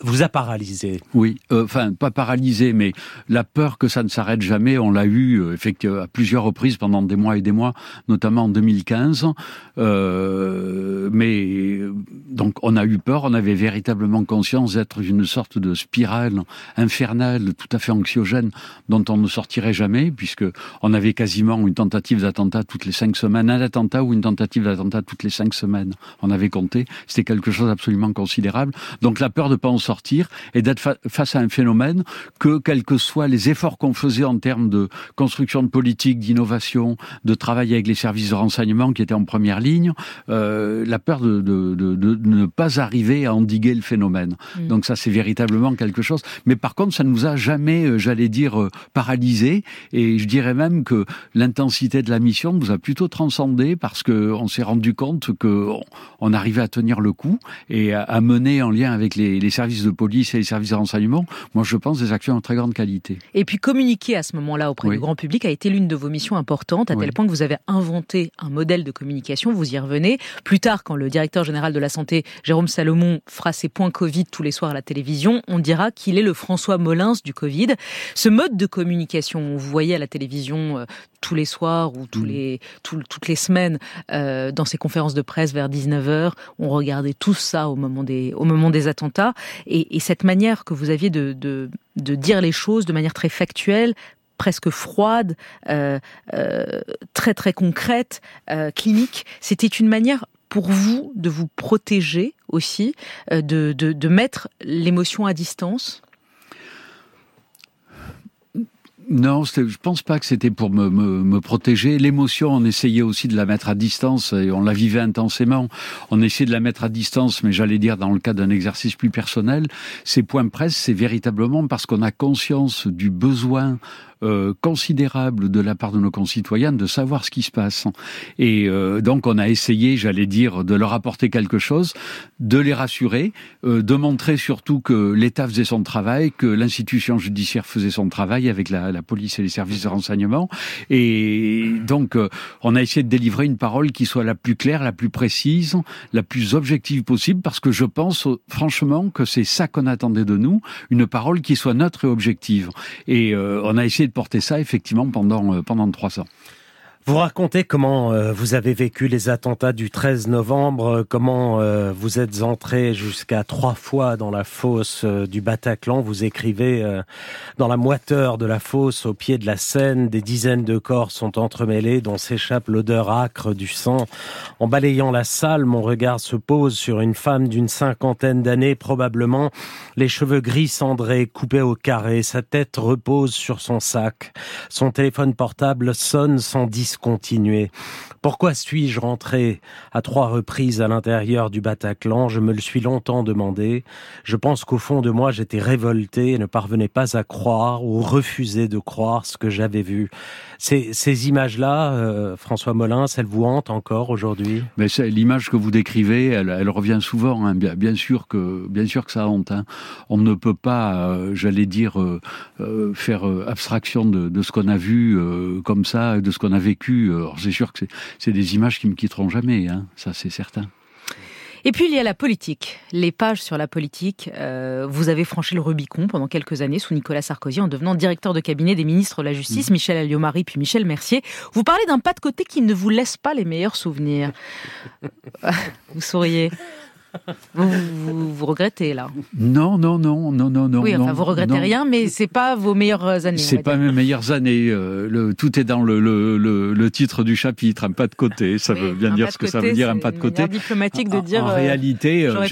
vous a paralysé. Oui, euh, enfin pas paralysé, mais la peur que ça ne s'arrête jamais, on l'a eu euh, effectivement à plusieurs reprises pendant des mois et des mois, notamment en 2015. Euh, mais donc on a eu peur, on avait véritablement conscience d'être une sorte de spirale infernale, tout à fait anxiogène, dont on ne sortirait jamais, puisque on avait quasiment une tentative d'attentat toutes les cinq semaines, un attentat ou une tentative d'attentat toutes les cinq semaines. On avait compté, c'était quelque chose d'absolument considérable. Donc la peur de penser sortir et d'être face à un phénomène que, quels que soient les efforts qu'on faisait en termes de construction de politique, d'innovation, de travail avec les services de renseignement qui étaient en première ligne, euh, la peur de, de, de, de, ne pas arriver à endiguer le phénomène. Mm. Donc ça, c'est véritablement quelque chose. Mais par contre, ça ne nous a jamais, euh, j'allais dire, euh, paralysé. Et je dirais même que l'intensité de la mission nous a plutôt transcendé parce que on s'est rendu compte que on, arrivait à tenir le coup et à, mener en lien avec les, les services services de police et les services de renseignement, moi je pense des actions de très grande qualité. Et puis communiquer à ce moment-là auprès du grand public a été l'une de vos missions importantes, à tel point que vous avez inventé un modèle de communication, vous y revenez. Plus tard, quand le directeur général de la santé, Jérôme Salomon, fera ses points Covid tous les soirs à la télévision, on dira qu'il est le François Molins du Covid. Ce mode de communication, vous voyez à la télévision euh, tous les soirs ou tous mm. les, toutes les semaines euh, dans ces conférences de presse vers 19h, on regardait tout ça au moment des, au moment des attentats. Et, cette manière que vous aviez de, de, dire les choses de manière très factuelle, presque froide, euh, très très concrète, clinique, c'était une manière pour vous de vous protéger aussi, de, de, de mettre l'émotion à distance? Non, je pense pas que c'était pour me, me, me protéger. L'émotion, on essayait aussi de la mettre à distance et on la vivait intensément. On essayait de la mettre à distance, mais j'allais dire dans le cadre d'un exercice plus personnel. Ces points presse, c'est véritablement parce qu'on a conscience du besoin euh, considérable de la part de nos concitoyens de savoir ce qui se passe. Et euh, donc on a essayé, j'allais dire, de leur apporter quelque chose, de les rassurer, euh, de montrer surtout que l'État faisait son travail, que l'institution judiciaire faisait son travail avec la, la, police et les services de renseignement. Et donc on a essayé de délivrer une parole qui soit la plus claire, la plus précise, la plus objective possible, parce que je pense franchement que c'est ça qu'on attendait de nous, une parole qui soit neutre et objective. Et on a essayé de porter ça effectivement pendant, euh, pendant trois ans. Vous racontez comment euh, vous avez vécu les attentats du 13 novembre, euh, comment euh, vous êtes entré jusqu'à trois fois dans la fosse du Bataclan. Vous écrivez dans la moiteur de la fosse, au pied de la Seine, des dizaines de corps sont entremêlés, dont s'échappe l'odeur âcre du sang. En balayant la salle, mon regard se pose sur une femme d'une cinquantaine d'années, probablement les cheveux gris cendrés, coupés au carré. Sa tête repose sur son sac. Son téléphone portable sonne sans continuer. Pourquoi suis-je rentré à trois reprises à l'intérieur du Bataclan? Je me le suis longtemps demandé. Je pense qu'au fond de moi, j'étais révolté et ne parvenais pas à croire ou refuser de croire ce que j'avais vu. Ces, images-là, euh, François Molins, elles vous hantent encore aujourd'hui? Mais l'image que vous décrivez, elle, revient souvent. Hein. Bien, sûr que, bien sûr que ça hante. Hein. On ne peut pas, euh, j'allais dire, euh, faire abstraction de, de ce qu'on a vu comme ça, de ce qu'on a vécu. C'est sûr que c'est des images qui me quitteront jamais. Hein. Ça, c'est certain. Et puis il y a la politique, les pages sur la politique. Euh, vous avez franchi le Rubicon pendant quelques années sous Nicolas Sarkozy en devenant directeur de cabinet des ministres de la Justice, mmh. Michel Alliot-Marie puis Michel Mercier. Vous parlez d'un pas de côté qui ne vous laisse pas les meilleurs souvenirs. vous souriez. Vous, vous, regrettez là Non, non, non, non, non, non. Oui, enfin, vous regrettez rien, mais c'est pas vos meilleures années. C'est pas mes meilleures années. Euh, le, tout est dans le, le, le, titre du chapitre, un pas de côté. Ça veut bien dire ce que ça veut dire, un pas de côté. diplomatique de dire. En, euh, réalité, euh,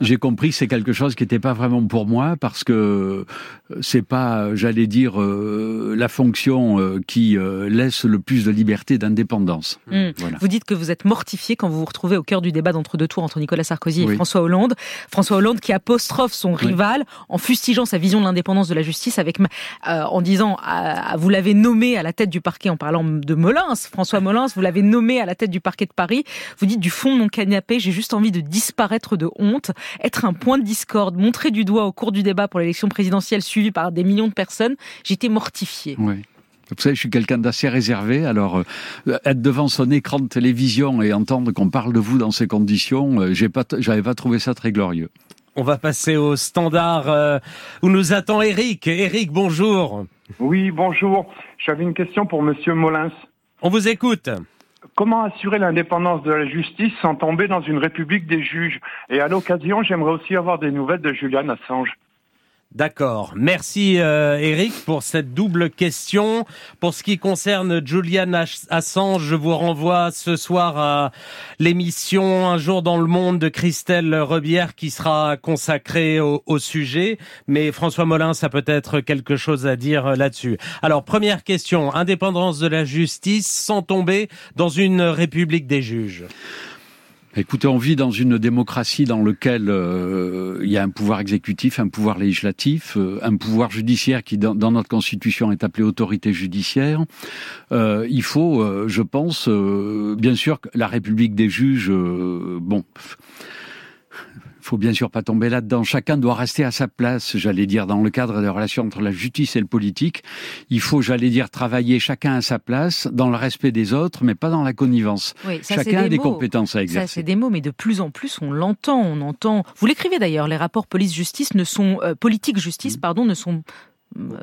j'ai compris que c'est quelque chose qui n'était pas vraiment pour moi parce que c'est pas, j'allais dire, la fonction qui laisse le plus de liberté d'indépendance. Hmm. Vous dites que vous êtes mortifié quand vous vous retrouvez au cœur du débat d'entre deux tours entre Nicolas Sarkozy et François Hollande. François Hollande qui apostrophe son rival en fustigeant sa vision de l'indépendance de la justice avec, euh, en disant, vous l'avez nommé à la tête du parquet en parlant de Molins, François Molins, vous l'avez nommé à la tête du parquet de Paris. Vous dites du fond de mon canapé, j'ai juste envie de disparaître de honte, être un point de discorde, montrer du doigt au cours du débat pour l'élection présidentielle suivie par des millions de personnes. J'étais mortifié. Oui. Vous savez, je suis quelqu'un d'assez réservé. Alors, euh, être devant son écran de télévision et entendre qu'on parle de vous dans ces conditions, euh, j'ai pas, j'avais pas trouvé ça très glorieux. On va passer au standard euh, où nous attend Eric. Eric, bonjour. Oui, bonjour. J'avais une question pour Monsieur Molins. On vous écoute. Comment assurer l'indépendance de la justice sans tomber dans une république des juges? Et à l'occasion, j'aimerais aussi avoir des nouvelles de Julian Assange. D'accord. Merci euh, Eric pour cette double question. Pour ce qui concerne Julian Assange, je vous renvoie ce soir à l'émission Un jour dans le monde de Christelle Rebière qui sera consacrée au, sujet. Mais François Molin, ça peut être quelque chose à dire là-dessus. Alors première question, indépendance de la justice sans tomber dans une république des juges. Écoutez, on vit dans une démocratie dans laquelle euh, il y a un pouvoir exécutif, un pouvoir législatif, euh, un pouvoir judiciaire qui, dans, notre constitution, est appelé autorité judiciaire. Euh, il faut, je pense, bien sûr, la République des juges. bon faut bien sûr pas tomber là-dedans. Chacun doit rester à sa place, j'allais dire, dans le cadre des relations entre la justice et le politique. Il faut, j'allais dire, travailler chacun à sa place, dans le respect des autres, mais pas dans la connivence. chacun a des compétences à exercer. Ça, c'est des mots, mais de plus en plus, on l'entend, on entend. Vous l'écrivez d'ailleurs, les rapports police-justice ne sont, euh, politique-justice, mm. pardon, ne sont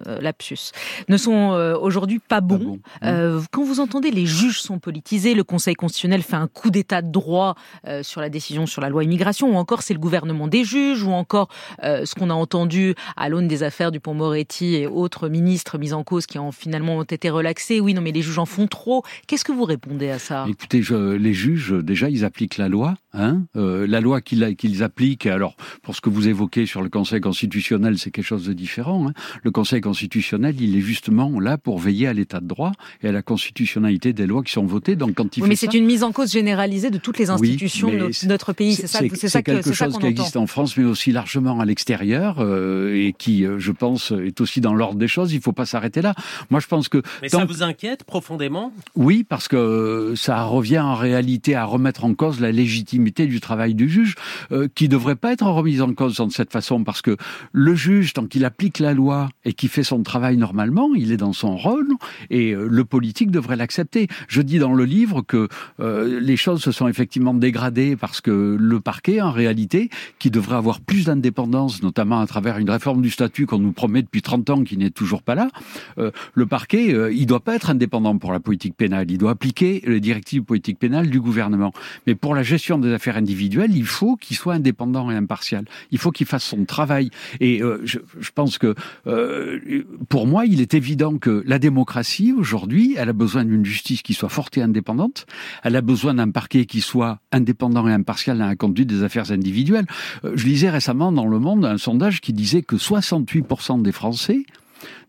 euh, lapsus, ne sont euh, aujourd'hui pas bons. Euh, quand vous entendez les juges sont politisés, le Conseil constitutionnel fait un coup d'état de droit sur la décision sur la loi immigration, ou encore c'est le gouvernement des juges, ou encore ce qu'on a entendu à l'aune des affaires du Pont-Moretti et autres ministres mis en cause qui ont finalement été relaxés. Oui, non, mais les juges en font trop. Qu'est-ce que vous répondez à ça? Écoutez, je, les juges, déjà, ils appliquent la loi. Hein la loi qu'ils appliquent, alors pour ce que vous évoquez sur le Conseil constitutionnel, c'est quelque chose de différent. Hein le Conseil constitutionnel, il est justement là pour veiller à l'état de droit et à la constitutionnalité des lois qui sont votées. Donc quand il oui, mais c'est une mise en cause généralisée de toutes les institutions de notre pays. C'est ça, c'est ça quelque chose qui existe en France, mais aussi largement à l'extérieur euh, et qui, euh, je pense, est aussi dans l'ordre des choses. Il ne faut pas s'arrêter là. Moi, je pense que. Mais ça vous inquiète profondément? Oui, parce que ça revient en réalité à remettre en cause la légitimité du travail du juge, euh, qui devrait pas être remise en cause de cette façon, parce que le juge, tant qu'il applique la loi et qui fait son travail normalement, il est dans son rôle et euh, le politique devrait l'accepter. Je dis dans le livre que euh, les choses se sont effectivement dégradées parce que le parquet, en réalité, qui devrait avoir plus d'indépendance, notamment à travers une réforme du statut qu'on nous promet depuis 30 ans, qui n'est toujours pas là, euh, le parquet, il doit pas être indépendant pour la politique pénale. Il doit appliquer les directives politiques pénales du gouvernement. Mais pour la gestion des affaires individuelles, il faut qu'il soit indépendant et impartial. Il faut qu'il fasse son travail. Et je, je, pense que euh, pour moi, il est évident que la démocratie, aujourd'hui, elle a besoin d'une justice qui soit forte et indépendante. Elle a besoin d'un parquet qui soit indépendant et impartial dans la conduite des affaires individuelles. Euh, je lisais récemment dans Le Monde un sondage qui disait que 68% des Français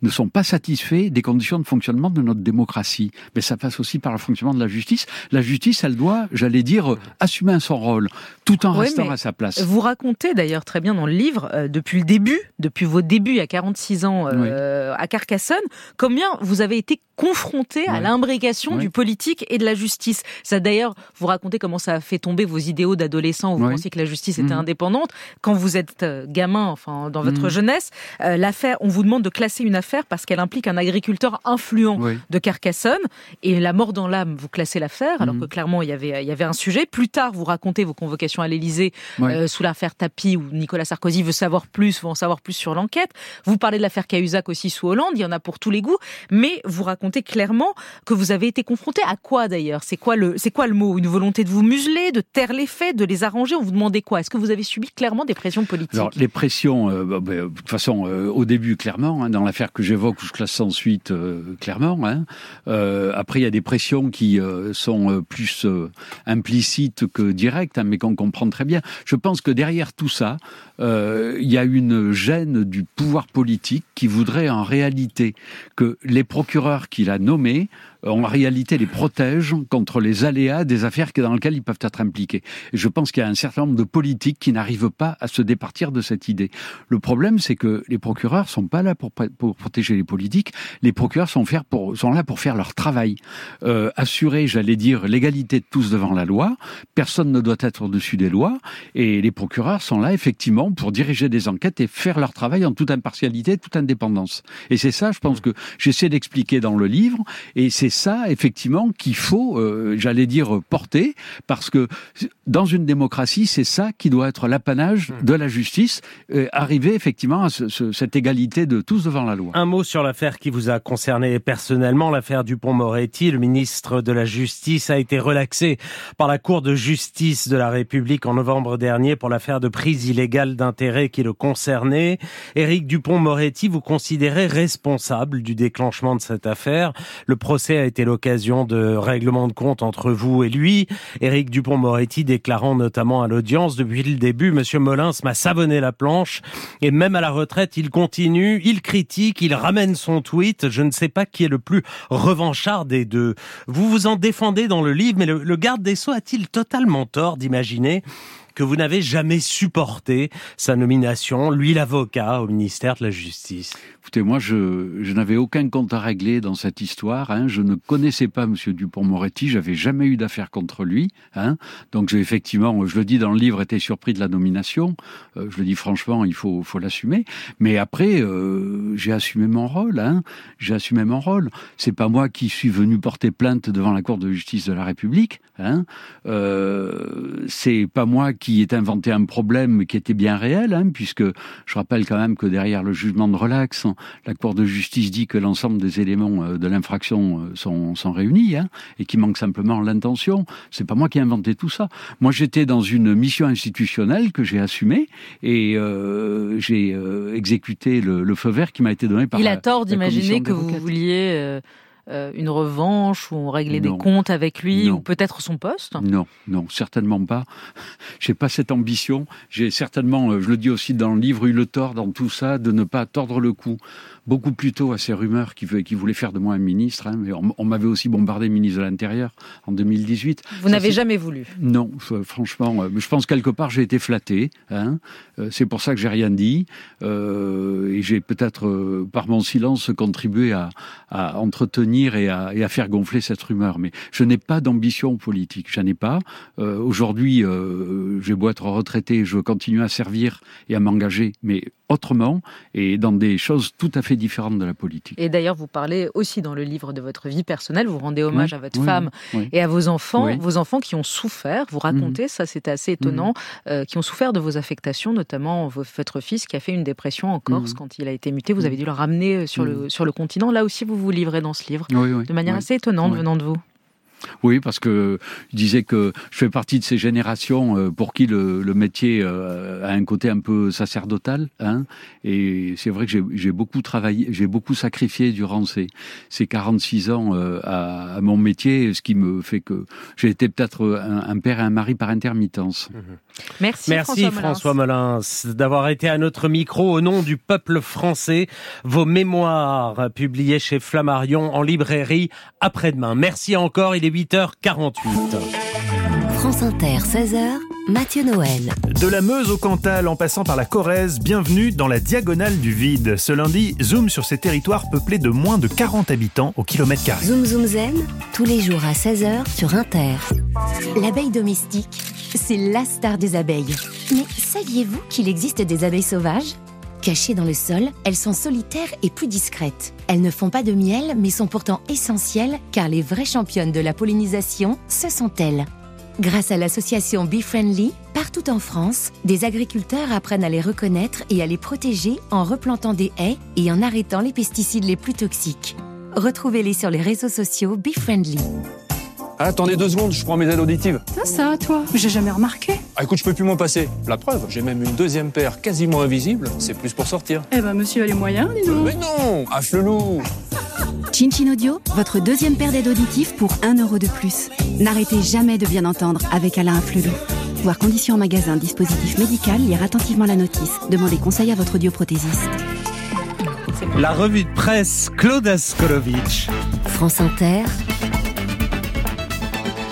ne sont pas satisfaits des conditions de fonctionnement de notre démocratie. Mais ça passe aussi par le fonctionnement de la justice. La justice, elle doit, j'allais dire, assumer son rôle, tout en restant à sa place. Vous racontez d'ailleurs très bien dans le livre, euh, depuis le début, depuis vos débuts à 46 ans euh, à Carcassonne, combien vous avez été confronté à l'imbrication du politique et de la justice. Ça d'ailleurs, vous racontez comment ça a fait tomber vos idéaux d'adolescent où vous pensiez que la justice était mhm. indépendante. Quand vous êtes euh, gamin, enfin dans votre mhm. jeunesse, l'affaire, on vous demande de classer une affaire parce qu'elle implique un agriculteur influent de Carcassonne. Et la mort dans l'âme, vous classez l'affaire, alors mhm. que clairement, il y, avait, il y avait un sujet. Plus tard, vous racontez vos convocations à l'Élysée euh, sous l'affaire Tapi, où Nicolas Sarkozy veut savoir plus, veut en savoir plus sur l'enquête. Vous parlez de l'affaire Cahuzac aussi sous Hollande, il y en a pour tous les goûts. Mais vous racontez clairement que vous avez été confronté à quoi d'ailleurs? C'est quoi, le, c'est quoi le mot? Une volonté de vous museler, de taire les faits, de les arranger? On vous demandait quoi? Est-ce que vous avez subi clairement des pressions politiques? Alors, les pressions, euh, bah, bah, de toute façon, euh, au début, clairement, hein, dans l'affaire que j'évoque, je classe ensuite euh, clairement. Hein. Euh, après, il y a des pressions qui euh, sont plus implicites que directes, hein, mais qu'on comprend très bien. Je pense que derrière tout ça, il y a une gêne du pouvoir politique qui voudrait en réalité que les procureurs qu'il a nommés en réalité les protègent contre les aléas des affaires dans lesquelles ils peuvent être impliqués. Et je pense qu'il y a un certain nombre de politiques qui n'arrivent pas à se départir de cette idée. Le problème, c'est que les procureurs sont pas là pour, pour protéger les politiques. Les procureurs sont, faire pour, sont là pour faire leur travail. Euh, assurer, j'allais dire, l'égalité de tous devant la loi. Personne ne doit être au-dessus des lois. Et les procureurs sont là, effectivement, pour diriger des enquêtes et faire leur travail en toute impartialité, toute indépendance. Et c'est ça, je pense que j'essaie d'expliquer dans le livre. Et c'est ça, effectivement, qu'il faut, euh, j'allais dire, porter, parce que dans une démocratie, c'est ça qui doit être l'apanage hmm. de la justice, euh, arriver effectivement à cette égalité de tous devant la loi. Un mot sur l'affaire qui vous a concerné personnellement, l'affaire Dupont-Moretti. Le ministre de la Justice a été relaxé par la Cour de justice de la République en novembre dernier pour l'affaire de prise illégale d'intérêt qui le concernait. Éric Dupont-Moretti, vous considérez responsable du déclenchement de cette affaire. Le procès a été l'occasion de règlements de compte entre vous et lui. Éric Dupont-Moretti déclarant notamment à l'audience depuis le début, Monsieur Molins m'a savonné la planche et même à la retraite, il continue, il critique, il ramène son tweet. Je ne sais pas qui est le plus revanchard des deux. Vous vous en défendez dans le livre, mais le, le garde des Sceaux a-t-il totalement tort d'imaginer que vous n'avez jamais supporté sa nomination, lui l'avocat au ministère de la Justice. Écoutez, moi, je, je n'avais aucun compte à régler dans cette histoire. Hein. Je ne connaissais pas Monsieur Dupont-Moretti. J'avais jamais eu d'affaire contre lui. Hein. Donc, effectivement, je le dis dans le livre, été surpris de la nomination. Euh, je le dis franchement, il faut, faut l'assumer. Mais après, euh, j'ai assumé mon rôle. Hein. J'ai assumé mon rôle. C'est pas moi qui suis venu porter plainte devant la Cour de justice de la République. Hein. Euh, c'est pas moi qui ai inventé un problème qui était bien réel, hein, puisque je rappelle quand même que derrière le jugement de relax, la Cour de justice dit que l'ensemble des éléments euh, de l'infraction euh, sont, sont réunis hein, et qu'il manque simplement l'intention. C'est pas moi qui ai inventé tout ça. Moi, j'étais dans une mission institutionnelle que j'ai assumée et euh, j'ai euh, exécuté le, le, feu vert qui m'a été donné par. Il a tort d'imaginer que vous vouliez. Euh euh, une revanche ou régler des comptes avec lui non. ou peut-être son poste? Non, non, certainement pas. J'ai pas cette ambition. J'ai certainement, euh, je le dis aussi dans le livre, eu le tort dans tout ça de ne pas tordre le cou beaucoup plus tôt à ces rumeurs qui, qui voulaient faire de moi un ministre. Hein, mais on, on m'avait aussi bombardé ministre de l'Intérieur en 2018. Vous n'avez jamais voulu? Non, franchement, je pense quelque part j'ai été flatté. Hein, c'est pour ça que j'ai rien dit euh, et j'ai peut-être euh, par mon silence contribué à, à entretenir et à, et à, faire gonfler cette rumeur. Mais je n'ai pas d'ambition politique, j'en ai pas. Euh, Aujourd'hui, euh, j'ai beau être retraité, je veux continuer à servir et à m'engager, mais autrement et dans des choses tout à fait différentes de la politique. Et d'ailleurs, vous parlez aussi dans le livre de votre vie personnelle, vous rendez hommage oui, à votre oui, femme oui. et à vos enfants, vos enfants qui ont souffert, vous racontez, ça c'était assez étonnant, euh, qui ont souffert de vos affectations, notamment vo- votre fils qui a fait une dépression en Corse Mhm. quand il a été muté, vous avez dû le ramener euh, sur, le, Mhm. sur le continent, là aussi vous vous livrez dans ce livre, de manière assez étonnante venant de vous. Oui, parce que je disais que je fais partie de ces générations euh, pour qui le, le métier euh, a un côté un peu sacerdotal. Hein, et c'est vrai que j'ai- beaucoup travaillé, j'ai beaucoup sacrifié durant ces, ces 46 ans euh, à, à mon métier, ce qui me fait que j'ai été peut-être un, un père et un mari par intermittence. Merci, Merci François François Molins d'avoir été à notre micro au nom du peuple français. Vos mémoires publiées chez Flammarion en librairie après-demain. Merci encore, il est 8h48. France Inter, 16h, Mathieu Noël. De la Meuse au Cantal en passant par la Corrèze, bienvenue dans la diagonale du vide. Ce lundi, zoom sur ces territoires peuplés de moins de 40 habitants au kilomètre carré. Zoom Zoom Zen, tous les jours à 16h sur Inter. L'abeille domestique, c'est la star des abeilles. Mais saviez-vous qu'il existe des abeilles sauvages? Cachées dans le sol, elles sont solitaires et plus discrètes. Elles ne font pas de miel, mais sont pourtant essentielles car les vraies championnes de la pollinisation, ce sont elles. Grâce à l'association Bee Friendly, partout en France, des agriculteurs apprennent à les reconnaître et à les protéger en replantant des haies et en arrêtant les pesticides les plus toxiques. Retrouvez-les sur les réseaux sociaux Bee Friendly. Attendez deux secondes, je prends mes aides auditives. Ça, ça, toi J'ai jamais remarqué. Ah, écoute, je peux plus m'en passer. La preuve, j'ai même une deuxième paire quasiment invisible. C'est plus pour sortir. Eh ben, monsieur a les moyens, dis donc. Mais non Ah, flelou Chin Audio, votre deuxième paire d'aides auditives pour 1 euro de plus. N'arrêtez jamais de bien entendre avec Alain Flelou. Voir conditions en magasin, dispositif médical, lire attentivement la notice. Demandez conseil à votre audioprothésiste. La revue de presse Claude Askolovitch. France Inter,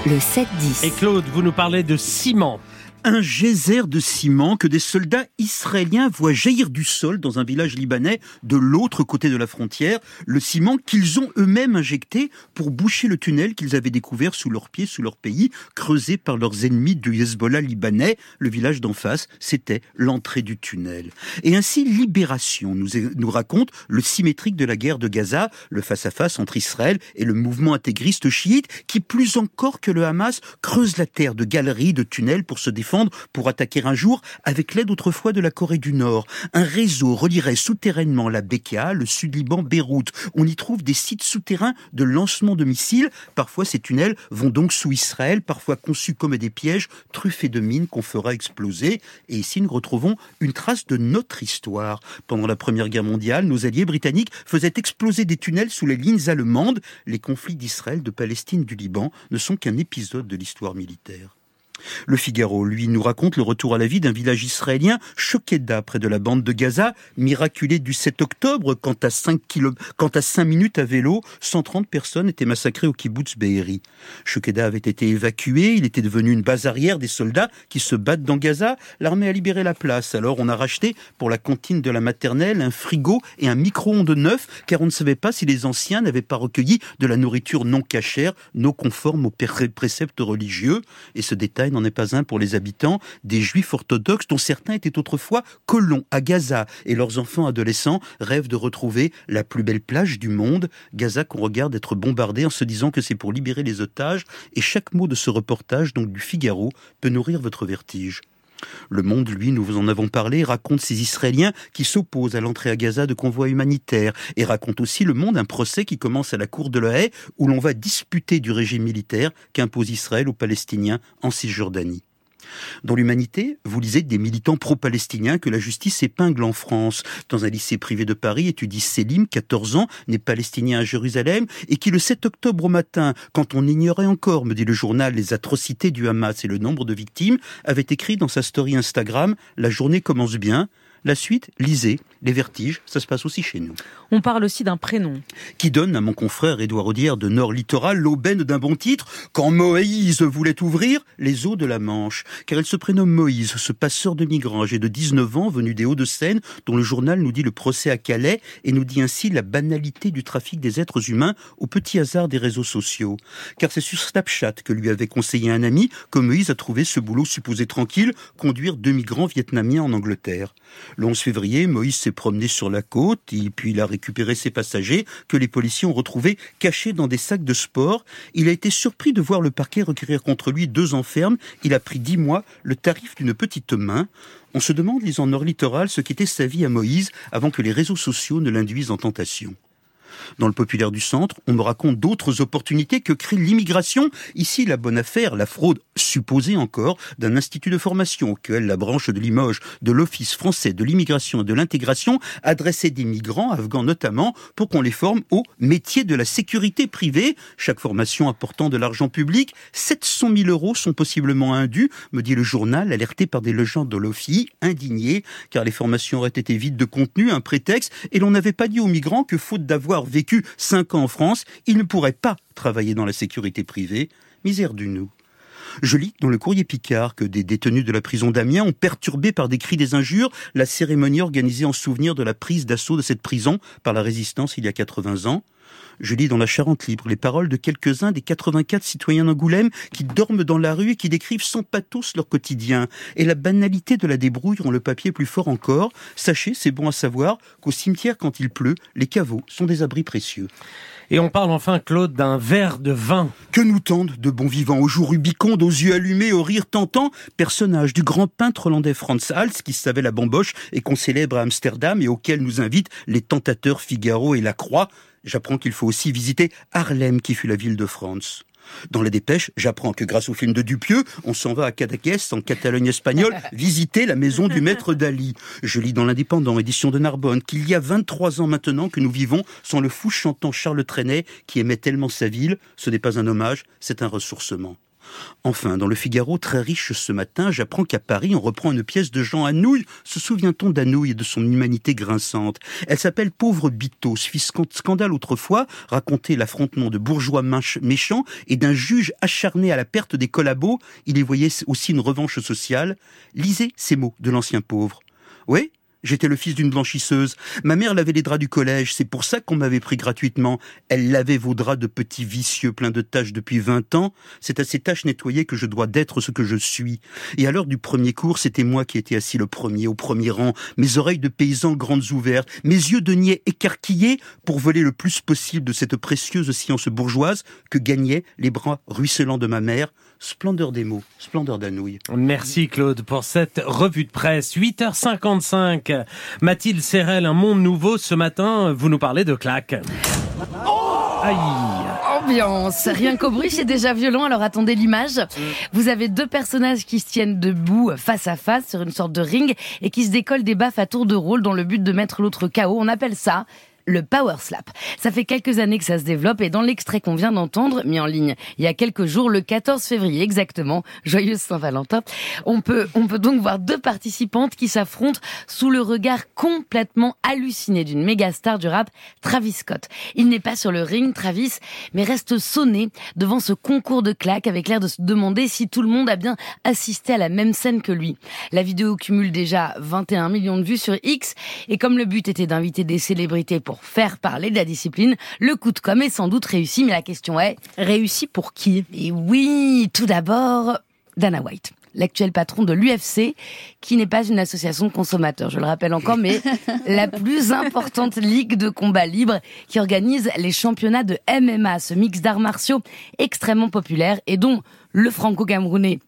le 7-10. Et Claude, vous nous parlez de ciment. Un geyser de ciment que des soldats israéliens voient jaillir du sol dans un village libanais de l'autre côté de la frontière, le ciment qu'ils ont eux-mêmes injecté pour boucher le tunnel qu'ils avaient découvert sous leurs pieds, sous leur pays, creusé par leurs ennemis du Hezbollah libanais. Le village d'en face, c'était l'entrée du tunnel. Et ainsi, Libération nous, raconte le symétrique de la guerre de Gaza, le face-à-face entre Israël et le mouvement intégriste chiite, qui plus encore que le Hamas creuse la terre de galeries, de tunnels pour se défendre pour attaquer un jour avec l'aide autrefois de la Corée du Nord. Un réseau relierait souterrainement la Bekaa, le Sud-Liban, Beyrouth. On y trouve des sites souterrains de lancement de missiles. Parfois, ces tunnels vont donc sous Israël, parfois conçus comme des pièges truffés de mines qu'on fera exploser. Et ici, nous retrouvons une trace de notre histoire. Pendant la Première Guerre mondiale, nos alliés britanniques faisaient exploser des tunnels sous les lignes allemandes. Les conflits d'Israël, de Palestine, du Liban ne sont qu'un épisode de l'histoire militaire. Le Figaro, lui, nous raconte le retour à la vie d'un village israélien, Shokeda, près de la bande de Gaza, miraculé du 7 octobre, quand à 5, kilo... quand à 5 minutes à vélo, 130 personnes étaient massacrées au kibbutz Be'eri. Shokeda avait été évacué, il était devenu une base arrière des soldats qui se battent dans Gaza. L'armée a libéré la place, alors on a racheté pour la cantine de la maternelle un frigo et un micro-ondes neuf, car on ne savait pas si les anciens n'avaient pas recueilli de la nourriture non cachère, non conforme aux préceptes religieux. Et ce détail n'en est pas un pour les habitants des juifs orthodoxes dont certains étaient autrefois colons à Gaza et leurs enfants adolescents rêvent de retrouver la plus belle plage du monde. Gaza qu'on regarde être bombardé en se disant que c'est pour libérer les otages et chaque mot de ce reportage, donc du Figaro, peut nourrir votre vertige. Le Monde, lui, nous vous en avons parlé, raconte ces Israéliens qui s'opposent à l'entrée à Gaza de convois humanitaires et raconte aussi Le Monde un procès qui commence à la cour de la haie où l'on va disputer du régime militaire qu'impose Israël aux Palestiniens en Cisjordanie. Dans l'Humanité, vous lisez des militants pro-palestiniens que la justice épingle en France. Dans un lycée privé de Paris, étudie Selim, 14 ans, né palestinien à Jérusalem, et qui le 7 octobre au matin, quand on ignorait encore, me dit le journal, les atrocités du Hamas et le nombre de victimes, avait écrit dans sa story Instagram La journée commence bien. La suite, lisez, les vertiges, ça se passe aussi chez nous. On parle aussi d'un prénom. Qui donne à mon confrère Édouard Audière de Nord Littoral l'aubaine d'un bon titre quand Moïse voulait ouvrir les eaux de la Manche. Car elle se prénomme Moïse, ce passeur de migrants âgé de 19 ans, venu des Hauts-de-Seine, dont le journal nous dit le procès à Calais et nous dit ainsi la banalité du trafic des êtres humains au petit hasard des réseaux sociaux. Car c'est sur Snapchat que lui avait conseillé un ami que Moïse a trouvé ce boulot supposé tranquille, conduire deux migrants vietnamiens en Angleterre. Le 11 février, Moïse s'est promené sur la côte puis il a récupéré ses passagers que les policiers ont retrouvés cachés dans des sacs de sport. Il a été surpris de voir le parquet requérir contre lui deux ans ferme. Il a pris dix mois, le tarif d'une petite main. On se demande, lisant Nord Littoral, ce qu'était sa vie à Moïse avant que les réseaux sociaux ne l'induisent en tentation. Dans le populaire du centre, on me raconte d'autres opportunités que crée l'immigration. Ici, la bonne affaire, la fraude supposée encore d'un institut de formation auquel la branche de Limoges de l'Office français de l'immigration et de l'intégration adressait des migrants, afghans notamment, pour qu'on les forme au métier de la sécurité privée. Chaque formation apportant de l'argent public, 700 000 euros sont possiblement indus, me dit le journal, alerté par des légendes de l'OFI, indignés, car les formations auraient été vides de contenu, un prétexte, et l'on n'avait pas dit aux migrants que faute d'avoir vécu cinq ans en France, il ne pourrait pas travailler dans la sécurité privée. Misère du nous. Je lis dans le courrier Picard que des détenus de la prison d'Amiens ont perturbé par des cris des injures la cérémonie organisée en souvenir de la prise d'assaut de cette prison par la résistance il y a 80 ans. Je lis dans la Charente libre les paroles de quelques-uns des 84 citoyens d'Angoulême qui dorment dans la rue et qui décrivent sans pathos leur quotidien. Et la banalité de la débrouille rend le papier plus fort encore. Sachez, c'est bon à savoir, qu'au cimetière, quand il pleut, les caveaux sont des abris précieux. Et on parle enfin, Claude, d'un verre de vin. Que nous tendent de bons vivants, aux joues rubicondes, aux yeux allumés, aux rires tentants, personnage du grand peintre hollandais Frans Hals, qui savait la bamboche et qu'on célèbre à Amsterdam et auquel nous invitent les tentateurs Figaro et La Croix. J'apprends qu'il faut aussi visiter Harlem, qui fut la ville de France. Dans les dépêches, j'apprends que grâce au film de Dupieux, on s'en va à Cadaqués, en Catalogne espagnole, visiter la maison du maître Dali. Je lis dans l'Indépendant, édition de Narbonne, qu'il y a 23 ans maintenant que nous vivons sans le fou chantant Charles Trenet qui aimait tellement sa ville. Ce n'est pas un hommage, c'est un ressourcement. Enfin, dans le Figaro, très riche ce matin, j'apprends qu'à Paris, on reprend une pièce de Jean Anouilh. Se souvient-on d'Anouilh et de son humanité grinçante? Elle s'appelle Pauvre Bitos, fit scandale autrefois, racontait l'affrontement de bourgeois méchants et d'un juge acharné à la perte des collabos. Il y voyait aussi une revanche sociale. Lisez ces mots de l'ancien pauvre. Oui, J'étais le fils d'une blanchisseuse. Ma mère lavait les draps du collège, c'est pour ça qu'on m'avait pris gratuitement. Elle lavait vos draps de petits vicieux pleins de taches depuis vingt ans. C'est à ces taches nettoyées que je dois d'être ce que je suis. Et à l'heure du premier cours, c'était moi qui étais assis le premier, au premier rang, mes oreilles de paysan grandes ouvertes, mes yeux de niais écarquillés pour voler le plus possible de cette précieuse science bourgeoise que gagnaient les bras ruisselants de ma mère. Splendeur des mots, splendeur d'Anouilh. Merci Claude pour cette revue de presse. 8h55. Mathilde Serrel, un monde nouveau. Ce matin, vous nous parlez de claque. Aïe Ambiance. Rien qu'au bruit, c'est déjà violent, alors attendez l'image. Vous avez deux personnages qui se tiennent debout face à face sur une sorte de ring et qui se décollent des baffes à tour de rôle dans le but de mettre l'autre KO. On appelle ça le power slap. Ça fait quelques années que ça se développe et dans l'extrait qu'on vient d'entendre, mis en ligne il y a quelques jours, le 14 février exactement, joyeuse Saint-Valentin, on peut, on peut donc voir deux participantes qui s'affrontent sous le regard complètement halluciné d'une méga star du rap, Travis Scott. Il n'est pas sur le ring, Travis, mais reste sonné devant ce concours de claques avec l'air de se demander si tout le monde a bien assisté à la même scène que lui. La vidéo cumule déjà 21 millions de vues sur X et comme le but était d'inviter des célébrités pour faire parler de la discipline, le coup de com est sans doute réussi, mais la question est... Réussi pour qui? Et oui, tout d'abord, Dana White l'actuel patron de l'UFC, qui n'est pas une association de consommateurs, je le rappelle encore, mais la plus importante ligue de combat libre qui organise les championnats de MMA, ce mix d'arts martiaux extrêmement populaire et dont le franco-camerounais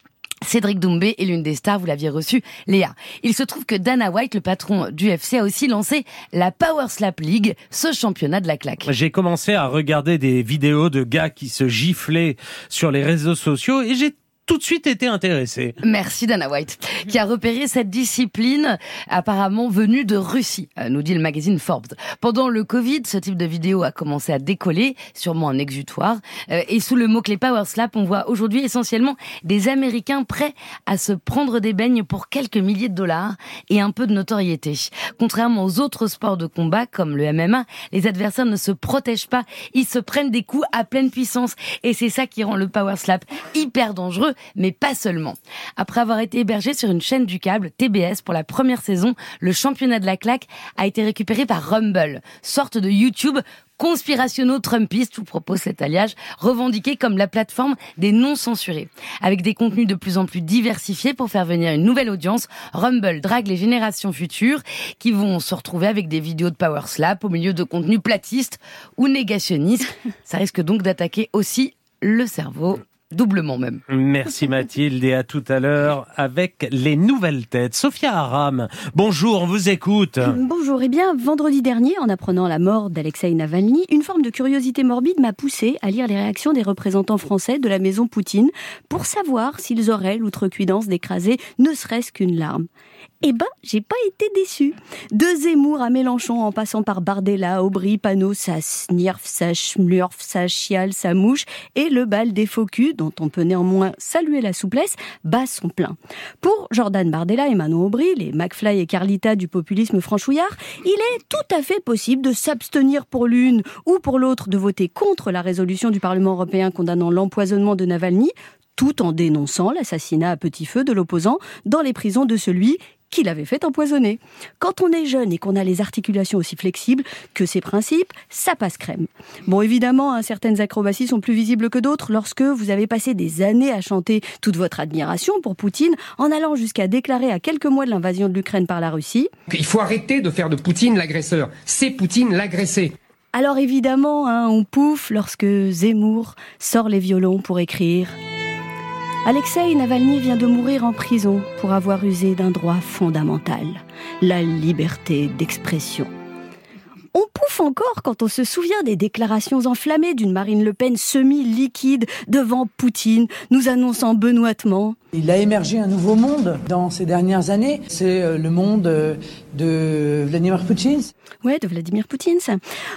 Cédric Doumbé est l'une des stars, vous l'aviez reçu, Léa. Il se trouve que Dana White, le patron du UFC, a aussi lancé la Power Slap League, ce championnat de la claque. J'ai commencé à regarder des vidéos de gars qui se giflaient sur les réseaux sociaux et j'ai tout de suite été intéressé. Merci Dana White, qui a repéré cette discipline apparemment venue de Russie, euh, nous dit le magazine Forbes. Pendant le Covid, ce type de vidéo a commencé à décoller, sûrement un exutoire. Euh, et sous le mot-clé Power Slap, on voit aujourd'hui essentiellement des Américains prêts à se prendre des beignes pour quelques milliers de dollars et un peu de notoriété. Contrairement aux autres sports de combat, comme le MMA, les adversaires ne se protègent pas, ils se prennent des coups à pleine puissance. Et c'est ça qui rend le Power Slap hyper dangereux mais pas seulement. Après avoir été hébergé sur une chaîne du câble, TBS, pour la première saison, le championnat de la claque a été récupéré par Rumble, sorte de YouTube conspirationno-trumpiste, vous propose cet alliage, revendiqué comme la plateforme des non-censurés. Avec des contenus de plus en plus diversifiés pour faire venir une nouvelle audience, Rumble drague les générations futures qui vont se retrouver avec des vidéos de power slap au milieu de contenus platistes ou négationnistes. Ça risque donc d'attaquer aussi le cerveau doublement même. Merci Mathilde et à tout à l'heure avec les nouvelles têtes. Sophia Aram, bonjour, on vous écoute. Bonjour, et eh bien vendredi dernier, en apprenant la mort d'Alexei Navalny, une forme de curiosité morbide m'a poussé à lire les réactions des représentants français de la maison Poutine pour savoir s'ils auraient l'outrecuidance d'écraser ne serait-ce qu'une larme. Eh ben, j'ai pas été déçu. De Zemmour à Mélenchon, en passant par Bardella, Aubry, Panot, ça snirf, ça schmurf, ça chiale, ça mouche, et le bal des faux dont on peut néanmoins saluer la souplesse, bat son plein. Pour Jordan Bardella et Manon Aubry, les McFly et Carlita du populisme franchouillard, il est tout à fait possible de s'abstenir pour l'une ou pour l'autre de voter contre la résolution du Parlement européen condamnant l'empoisonnement de Navalny, tout en dénonçant l'assassinat à petit feu de l'opposant dans les prisons de celui qui l'avait fait empoisonner. Quand on est jeune et qu'on a les articulations aussi flexibles que ses principes, ça passe crème. Bon, évidemment, hein, certaines acrobaties sont plus visibles que d'autres lorsque vous avez passé des années à chanter toute votre admiration pour Poutine en allant jusqu'à déclarer à quelques mois de l'invasion de l'Ukraine par la Russie. Il faut arrêter de faire de Poutine l'agresseur. C'est Poutine l'agressé. Alors évidemment, hein, on pouffe lorsque Zemmour sort les violons pour écrire Alexei Navalny vient de mourir en prison pour avoir usé d'un droit fondamental, la liberté d'expression. On pouffe encore quand on se souvient des déclarations enflammées d'une Marine Le Pen semi-liquide devant Poutine, nous annonçant benoîtement il a émergé un nouveau monde dans ces dernières années. C'est euh, le monde euh, de Vladimir Poutine. Ouais, de Vladimir Poutine.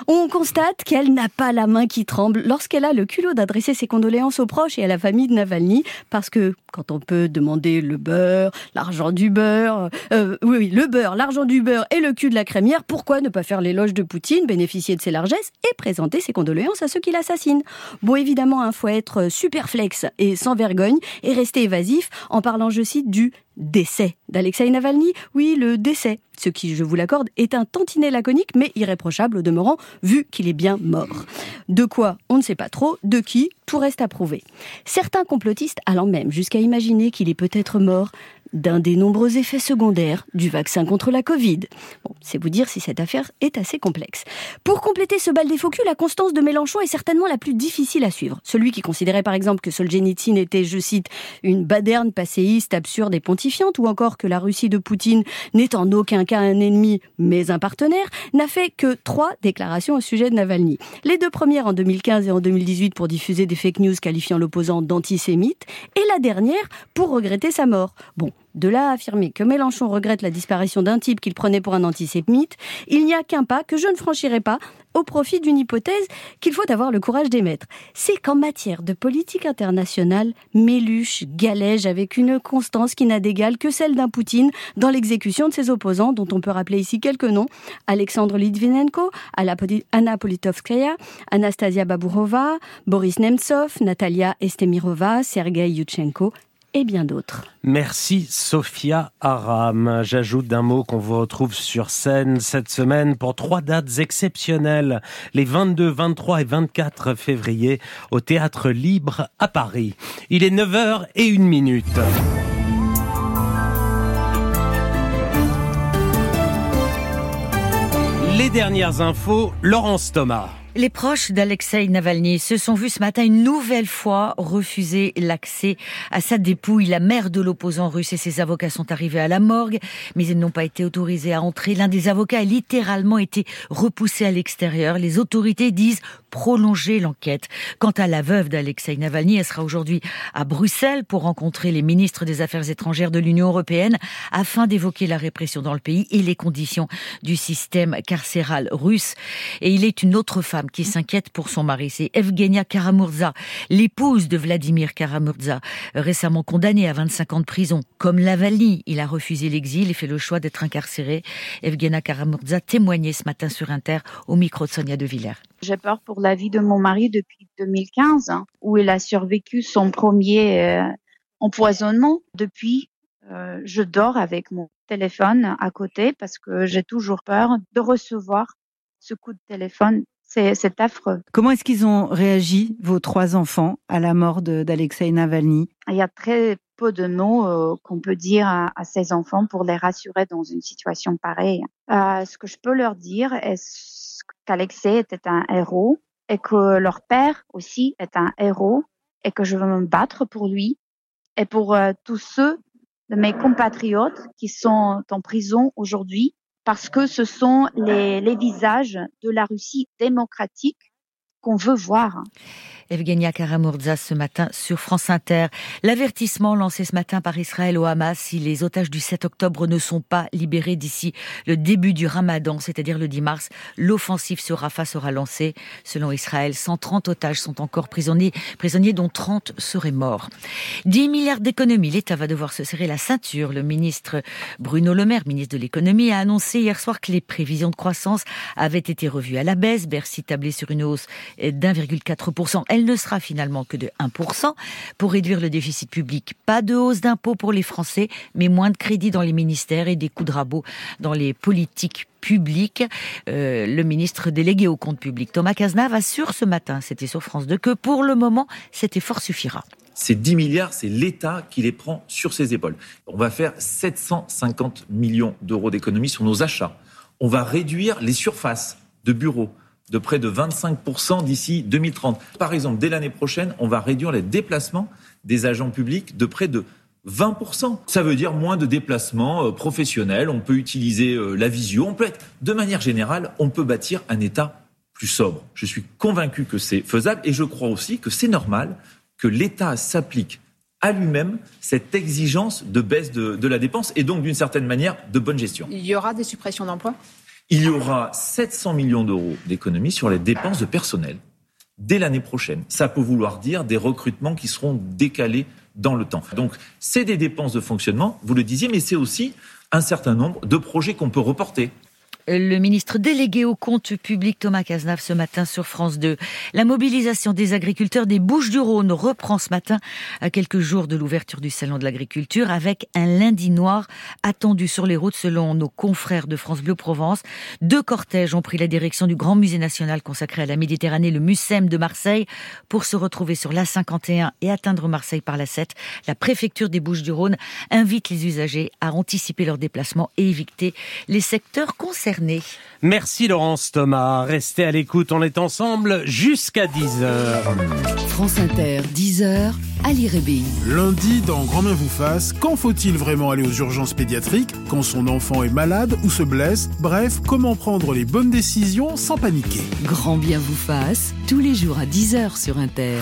On constate qu'elle n'a pas la main qui tremble lorsqu'elle a le culot d'adresser ses condoléances aux proches et à la famille de Navalny, parce que quand on peut demander le beurre, l'argent du beurre, euh, oui, oui, le beurre, l'argent du beurre et le cul de la crémière, pourquoi ne pas faire l'éloge de Poutine, bénéficier de ses largesses et présenter ses condoléances à ceux qui l'assassinent? Bon, évidemment, il faut être super flex et sans vergogne et rester évasif en parlant, je cite, du décès d'Alexei Navalny. Oui, le décès, ce qui, je vous l'accorde, est un tantinet laconique mais irréprochable au demeurant, vu qu'il est bien mort. De quoi, on ne sait pas trop, de qui, tout reste à prouver. Certains complotistes allant même jusqu'à imaginer qu'il est peut-être mort d'un des nombreux effets secondaires du vaccin contre la Covid. Bon, c'est vous dire si cette affaire est assez complexe. Pour compléter ce bal des faux la constance de Mélenchon est certainement la plus difficile à suivre. Celui qui considérait par exemple que Solzhenitsyn était, je cite, une baderne passéiste, absurde et pontifiante, ou encore que la Russie de Poutine n'est en aucun cas un ennemi, mais un partenaire, n'a fait que trois déclarations au sujet de Navalny. Les deux premières en 2015 et en 2018 pour diffuser des fake news qualifiant l'opposant d'antisémite, et la dernière pour regretter sa mort. Bon, De là à affirmer que Mélenchon regrette la disparition d'un type qu'il prenait pour un antisémite, il n'y a qu'un pas que je ne franchirai pas au profit d'une hypothèse qu'il faut avoir le courage d'émettre. C'est qu'en matière de politique internationale, Méluche galège avec une constance qui n'a d'égal que celle d'un Poutine dans l'exécution de ses opposants, dont on peut rappeler ici quelques noms. Alexandre Litvinenko, Anna Politovskaya, Anastasia Baburova, Boris Nemtsov, Natalia Estemirova, Sergei Yushchenko et bien d'autres. Merci Sophia Aram. J'ajoute d'un mot qu'on vous retrouve sur scène cette semaine pour trois dates exceptionnelles, les 22, 23 et 24 février au Théâtre Libre à Paris. Il est 9h et une minute. Les dernières infos, Laurence Thomas. Les proches d'Alexei Navalny se sont vus ce matin une nouvelle fois refuser l'accès à sa dépouille. La mère de l'opposant russe et ses avocats sont arrivés à la morgue, mais ils n'ont pas été autorisés à entrer. L'un des avocats a littéralement été repoussé à l'extérieur. Les autorités disent prolonger l'enquête. Quant à la veuve d'Alexei Navalny, elle sera aujourd'hui à Bruxelles pour rencontrer les ministres des Affaires étrangères de l'Union européenne afin d'évoquer la répression dans le pays et les conditions du système carcéral russe. Et il est une autre femme qui s'inquiète pour son mari. C'est Evgenia Karamurza, l'épouse de Vladimir Karamurza, récemment condamnée à 25 ans de prison. Comme Navalny, il a refusé l'exil et fait le choix d'être incarcéré. Evgenia Karamurza témoignait ce matin sur Inter au micro de Sonia De Villers. J'ai peur pour la vie de mon mari depuis 2015, hein, où il a survécu son premier euh, empoisonnement. Depuis, euh, je dors avec mon téléphone à côté parce que j'ai toujours peur de recevoir ce coup de téléphone c'est affreux. Comment est-ce qu'ils ont réagi, vos trois enfants, à la mort d'Alexei Navalny? Il y a très peu de mots euh, qu'on peut dire à, ces enfants pour les rassurer dans une situation pareille. Euh, ce que je peux leur dire est qu'Alexei était un héros? Et que leur père aussi est un héros et que je veux me battre pour lui et pour euh, tous ceux de mes compatriotes qui sont en prison aujourd'hui parce que ce sont les, les visages de la Russie démocratique qu'on veut voir. Evgenia Karamurza ce matin sur France Inter. L'avertissement lancé ce matin par Israël au Hamas, si les otages du 7 octobre ne sont pas libérés d'ici le début du ramadan, c'est-à-dire le 10 mars, l'offensive sur Rafah sera lancée. Selon Israël, 130 otages sont encore prisonniers, prisonniers dont 30 seraient morts. 10 milliards d'économies, l'État va devoir se serrer la ceinture. Le ministre Bruno Le Maire, ministre de l'économie, a annoncé hier soir que les prévisions de croissance avaient été revues à la baisse. Bercy tablait sur une hausse d'1,4% elle ne sera finalement que de 1%. Pour réduire le déficit public, pas de hausse d'impôts pour les Français, mais moins de crédits dans les ministères et des coups de rabot dans les politiques publiques. Euh, le ministre délégué au compte public, Thomas Cazenave, assure ce matin, c'était sur France 2, que pour le moment, cet effort suffira. Ces 10 milliards, c'est l'État qui les prend sur ses épaules. On va faire 750 millions d'euros d'économies sur nos achats. On va réduire les surfaces de bureaux de près de 25% d'ici 2030. Par exemple, dès l'année prochaine, on va réduire les déplacements des agents publics de près de 20%. Ça veut dire moins de déplacements euh, professionnels, on peut utiliser euh, la visio, on de manière générale, on peut bâtir un État plus sobre. Je suis convaincu que c'est faisable et je crois aussi que c'est normal que l'État s'applique à lui-même cette exigence de baisse de la dépense et donc d'une certaine manière de bonne gestion. Il y aura des suppressions d'emplois? Il y aura 700 millions d'euros d'économies sur les dépenses de personnel dès l'année prochaine. Ça peut vouloir dire des recrutements qui seront décalés dans le temps. Donc, c'est des dépenses de fonctionnement, vous le disiez, mais c'est aussi un certain nombre de projets qu'on peut reporter le ministre délégué au compte public Thomas Cazenave ce matin sur France 2. La mobilisation des agriculteurs des Bouches-du-Rhône reprend ce matin à quelques jours de l'ouverture du salon de l'agriculture avec un lundi noir attendu sur les routes selon nos confrères de France Bleu Provence. Deux cortèges ont pris la direction du grand musée national consacré à la Méditerranée, le Mucem de Marseille, pour se retrouver sur la 51 et atteindre Marseille par la 7. La préfecture des Bouches-du-Rhône invite les usagers à anticiper leur déplacement et éviter les secteurs concernés. Merci Laurence Thomas. Restez à l'écoute, on est ensemble jusqu'à 10h. France Inter, 10h, Ali Rébé. Lundi, dans Grand Main vous fasse, quand faut-il vraiment aller aux urgences pédiatriques Quand son enfant est malade ou se blesse? Bref, comment prendre les bonnes décisions sans paniquer? Grand bien vous fasse, tous les jours à 10h sur Inter.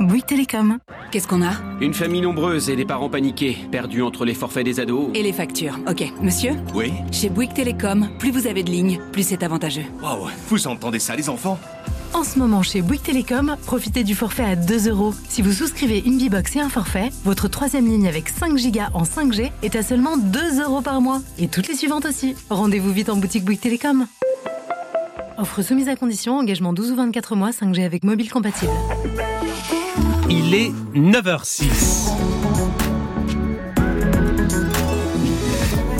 Bouygues Télécom. Qu'est-ce qu'on a? Une famille nombreuse et des parents paniqués, perdus entre les forfaits des ados. Et les factures. Ok, monsieur? Oui Chez Bouygues Télécom, plus vous avez de lignes, plus c'est avantageux. Waouh, vous entendez ça les enfants? En ce moment, chez Bouygues Télécom, profitez du forfait à 2 euros. Si vous souscrivez une B-Box et un forfait, votre troisième ligne avec 5 gigas en 5G est à seulement 2 euros par mois. Et toutes les suivantes aussi. Rendez-vous vite en boutique Bouygues Télécom. Offre soumise à condition, engagement 12 ou 24 mois, 5G avec mobile compatible. Il est 9h06.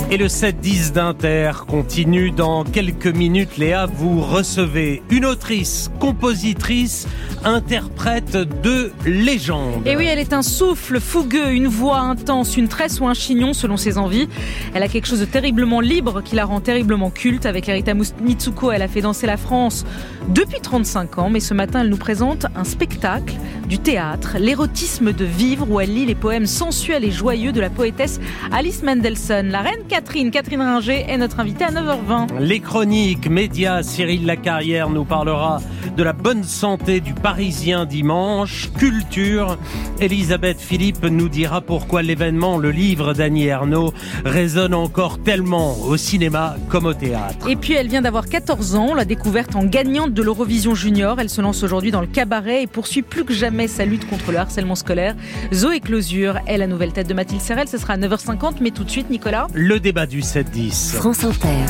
Et le 7-10 d'Inter continue dans quelques minutes. Léa, vous recevez une autrice, compositrice, interprète de légende. Et oui, elle est un souffle fougueux, une voix intense, une tresse ou un chignon selon ses envies. Elle a quelque chose de terriblement libre qui la rend terriblement culte. Avec Erita Mitsuko, elle a fait danser la France depuis 35 ans. Mais ce matin, elle nous présente un spectacle, du théâtre, l'érotisme de vivre où elle lit les poèmes sensuels et joyeux de la poétesse Alice Mendelssohn. La reine Catherine, Catherine Ringer est notre invitée à 9h20. Les chroniques, médias, Cyril Lacarrière nous parlera de la bonne santé du Parisien dimanche, culture. Elisabeth Philippe nous dira pourquoi l'événement, le livre d'Annie Ernaux, résonne encore tellement au cinéma comme au théâtre. Et puis elle vient d'avoir 14 ans, la découverte en gagnante de l'Eurovision Junior. Elle se lance aujourd'hui dans le cabaret et poursuit plus que jamais sa lutte contre le harcèlement scolaire. Zoé Closure est la nouvelle tête de Mathilde Serrel. Ce sera à 9h50, mais tout de suite, Nicolas. Le débat du 7-10. France Inter.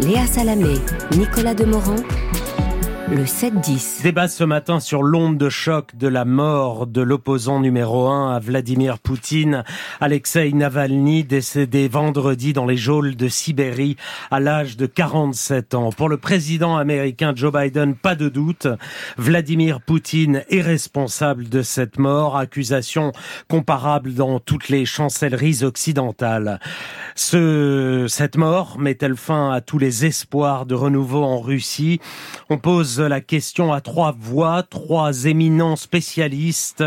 Léa Salamé, Nicolas Demorand. Le 7-10. Débat ce matin sur l'onde de choc de la mort de l'opposant numéro 1 à Vladimir Poutine, Alexei Navalny, décédé vendredi dans les geôles de Sibérie à l'âge de 47 ans. Pour le président américain Joe Biden, pas de doute, Vladimir Poutine est responsable de cette mort, accusation comparable dans toutes les chancelleries occidentales. Ce, cette mort met-elle fin à tous les espoirs de renouveau en Russie? On pose la question à trois voix, trois éminents spécialistes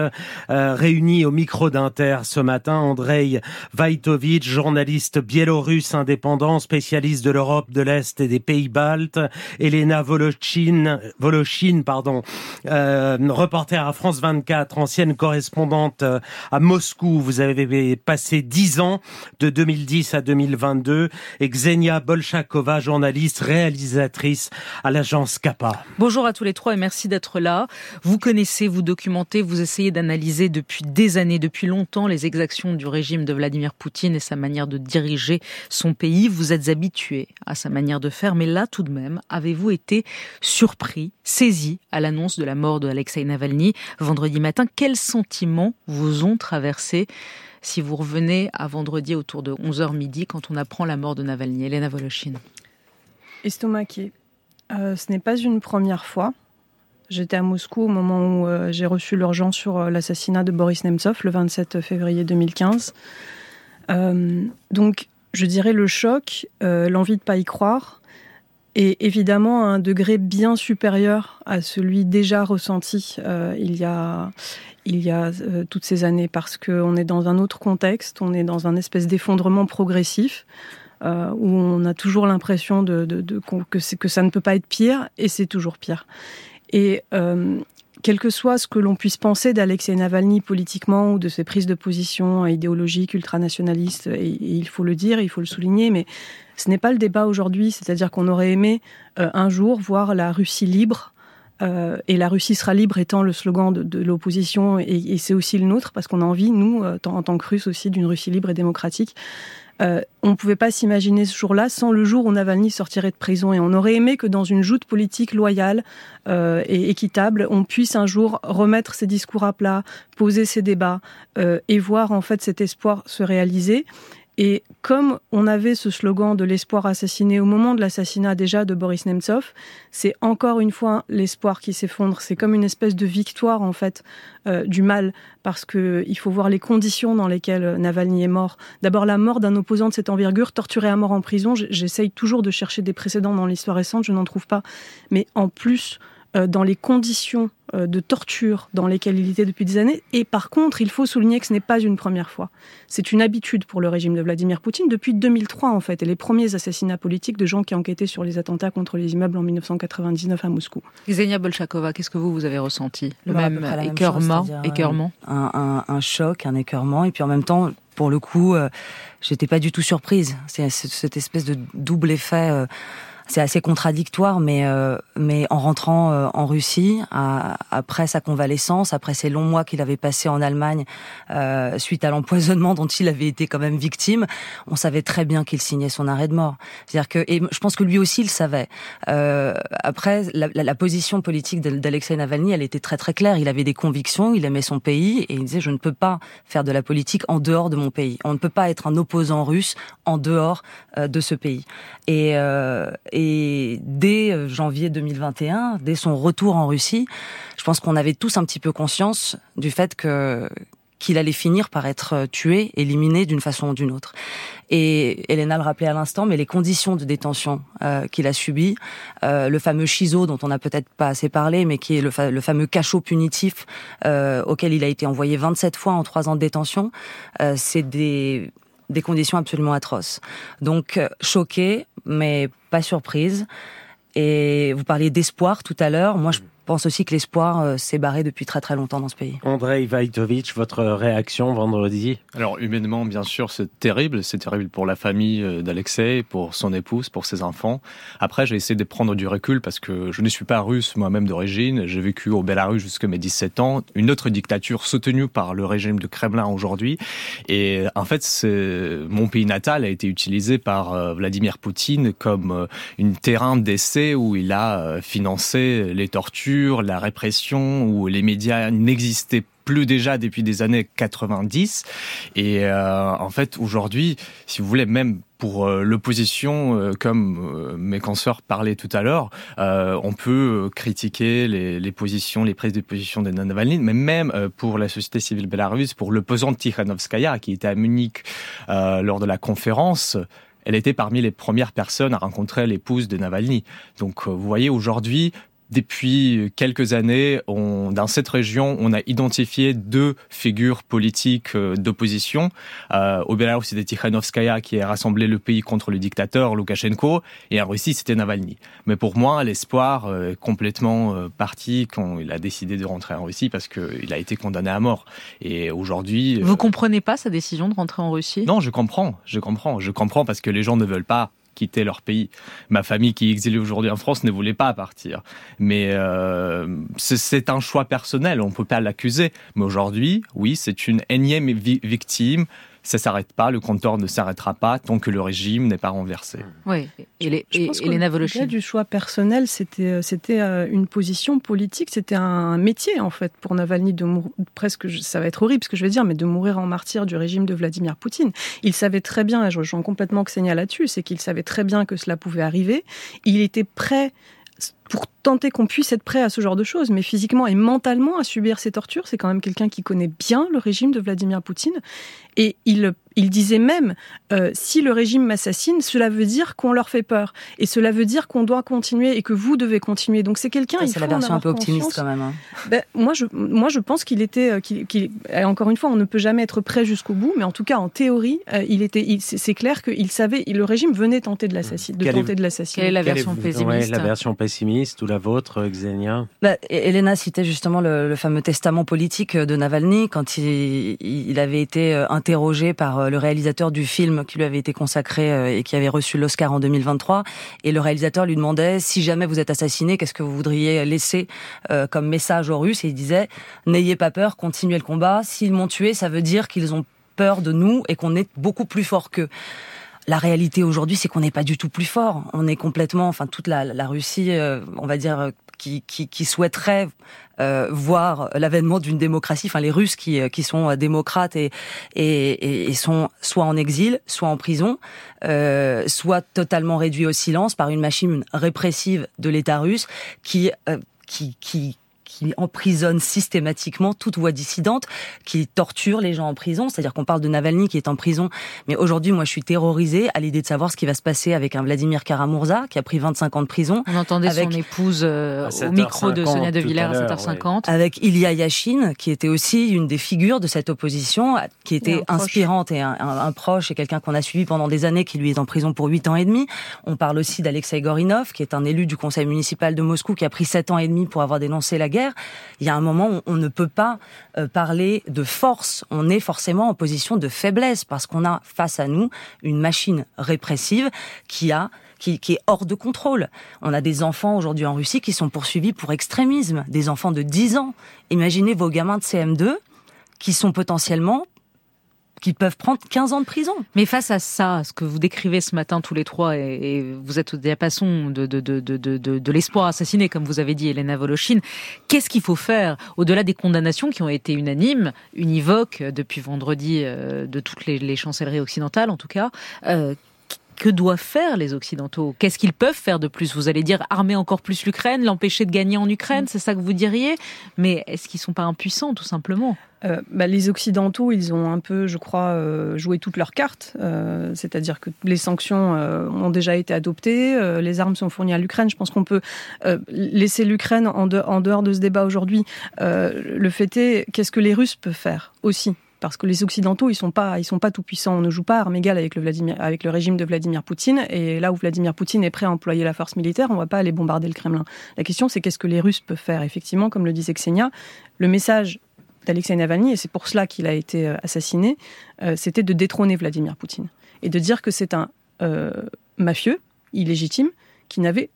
euh, réunis au micro d'Inter ce matin. Andrei Vaitovitch, journaliste biélorusse indépendant, spécialiste de l'Europe de l'Est et des pays baltes. Elena Voloshin, Voloshin pardon, euh, reporter à France 24, ancienne correspondante euh, à Moscou. Vous avez passé dix ans de 2010 à 2022. Et Xenia Bolchakova, journaliste, réalisatrice à l'agence Kappa. Bonjour à tous les trois et merci d'être là. Vous connaissez, vous documentez, vous essayez d'analyser depuis des années, depuis longtemps, les exactions du régime de Vladimir Poutine et sa manière de diriger son pays. Vous êtes habitué à sa manière de faire, mais là tout de même, avez-vous été surpris, saisi à l'annonce de la mort de Alexei Navalny vendredi matin? Quels sentiments vous ont traversé si vous revenez à vendredi autour de 11h midi quand on apprend la mort de Navalny Elena Voloshin Estomaqué. Euh, ce n'est pas une première fois. J'étais à Moscou au moment où euh, j'ai reçu l'urgence sur euh, l'assassinat de Boris Nemtsov le 27 février 2015. donc, je dirais le choc, l'envie de pas y croire, et évidemment à un degré bien supérieur à celui déjà ressenti il y a, il y a toutes ces années, parce qu'on est dans un autre contexte, on est dans un espèce d'effondrement progressif. Euh, où on a toujours l'impression de, de, de, que, que ça ne peut pas être pire, et c'est toujours pire. Et euh, quel que soit ce que l'on puisse penser d'Alexei Navalny politiquement ou de ses prises de position idéologiques, ultranationalistes, et, il faut le dire, il faut le souligner, mais ce n'est pas le débat aujourd'hui, c'est-à-dire qu'on aurait aimé euh, un jour voir la Russie libre, euh, et la Russie sera libre étant le slogan de, de l'opposition, et, et c'est aussi le nôtre, parce qu'on a envie, nous, euh, en tant que Russes aussi, d'une Russie libre et démocratique. Euh, on ne pouvait pas s'imaginer ce jour-là sans le jour où Navalny sortirait de prison. Et on aurait aimé que dans une joute politique loyale euh, et équitable, on puisse un jour remettre ses discours à plat, poser ses débats euh, et voir en fait cet espoir se réaliser. Et comme on avait ce slogan de l'espoir assassiné au moment de l'assassinat déjà de Boris Nemtsov, c'est encore une fois l'espoir qui s'effondre. C'est comme une espèce de victoire en fait euh, du mal, parce que il faut voir les conditions dans lesquelles Navalny est mort. D'abord la mort d'un opposant de cette envergure, torturé à mort en prison. J'essaye toujours de chercher des précédents dans l'histoire récente, je n'en trouve pas. Mais en plus euh, dans les conditions euh, de torture dans lesquelles il était depuis des années. Et par contre, il faut souligner que ce n'est pas une première fois. C'est une habitude pour le régime de Vladimir Poutine depuis 2003 en fait, et les premiers assassinats politiques de gens qui enquêtaient sur les attentats contre les immeubles en 1999 à Moscou. Xenia Bolchakova, qu'est-ce que vous, vous avez ressenti? Le Bah, même écœurement, chose, c'est-à-dire, écœurement? euh, un, un, un choc, un écœurement, et puis en même temps, pour le coup, euh, j'étais pas du tout surprise. C'est c'est cette espèce de double effet. euh, c'est assez contradictoire, mais euh, mais en rentrant euh, en Russie, à- après sa convalescence, après ces longs mois qu'il avait passés en Allemagne euh, suite à l'empoisonnement dont il avait été quand même victime, on savait très bien qu'il signait son arrêt de mort. C'est-à-dire que et je pense que lui aussi il le savait. Euh, après, la, la- la position politique d'Al- d'Alexei Navalny, elle était très très claire. Il avait des convictions, il aimait son pays et il disait je ne peux pas faire de la politique en dehors de mon pays. On ne peut pas être un opposant russe en dehors euh, de ce pays. Et, euh, et dès euh, janvier 2021, dès son retour en Russie, je pense qu'on avait tous un petit peu conscience du fait qu'il allait finir par être euh, tué, éliminé d'une façon ou d'une autre. Et Elena le rappelait à l'instant, mais les conditions de détention euh, qu'il a subies, le fameux chiso dont on n'a peut-être pas assez parlé, mais qui est le, fa- le fameux cachot punitif auquel il a été envoyé 27 fois en trois ans de détention, c'est des des conditions absolument atroces. Donc euh, choquée, mais pas surprise. Et vous parliez d'espoir tout à l'heure. Moi, je pense aussi que l'espoir euh, s'est barré depuis très très longtemps dans ce pays. Andrei Vajtovic, votre réaction vendredi? Alors humainement, bien sûr, c'est terrible. C'est terrible pour la famille euh, d'Alexei, pour son épouse, pour ses enfants. Après, j'ai essayé de prendre du recul parce que je ne suis pas russe moi-même d'origine. J'ai vécu au Bélarus jusqu'à mes 17 ans. Une autre dictature soutenue par le régime de Kremlin aujourd'hui. Et en fait, mon pays natal a été utilisé par euh, Vladimir Poutine comme euh, une terrain d'essai où il a euh, financé les tortures, la répression, où les médias n'existaient plus déjà depuis des années 90. Et euh, en fait, aujourd'hui, si vous voulez, même pour euh, l'opposition, euh, comme mes consoeurs parlaient tout à l'heure, on peut critiquer les, positions, les prises de position de Navalny, mais même pour la société civile bélarusse, pour l'opposant Tikhanovskaya, qui était à Munich lors de la conférence, elle était parmi les premières personnes à rencontrer l'épouse de Navalny. Donc, vous voyez, aujourd'hui, depuis quelques années, on, dans cette région, on a identifié deux figures politiques euh, d'opposition. Euh, au Bélarus, c'était Tikhanovskaya qui a rassemblé le pays contre le dictateur Loukachenko, et en Russie, c'était Navalny. Mais pour moi, l'espoir euh, est complètement euh, parti quand il a décidé de rentrer en Russie parce qu'il a été condamné à mort. Et aujourd'hui, Vous comprenez pas sa décision de rentrer en Russie? Non, je comprends, je comprends, je comprends parce que les gens ne veulent pas quitter leur pays. Ma famille qui est exilée aujourd'hui en France ne voulait pas partir. Mais euh, c'est- un choix personnel, on ne peut pas l'accuser. Mais aujourd'hui, oui, c'est une énième vi- victime. Ça s'arrête pas, le compteur ne s'arrêtera pas tant que le régime n'est pas renversé. Oui, et, les, Je pense et Voloshin. du choix personnel, c'était euh, c'était euh, une position politique, c'était un métier en fait pour Navalny de mourir presque ça va être horrible ce que je vais dire, mais de mourir en martyr du régime de Vladimir Poutine. Il savait très bien, et je rejoins complètement Xenia là-dessus, c'est qu'il savait très bien que cela pouvait arriver. Il était prêt pour tenter qu'on puisse être prêt à ce genre de choses, mais physiquement et mentalement à subir ces tortures. C'est quand même quelqu'un qui connaît bien le régime de Vladimir Poutine. Et il, il disait même, euh, si le régime m'assassine, cela veut dire qu'on leur fait peur. Et cela veut dire qu'on doit continuer et que vous devez continuer. Donc c'est quelqu'un... il C'est la version un peu optimiste conscience. quand même. hein. Ben, moi, je, moi, je pense qu'il était, euh, et encore une fois, on ne peut jamais être prêt jusqu'au bout, mais en tout cas, en théorie, euh, il était, il- c'est, clair qu'il savait, le régime venait tenter de l'assassiner, de Quelle est- tenter de l'assassiner. Quelle est la version est- pessimiste ouais, La version pessimiste ou la vôtre, Xenia? Bah, Elena citait justement le, le fameux testament politique de Navalny quand il, il avait été euh, interrogé par euh, le réalisateur du film qui lui avait été consacré euh, et qui avait reçu l'Oscar en 2023. Et le réalisateur lui demandait si jamais vous êtes assassiné, qu'est-ce que vous voudriez laisser euh, comme message aux Russes? Et il disait n'ayez pas peur, continuez le combat. S'ils m'ont tué, ça veut dire qu'ils ont peur de nous et qu'on est beaucoup plus fort qu'eux. La réalité aujourd'hui, c'est qu'on n'est pas du tout plus fort. On est complètement, enfin toute la, Russie, on va dire, qui, qui, qui souhaiterait euh, voir l'avènement d'une démocratie. Enfin, les Russes qui, euh, qui sont euh, démocrates et, et- et sont soit en exil, soit en prison, euh, soit totalement réduits au silence par une machine répressive de l'État russe qui, euh, qui, qui qui emprisonne systématiquement toute voix dissidente, qui torture les gens en prison. C'est-à-dire qu'on parle de Navalny qui est en prison, mais aujourd'hui, moi, je suis terrorisée à l'idée de savoir ce qui va se passer avec un Vladimir Karamurza qui a pris 25 ans de prison. On entendait avec... son épouse euh, au micro de Sonia De Villers à 7h50. Avec Ilya Yashin, qui était aussi une des figures de cette opposition, qui était inspirante et un, un, un proche et quelqu'un qu'on a suivi pendant des années, qui lui est en prison pour 8 ans et demi. On parle aussi d'Alexei Gorinov, qui est un élu du conseil municipal de Moscou, qui a pris 7 ans et demi pour avoir dénoncé la guerre. Il y a un moment où on ne peut pas euh, parler de force. On est forcément en position de faiblesse parce qu'on a face à nous une machine répressive qui a qui, qui, est hors de contrôle. On a des enfants aujourd'hui en Russie qui sont poursuivis pour extrémisme, des enfants de 10 ans. Imaginez vos gamins de CM2 qui sont potentiellement qui peuvent prendre 15 ans de prison. Mais face à ça, ce que vous décrivez ce matin tous les trois, et, vous êtes au diapason de, de, de, de, de, l'espoir assassiné, comme vous avez dit, Elena Voloshin, qu'est-ce qu'il faut faire au-delà des condamnations qui ont été unanimes, univoques depuis vendredi euh, de toutes les, chancelleries occidentales en tout cas euh, que doivent faire les Occidentaux? Qu'est-ce qu'ils peuvent faire de plus? Vous allez dire armer encore plus l'Ukraine, l'empêcher de gagner en Ukraine, c'est ça que vous diriez? Mais est-ce qu'ils sont pas impuissants, tout simplement? Euh, bah, les Occidentaux, ils ont un peu, je crois, euh, joué toutes leurs cartes. Euh, C'est-à-dire que les sanctions ont déjà été adoptées, les armes sont fournies à l'Ukraine. Je pense qu'on peut laisser l'Ukraine en, de, en, dehors de ce débat aujourd'hui. le fait est, qu'est-ce que les Russes peuvent faire aussi? Parce que les Occidentaux, ils sont pas, ils sont pas tout puissants. On ne joue pas à armes égales avec le, avec le régime de Vladimir Poutine. Et là où Vladimir Poutine est prêt à employer la force militaire, on va pas aller bombarder le Kremlin. La question, c'est qu'est-ce que les Russes peuvent faire? Effectivement, comme le disait Xenia, le message d'Alexei Navalny, et c'est pour cela qu'il a été assassiné, euh, c'était de détrôner Vladimir Poutine et de dire que c'est un euh, mafieux, illégitime, qui n'avait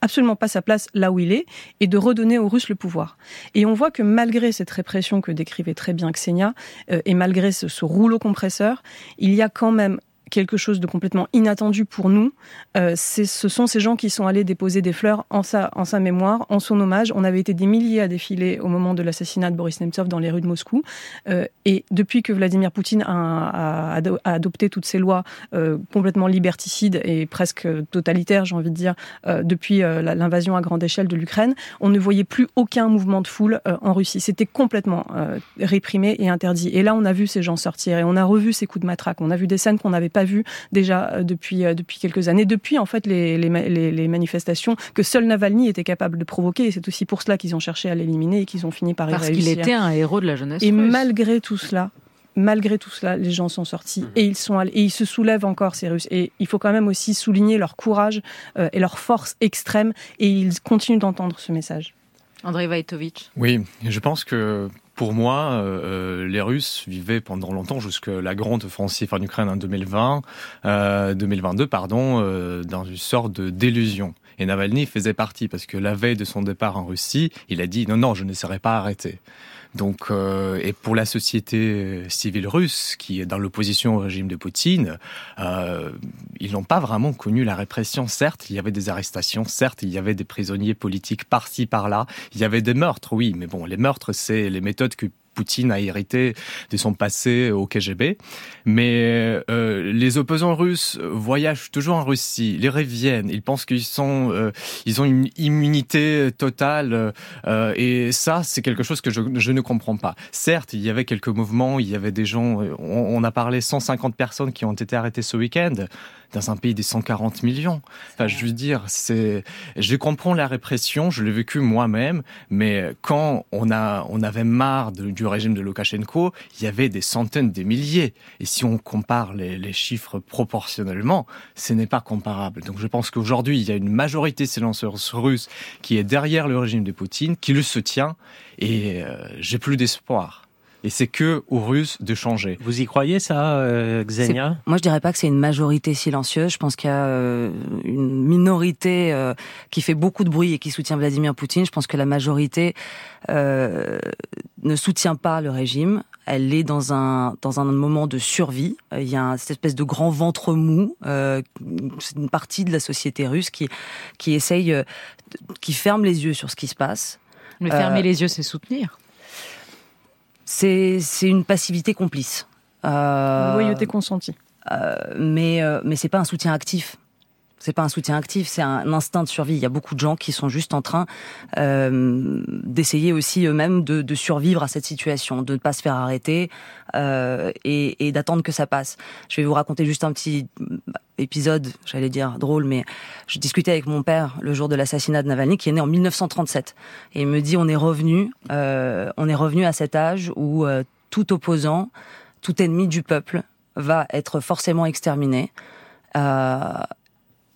absolument pas sa place là où il est et de redonner aux Russes le pouvoir. Et on voit que malgré cette répression que décrivait très bien Xenia euh, et malgré ce rouleau compresseur, il y a quand même quelque chose de complètement inattendu pour nous. Euh, ce sont ces gens qui sont allés déposer des fleurs en sa, mémoire, en son hommage. On avait été des milliers à défiler au moment de l'assassinat de Boris Nemtsov dans les rues de Moscou. Euh, et depuis que Vladimir Poutine a, adopté toutes ces lois euh, complètement liberticides et presque totalitaires, j'ai envie de dire, depuis l'invasion à grande échelle de l'Ukraine, on ne voyait plus aucun mouvement de foule en Russie. C'était complètement réprimé et interdit. Et là, on a vu ces gens sortir et on a revu ces coups de matraque. On a vu des scènes qu'on n'avait pas vu déjà depuis, depuis quelques années, depuis en fait les, les, les, les manifestations que seul Navalny était capable de provoquer. Et c'est aussi pour cela qu'ils ont cherché à l'éliminer et qu'ils ont fini par y Parce qu'il était un héros de la jeunesse. Et russe. malgré tout cela, malgré tout cela, les gens sont sortis mmh. et ils sont allés, et ils se soulèvent encore ces Russes. Et il faut quand même aussi souligner leur courage euh, et leur force extrême. Et ils continuent d'entendre ce message. André Vaitovitch. Oui, je pense que pour moi, euh, les Russes vivaient pendant longtemps, jusque la grande offensive en Ukraine en 2020, euh, 2022, pardon, euh, dans une sorte de délusion. Et Navalny faisait partie parce que la veille de son départ en Russie, il a dit non, non, je ne serai pas arrêté. Donc, euh, et pour la société civile russe, qui est dans l'opposition au régime de Poutine, euh, ils n'ont pas vraiment connu la répression. Certes, il y avait des arrestations, certes, il y avait des prisonniers politiques par-ci, par-là, il y avait des meurtres, oui, mais bon, les meurtres, c'est les méthodes que Poutine a hérité de son passé au KGB. Mais euh, les opposants russes voyagent toujours en Russie, ils reviennent, ils pensent qu'ils sont, euh, ils ont une immunité totale. Euh, et ça, c'est quelque chose que je, je, ne comprends pas. Certes, il y avait quelques mouvements, il y avait des gens, on, on a parlé 150 personnes qui ont été arrêtées ce week-end dans un pays des 140 millions. Enfin, je veux dire, c'est, je comprends la répression, je l'ai vécu moi-même, mais quand on avait marre de, du régime de Loukachenko, il y avait des centaines, des milliers. Et si on compare les, chiffres proportionnellement, ce n'est pas comparable. Donc je pense qu'aujourd'hui, il y a une majorité silencieuse russe qui est derrière le régime de Poutine, qui le soutient, et euh, j'ai plus d'espoir et c'est que aux Russes de changer. Vous y croyez ça, euh, Xenia? Moi, je dirais pas que c'est une majorité silencieuse. Je pense qu'il y a euh, une minorité euh, qui fait beaucoup de bruit et qui soutient Vladimir Poutine. Je pense que la majorité euh, ne soutient pas le régime. Elle est dans un dans un moment de survie. Il y a cette espèce de grand ventre mou. Euh, c'est une partie de la société russe qui qui essaye, qui ferme les yeux sur ce qui se passe. Mais fermer les yeux, c'est soutenir c'est une passivité complice. Euh, Une loyauté consentie. Euh, mais euh, mais c'est pas un soutien actif. C'est pas un soutien actif, c'est un instinct de survie. Il y a beaucoup de gens qui sont juste en train euh, d'essayer aussi eux-mêmes de, survivre à cette situation, de ne pas se faire arrêter euh, et, d'attendre que ça passe. Je vais vous raconter juste un petit épisode, j'allais dire drôle, mais je discutais avec mon père le jour de l'assassinat de Navalny, qui est né en 1937, et il me dit on est revenu, euh, on est revenu à cet âge où euh, tout opposant, tout ennemi du peuple va être forcément exterminé. Euh,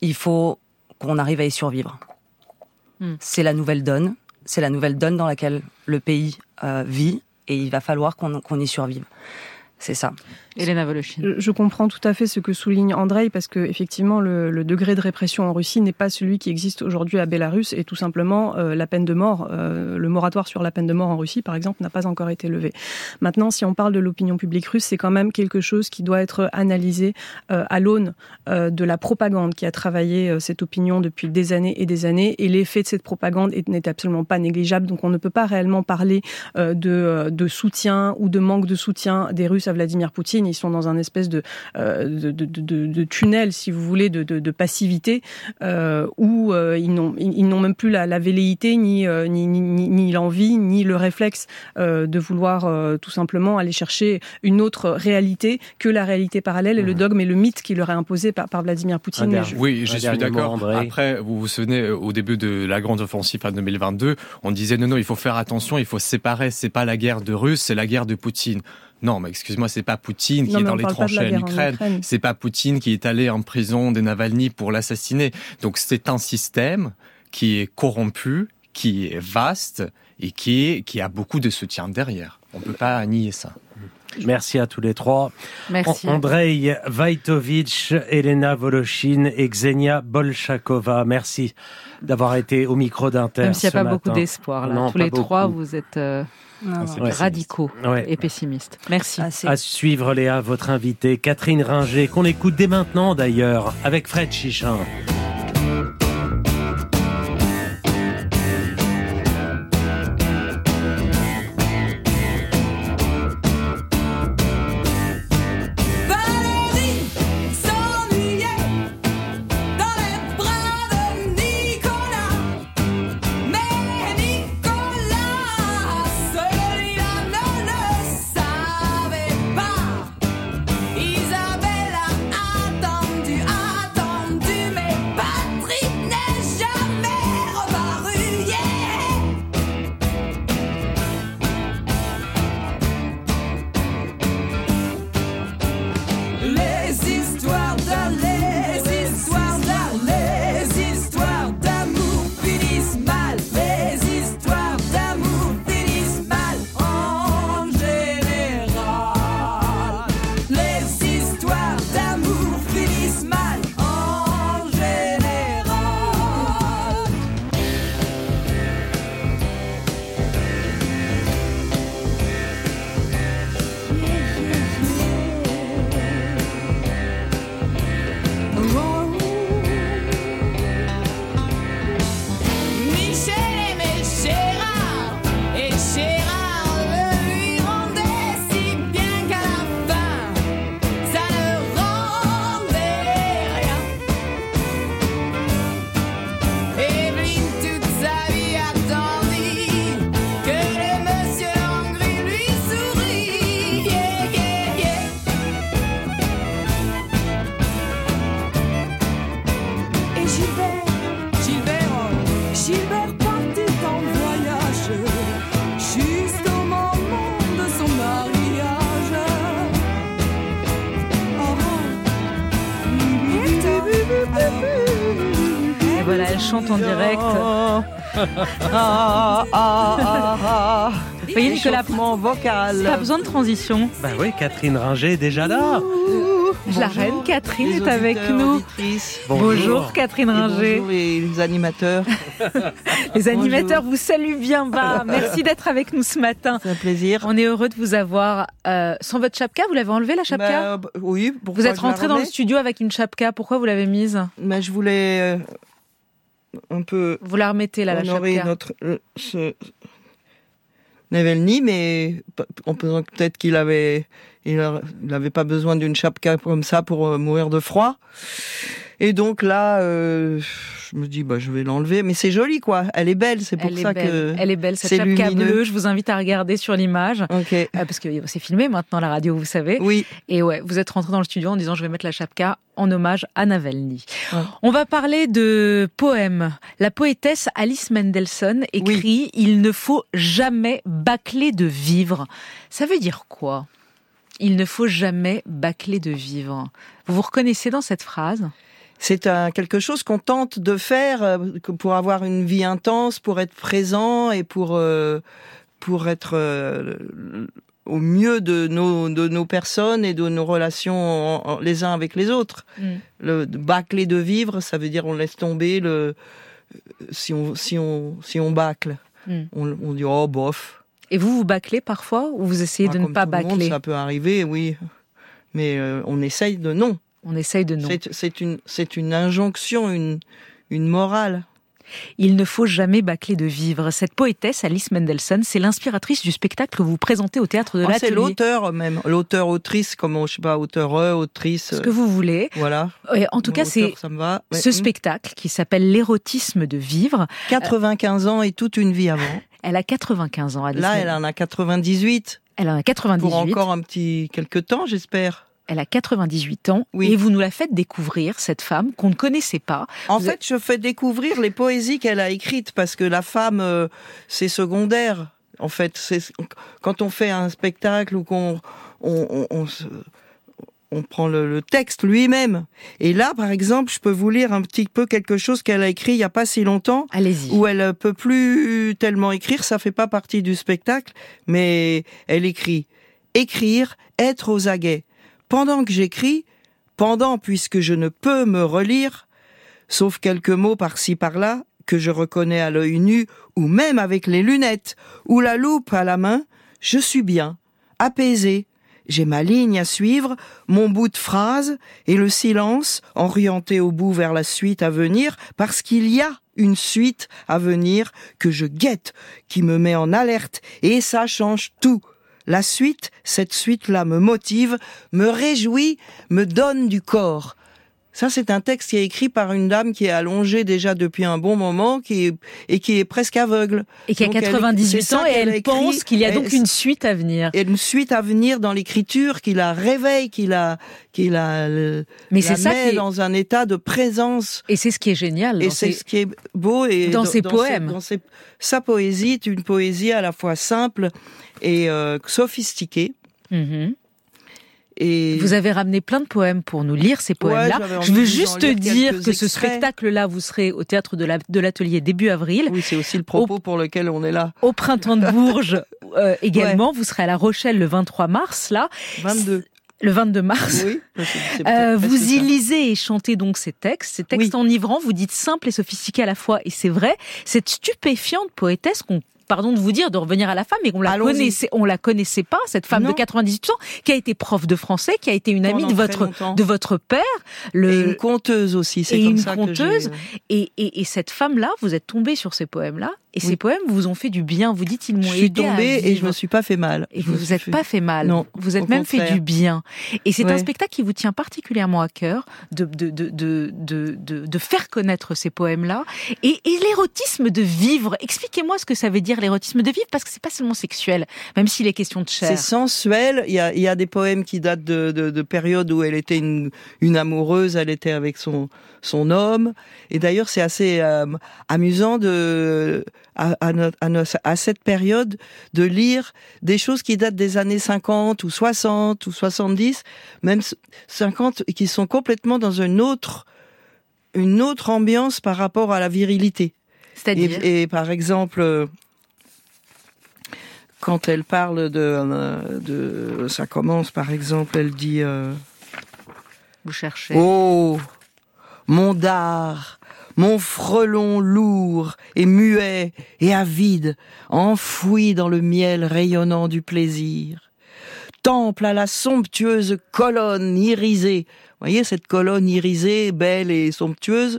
il faut qu'on arrive à y survivre. Hmm. C'est la nouvelle donne. C'est la nouvelle donne dans laquelle le pays euh, vit et il va falloir qu'on y survive. C'est ça. Elena Voloshin. Je comprends tout à fait ce que souligne Andrei parce que effectivement le, le degré de répression en Russie n'est pas celui qui existe aujourd'hui à Bélarus et tout simplement euh, la peine de mort, euh, le moratoire sur la peine de mort en Russie par exemple n'a pas encore été levé. Maintenant, si on parle de l'opinion publique russe, c'est quand même quelque chose qui doit être analysé euh, à l'aune euh, de la propagande qui a travaillé euh, cette opinion depuis des années et des années et l'effet de cette propagande n'est absolument pas négligeable. Donc on ne peut pas réellement parler euh, de, de soutien ou de manque de soutien des Russes à Vladimir Poutine ils sont dans un espèce de, euh, de, de, de, de, tunnel, si vous voulez, de, de, de passivité, euh, où euh, ils n'ont ils n'ont même plus la, la velléité, ni, euh, ni, ni, ni l'envie, ni le réflexe euh, de vouloir euh, tout simplement aller chercher une autre réalité que la réalité parallèle et mmh. le dogme et le mythe qui leur est imposé par, par Vladimir Poutine. Je... Oui, je suis d'accord. Après, vous vous souvenez, au début de la grande offensive en 2022, on disait non, non, il faut faire attention, il faut se séparer, c'est pas la guerre de Russes, c'est la guerre de Poutine. Non, mais excuse-moi, c'est pas Poutine qui non, est dans les tranchées en Ukraine. C'est pas Poutine qui est allé en prison de Navalny pour l'assassiner. Donc c'est un système qui est corrompu, qui est vaste et qui, est, qui a beaucoup de soutien derrière. On peut pas nier ça. Merci à tous les trois. Merci. Andrei Vaitovitch, Elena Voloshin et Xenia Bolshakova. Merci d'avoir été au micro d'Inter. Même s'il n'y a pas matin. beaucoup d'espoir là. Non, tous les beaucoup. trois, vous êtes euh, Ah, ouais. radicaux ouais. et pessimistes. Merci. À suivre, Léa, votre invitée, Catherine Ringer, qu'on écoute dès maintenant d'ailleurs, avec Fred Chichin. En direct. Ah, ah, ah, ah. Vous voyez, Nicolas, vocal. pas besoin de transition. Bah oui, Catherine Ringer est déjà là. La reine Catherine les est avec nous. auditrices. Bonjour, Catherine Et Ringer. Bonjour les, les animateurs. Les animateurs vous saluent bien bas. Merci d'être avec nous ce matin. C'est un plaisir. On est heureux de vous avoir euh, sans votre chapka. Vous l'avez enlevé la chapka? Bah, bah, Oui. pourquoi Vous êtes rentré dans le studio avec une chapka. Pourquoi vous l'avez mise? Bah, Je voulais Vous la remettez là, la chapka. notre euh, ce mais on peut peut-être qu'il avait il a- il avait pas besoin d'une chapka comme ça pour euh, mourir de froid. Et donc là, euh, je me dis, bah, je vais l'enlever. Mais c'est joli, quoi. Elle est belle, c'est pour Elle ça que. Elle est belle, cette c'est chapka bleue. Je vous invite à regarder sur l'image. Ok. Euh, parce que c'est filmé maintenant, la radio, vous savez. Oui. Et ouais, vous êtes rentré dans le studio en disant je vais mettre la chapka en hommage à Navalny. On va parler de poèmes. La poétesse Alice Mendelssohn écrit Il ne faut jamais bâcler de vivre. Ça veut dire quoi? Il ne faut jamais bâcler de vivre. Vous vous reconnaissez dans cette phrase? C'est un- quelque chose qu'on tente de faire euh, pour avoir une vie intense, pour être présent et pour euh, pour être euh, au mieux de nos de nos personnes et de nos relations en- en- les uns avec les autres. Mm. Le bâcler de vivre, ça veut dire on laisse tomber le si on si on si on bâcle, Mm. on, on dit oh bof. Et vous, vous bâclez parfois ou vous essayez Ah, de ne pas monde, bâcler? ça peut arriver, oui, mais euh, on essaye de non. On essaye de non. C'est- C'est une c'est une injonction, une une morale. Il ne faut jamais bâcler de vivre. Cette poétesse, Alice Mendelssohn, c'est l'inspiratrice du spectacle que vous présentez au théâtre de c'est l'Atelier. l'auteur même, l'auteur autrice, comme je sais pas, auteur autrice. Ce que vous voulez. Voilà. Ouais, en tout cas, c'est. Ouais. ce Mm. spectacle qui s'appelle L'érotisme de vivre. 95 ans et toute une vie avant. Elle a 95 ans. Alice Là, elle en a 98. Elle en a 98. Pour encore un petit quelques temps, j'espère. Elle a 98 ans et vous nous la faites découvrir, cette femme qu'on ne connaissait pas. En Vous fait, je fais découvrir les poésies qu'elle a écrites parce que la femme, euh, c'est secondaire. En fait, c'est quand on fait un spectacle ou qu'on on, on- on se- on prend le, le texte lui-même. Et là, par exemple, je peux vous lire un petit peu quelque chose qu'elle a écrit il y a pas si longtemps. Allez-y. Où elle peut plus tellement écrire, ça fait pas partie du spectacle, mais elle écrit écrire, être aux aguets. Pendant que j'écris, pendant puisque je ne peux me relire, sauf quelques mots par-ci par-là que je reconnais à l'œil nu ou même avec les lunettes ou la loupe à la main, je suis bien, apaisé. J'ai ma ligne à suivre, mon bout de phrase et le silence orienté au bout vers la suite à venir parce qu'il y a une suite à venir que je guette, qui me met en alerte et ça change tout. La suite, cette suite-là me motive, me réjouit, me donne du corps. Ça, c'est un texte qui est écrit par une dame qui est allongée déjà depuis un bon moment qui est, et qui est presque aveugle. Et qui a Donc, elle- 98 c'est ça ans et elle écrit. pense qu'il y a donc Elle- une suite à venir. et une suite à venir dans l'écriture qui la réveille, qui la, qui la, Mais la c'est ça met est- dans un état de présence. Et c'est ce qui est génial. Et c'est ces- ce qui est beau et Dans ses poèmes. dans sa poésie est une poésie à la fois simple et euh, sophistiquée. Mhm. Et Vous avez ramené plein de poèmes pour nous lire ces poèmes-là. Je veux juste dire que ce spectacle-là, vous serez au théâtre de la- de l'atelier début avril. Oui, c'est aussi le propos pour lequel on est là. Au printemps de Bourges euh, également. Vous serez à La Rochelle le 23 mars, là. 22. Le 22 mars. Oui. Euh, vous y ça. lisez et chantez donc ces textes, ces textes enivrants, vous dites simples et sophistiqués à la fois, et c'est vrai, cette stupéfiante poétesse qu'on pardon de vous dire de revenir à la femme mais qu'on la connaissait on la connaissait pas cette femme de Non. 98 ans qui a été prof de français qui a été une amie de votre longtemps. de votre père le Et une conteuse aussi, c'est comme une ça que j'ai- conteuse et, et, et cette femme là vous êtes tombé sur ces poèmes là et ces poèmes vous ont fait du bien vous dites ils m'ont Je suis aidé tombée et je me suis pas fait mal. Et vous vous êtes fait- pas fait mal. Non, vous êtes même fait du bien. Et c'est un spectacle qui vous tient particulièrement à cœur de, de, de, de, de, de, de faire connaître ces poèmes-là. Et, et l'érotisme de vivre. Expliquez-moi ce que ça veut dire l'érotisme de vivre, parce que c'est pas seulement sexuel, même s'il est question de chair. C'est sensuel. Il y a, il y a des poèmes qui datent de, de, de périodes où elle était une, une amoureuse, elle était avec son, son homme. Et d'ailleurs, c'est assez euh, amusant de, à, à, cette période de lire des choses qui datent des années 50 ou 60 ou 70, même 50, et qui sont complètement dans une autre, une autre ambiance par rapport à la virilité. C'est-à-dire et, et par exemple, euh, quand elle parle de, euh, de, ça commence par exemple, elle dit. euh, Vous cherchez. Oh, mon dard, mon frelon lourd et muet et avide, enfoui dans le miel rayonnant du plaisir. temple à la somptueuse colonne irisée. Vous voyez cette colonne irisée, belle et somptueuse,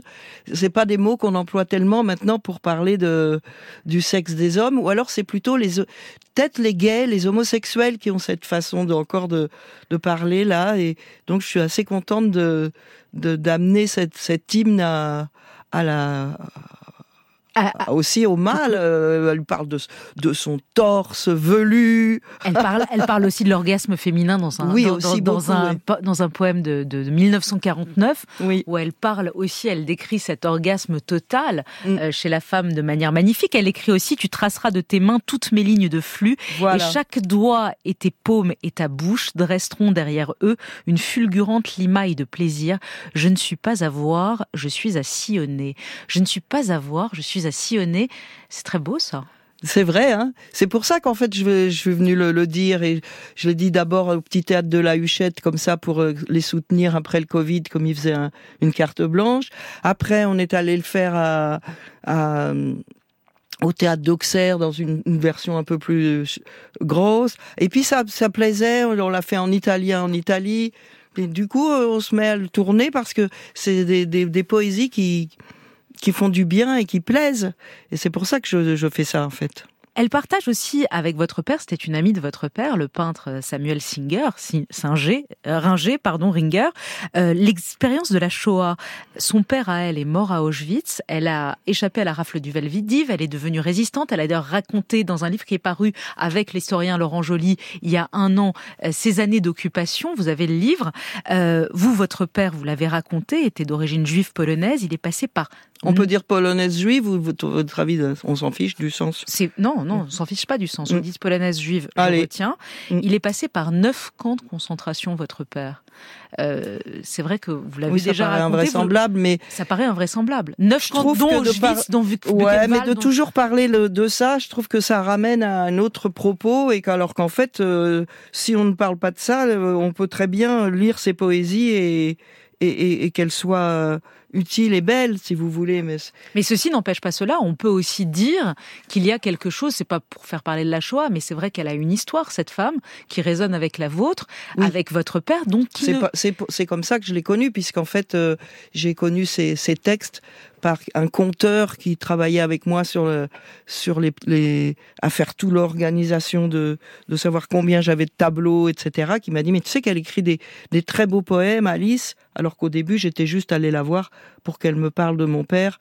c'est pas des mots qu'on emploie tellement maintenant pour parler de du sexe des hommes, ou alors c'est plutôt les peut-être les gays, les homosexuels qui ont cette façon de, encore de de parler là, et donc je suis assez contente de d'amener cette cet hymne à à la à- aussi au mal. euh, elle parle de, de son torse velu. Elle parle, elle parle aussi de l'orgasme féminin dans un, Oui, dans, aussi dans- dans beaucoup, un, oui. dans un poème de, de- de 1949, où elle parle aussi, elle décrit cet orgasme total Mm. euh, chez la femme de manière magnifique. Elle écrit aussi, tu traceras de tes mains toutes mes lignes de flux, Voilà. et chaque doigt et tes paumes et ta bouche dresseront derrière eux une fulgurante limaille de plaisir. Je ne suis pas à voir, je suis à sillonner. Je ne suis pas à voir, je suis à sillonner. C'est très beau ça. C'est vrai, hein c'est pour ça qu'en fait je, je suis venu le, dire et je l'ai dit d'abord au petit théâtre de la Huchette comme ça pour euh, les soutenir après le Covid comme ils faisaient un- une carte blanche. Après on est allé le faire au théâtre d'Auxerre dans une, version un peu plus euh, grosse. Et puis ça, ça plaisait, on l'a fait en italien en Italie. Et du coup, euh, on se met à le tourner parce que c'est des poésies qui, qui font du bien et qui plaisent. Et c'est pour ça que je, fais ça en fait. Elle partage aussi avec votre père, c'était une amie de votre père, le peintre Samuel Singer, Si- Singer, euh, Ringer, pardon, Ringer, euh, l'expérience de la Shoah. Son père à elle est mort à Auschwitz. Elle a échappé à la rafle du Velvidiv. Elle est devenue résistante. Elle a d'ailleurs raconté dans un livre qui est paru avec l'historien Laurent Joly il y a un an euh, ces années d'occupation. Vous avez le livre. Euh, vous, votre père, vous l'avez raconté, était d'origine juive polonaise. Il est passé par On peut dire polonaise juive ou votre, avis, on s'en fiche du sens? C'est non, non, on s'en fiche pas du sens. Vous Mm. dites polonaise juive, je Allez. retiens. Il est passé par neuf camps de concentration, votre père. Euh, c'est vrai que vous l'avez Oui, ça déjà paraît raconté. invraisemblable, mais ça paraît invraisemblable. Neuf camps, dont de par- dont Ouais, mais de dont- toujours parler le- de ça, je trouve que ça ramène à un autre propos et qu'alors qu'en fait, euh, si on ne parle pas de ça, euh, on peut très bien lire ses poésies et, et, et- et qu'elles soient utiles et belles, si vous voulez. Mais Mais ceci n'empêche pas cela. On peut aussi dire qu'il y a quelque chose. C'est pas pour faire parler de la Shoah, mais c'est vrai qu'elle a une histoire, cette femme, qui résonne avec la vôtre, avec votre père. Donc, c'est ne- pas- c'est pour- c'est comme ça que je l'ai connu, puisqu'en fait, euh, j'ai connu ces, ces textes par un conteur qui travaillait avec moi sur le, sur les, les à faire tout l'organisation de de savoir combien j'avais de tableaux, etc. Qui m'a dit mais tu sais qu'elle écrit des des très beaux poèmes, Alice, alors qu'au début j'étais juste allé la voir pour qu'elle me parle de mon père.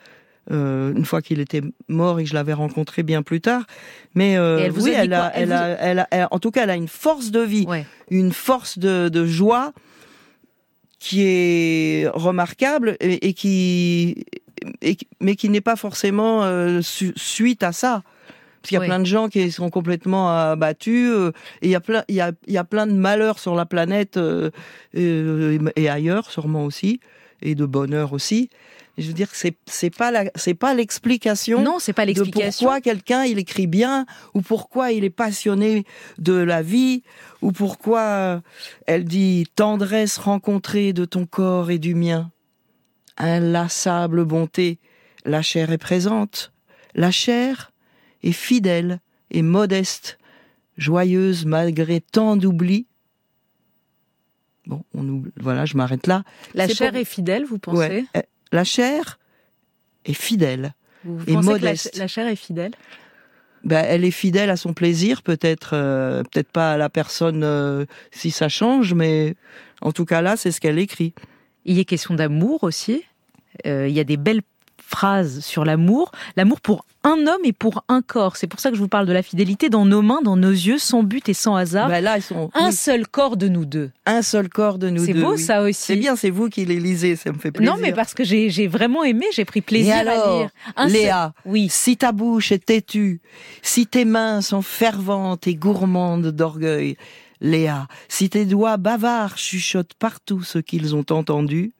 euh, une fois qu'il était mort et que je l'avais rencontré bien plus tard, mais euh, elle oui, elle a, quoi? Elle elle, vous- a, elle a- elle- en tout cas, elle a une force de vie, une force de, de joie qui est remarquable et, et qui, et mais qui n'est pas forcément euh, su- suite à ça. Parce qu'il y a Oui. plein de gens qui sont complètement abattus euh, et il y a plein, il y a, il y a plein de malheurs sur la planète euh, et ailleurs sûrement aussi et de bonheur aussi. Je veux dire que c'est c'est pas la c'est pas l'explication. Non, c'est pas de l'explication. pourquoi quelqu'un il écrit bien ou pourquoi il est passionné de la vie ou pourquoi elle dit tendresse rencontrée de ton corps et du mien. Inlassable bonté, la chair est présente. La chair est fidèle et modeste, joyeuse malgré tant d'oubli. Bon, on oublie- voilà, je m'arrête là. La chair pour- est fidèle, vous pensez? Ouais. Euh, La chair est fidèle Vous et pensez modeste. que la, la chair est fidèle? Ben, elle est fidèle à son plaisir, peut-être, euh, peut-être pas à la personne euh, si ça change, mais en tout cas là, c'est ce qu'elle écrit. Il y a question d'amour aussi. Euh, il y a des belles phrases sur l'amour. L'amour pour un homme et pour un corps. C'est pour ça que je vous parle de la fidélité dans nos mains, dans nos yeux, sans but et sans hasard. Ben là, ils sont un oui. seul corps de nous deux. Un seul corps de nous C'est deux. beau, oui. ça aussi. C'est bien, c'est vous qui les lisez, ça me fait plaisir. Non, mais parce que j'ai vraiment aimé, j'ai pris plaisir Et alors, à lire. Un seul- Léa, si ta bouche est têtue, si tes mains sont ferventes et gourmandes d'orgueil, Léa, si tes doigts bavards chuchotent partout ce qu'ils ont entendu,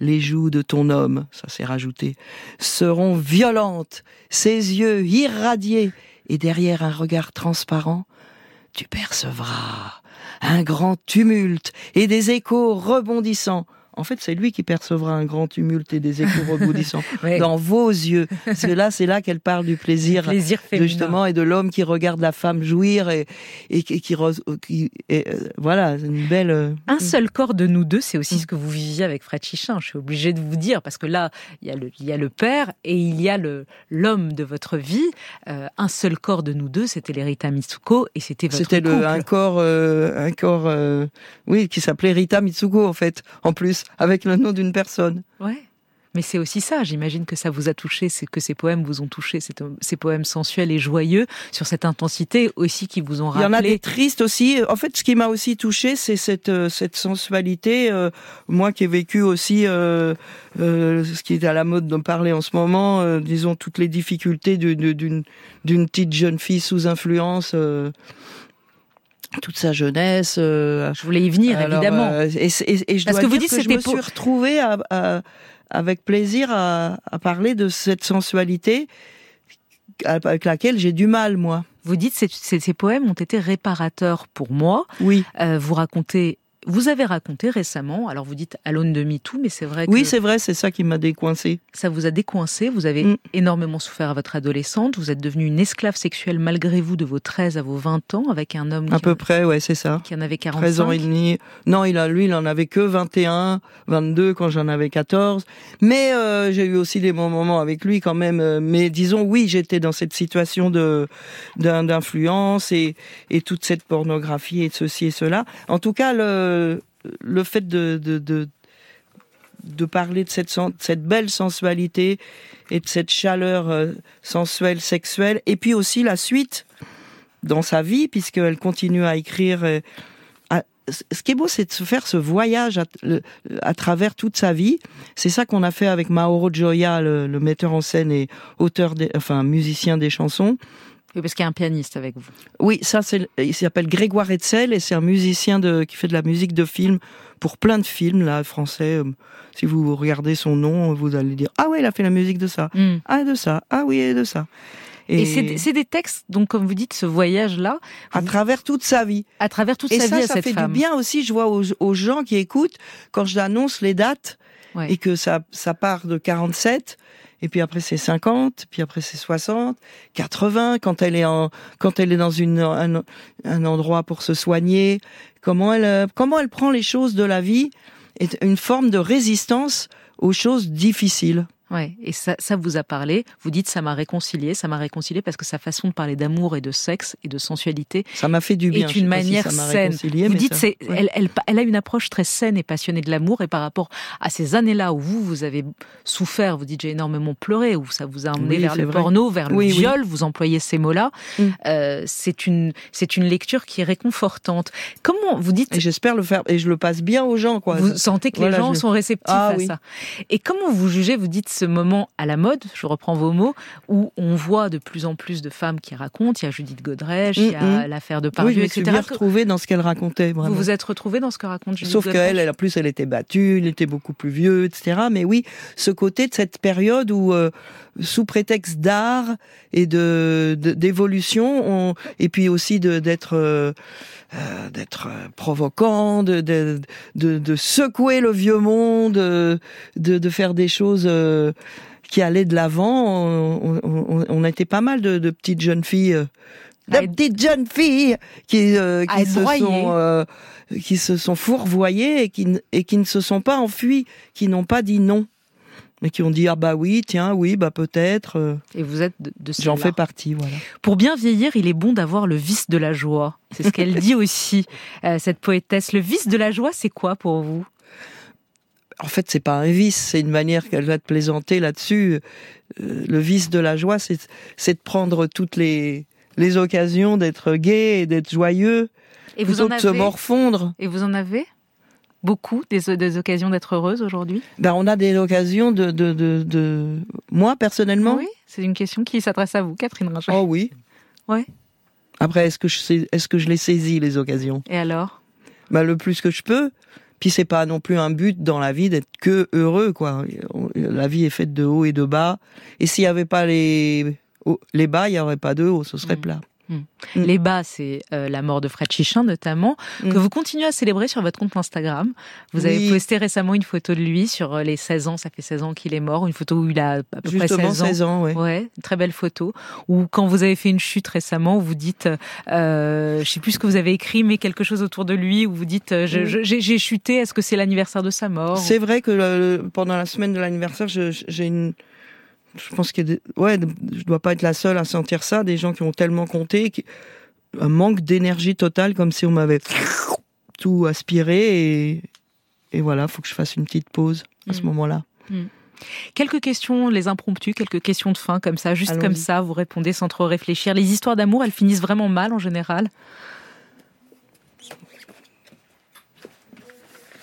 les joues de ton homme, ça s'est rajouté, seront violentes, ses yeux irradiés, et derrière un regard transparent, tu percevras un grand tumulte et des échos rebondissants en fait, c'est lui qui percevra un grand tumulte et des échos rebondissants Ouais. dans vos yeux. Que là, c'est là qu'elle parle du plaisir, plaisir de- justement, et de l'homme qui regarde la femme jouir et, et, qui, qui, et, euh, voilà, c'est une belle. euh, Un seul corps de nous deux, c'est aussi ce que vous viviez avec Fred Chichin. Je suis obligée de vous dire parce que là, il y a le, il y a le père et il y a le l'homme de votre vie. Euh, un seul corps de nous deux, c'était l'Erita Mitsuko et c'était votre C'était un corps, un corps, oui, qui s'appelait Rita Mitsuko en fait, en plus, avec le nom d'une personne. Ouais. Mais c'est aussi ça, j'imagine que ça vous a touché, c'est que ces poèmes vous ont touché, c'est- ces poèmes sensuels et joyeux, sur cette intensité aussi qui vous ont Il y en a rappelé. des tristes aussi. En fait, ce qui m'a aussi touché, c'est cette euh, cette sensualité. euh, moi, qui ai vécu aussi euh, euh, ce qui est à la mode de parler en ce moment, euh, disons toutes les difficultés d'une petite jeune fille sous influence. Euh, toute sa jeunesse. je voulais y venir, évidemment. euh, et, c'est- et- et je Parce dois que vous dites que je me pour- suis retrouvée à- à- avec plaisir à, à parler de cette sensualité avec laquelle j'ai du mal, moi. Vous dites que ces, ces poèmes ont été réparateurs pour moi. Oui. vous racontez, vous avez raconté récemment, alors vous dites à l'aune de MeToo, mais c'est vrai que Oui, c'est vrai, c'est ça qui m'a décoincé. ça vous a décoincé, vous avez Mm. énormément souffert à votre adolescente, vous êtes devenue une esclave sexuelle malgré vous de vos 13 à vos 20 ans avec un homme À qui, peu près, ouais, c'est ça. qui en avait 13 ans et 45. demi. Non, il a, lui, il en avait que 21, 22 quand j'en avais 14. Mais euh, j'ai eu aussi des bons moments avec lui quand même. Euh, Mais disons, oui, j'étais dans cette situation de d'in- d'influence et, et toute cette pornographie et ceci et cela. En tout cas, le, le fait de, de, de parler de cette, cette belle sensualité et de cette chaleur euh, sensuelle, sexuelle, et puis aussi la suite dans sa vie, puisqu'elle continue à écrire. euh, ce qui est beau, c'est de faire ce voyage à, travers toute sa vie. C'est ça qu'on a fait avec Mauro Gioia, le, metteur en scène et auteur, enfin musicien des chansons. Oui, parce qu'il y a un pianiste avec vous. Oui, ça, c'est, il s'appelle Grégoire Etzel et c'est un musicien de, qui fait de la musique de film pour plein de films, là, français. Euh, Si vous regardez son nom, vous allez dire, ah ouais, il a fait la musique de ça. Ah, de ça. Ah oui, et de ça. Et, c'est des- c'est des textes, donc comme vous dites, ce voyage-là. À travers toute sa vie. À travers toute et sa ça, vie à ça cette fait du bien aussi, je vois aux, aux gens qui écoutent, quand j'annonce les dates, Ouais. et que ça, ça part de 47, et puis après c'est 50, puis après c'est 60, 80, quand elle est en, quand elle est dans une, un, un endroit pour se soigner, comment elle, euh, comment elle prend les choses de la vie, est une forme de résistance aux choses difficiles. Ouais, et ça, ça vous a parlé. Vous dites ça m'a réconcilié, ça m'a réconcilié parce que sa façon de parler d'amour et de sexe et de sensualité Ça m'a fait du bien. est une si manière ça m'a saine. Vous dites ça- c'est, ouais. elle, elle, elle a une approche très saine et passionnée de l'amour et par rapport à ces années-là où vous vous avez souffert, vous dites j'ai énormément pleuré, où ça vous a emmené Oui, vers le vrai. porno, vers le oui. viol, vous employez ces mots-là. Mm. Euh, c'est une c'est une lecture qui est réconfortante. Comment vous dites j'espère le faire, et je le passe bien aux gens, quoi. Vous sentez que les gens je- sont réceptifs Ah à ça. Et comment vous jugez, vous dites ce moment à la mode, je reprends vos mots, où on voit de plus en plus de femmes qui racontent, il y a Judith Godrèche, il y a Mm, mm. l'affaire de Oui, Pardieu, je me suis etc. bien retrouvée dans ce qu'elle racontait. Vous vraiment. vous êtes retrouvée dans ce que raconte Judith Sauf qu'elle, elle, en plus, elle était battue, il était beaucoup plus vieux, etc. Mais oui, ce côté de cette période où, euh, sous prétexte d'art et de d'évolution, on- et puis aussi d'être euh, euh, d'être provoquant, de, de de de secouer le vieux monde, de de faire des choses. euh, qui allaient de l'avant, on, on, on- était pas mal de, de petites jeunes filles, euh, de petites jeunes filles qui, euh, se broyées. sont euh, qui se sont fourvoyées et qui, n- et qui ne se sont pas enfuies, qui n'ont pas dit non, mais qui ont dit ah bah oui, tiens, oui, bah peut-être. euh, Et vous êtes de, de J'en fais partie, voilà. Pour bien vieillir, il est bon d'avoir le vice de la joie. C'est ce qu'elle dit aussi, euh, cette poétesse. Le vice de la joie, c'est quoi pour vous? En fait, c'est pas un vice, c'est une manière qu'elle va te plaisanter là-dessus. Euh, le vice de la joie, c'est c'est de prendre toutes les les occasions d'être gai et d'être joyeux, Et vous en que de se avez morfondre. Et vous en avez beaucoup des, des occasions d'être heureuse aujourd'hui? Ben, on a des occasions de, de, de, de... moi personnellement. Oui, c'est une question qui s'adresse à vous, Catherine Ringer. Oh oui. Ouais. Après, est-ce que je sais, est-ce que je les saisis les occasions? Et alors? Ben le plus que je peux. Puis c'est pas non plus un but dans la vie d'être que heureux quoi. La vie est faite de haut et de bas. Et s'il y avait pas les les bas, il y aurait pas de haut, ce serait plat. Hmm. Les bas, c'est euh, la mort de Fred Chichin notamment, que vous continuez à célébrer sur votre compte Instagram. Vous avez posté récemment une photo de lui sur euh, les 16 ans, ça fait 16 ans qu'il est mort, une photo où il a à peu près Justement, 16 ans. 16 ans, ouais. une très belle photo. Ou quand vous avez fait une chute récemment, où vous dites, euh, je sais plus ce que vous avez écrit, mais quelque chose autour de lui, où vous dites, euh, j'ai chuté, est-ce que c'est l'anniversaire de sa mort? C'est vrai que le- pendant la semaine de l'anniversaire, j'ai une. Je pense que ouais, je dois pas être la seule à sentir ça. Des gens qui ont tellement compté, qui... un manque d'énergie totale, comme si on m'avait tout aspiré et et voilà, faut que je fasse une petite pause à ce Mm. moment-là. Hmm. Quelques questions, les impromptus, quelques questions de fin comme ça, juste comme ça, vous répondez sans trop réfléchir. Les histoires d'amour, elles finissent vraiment mal en général.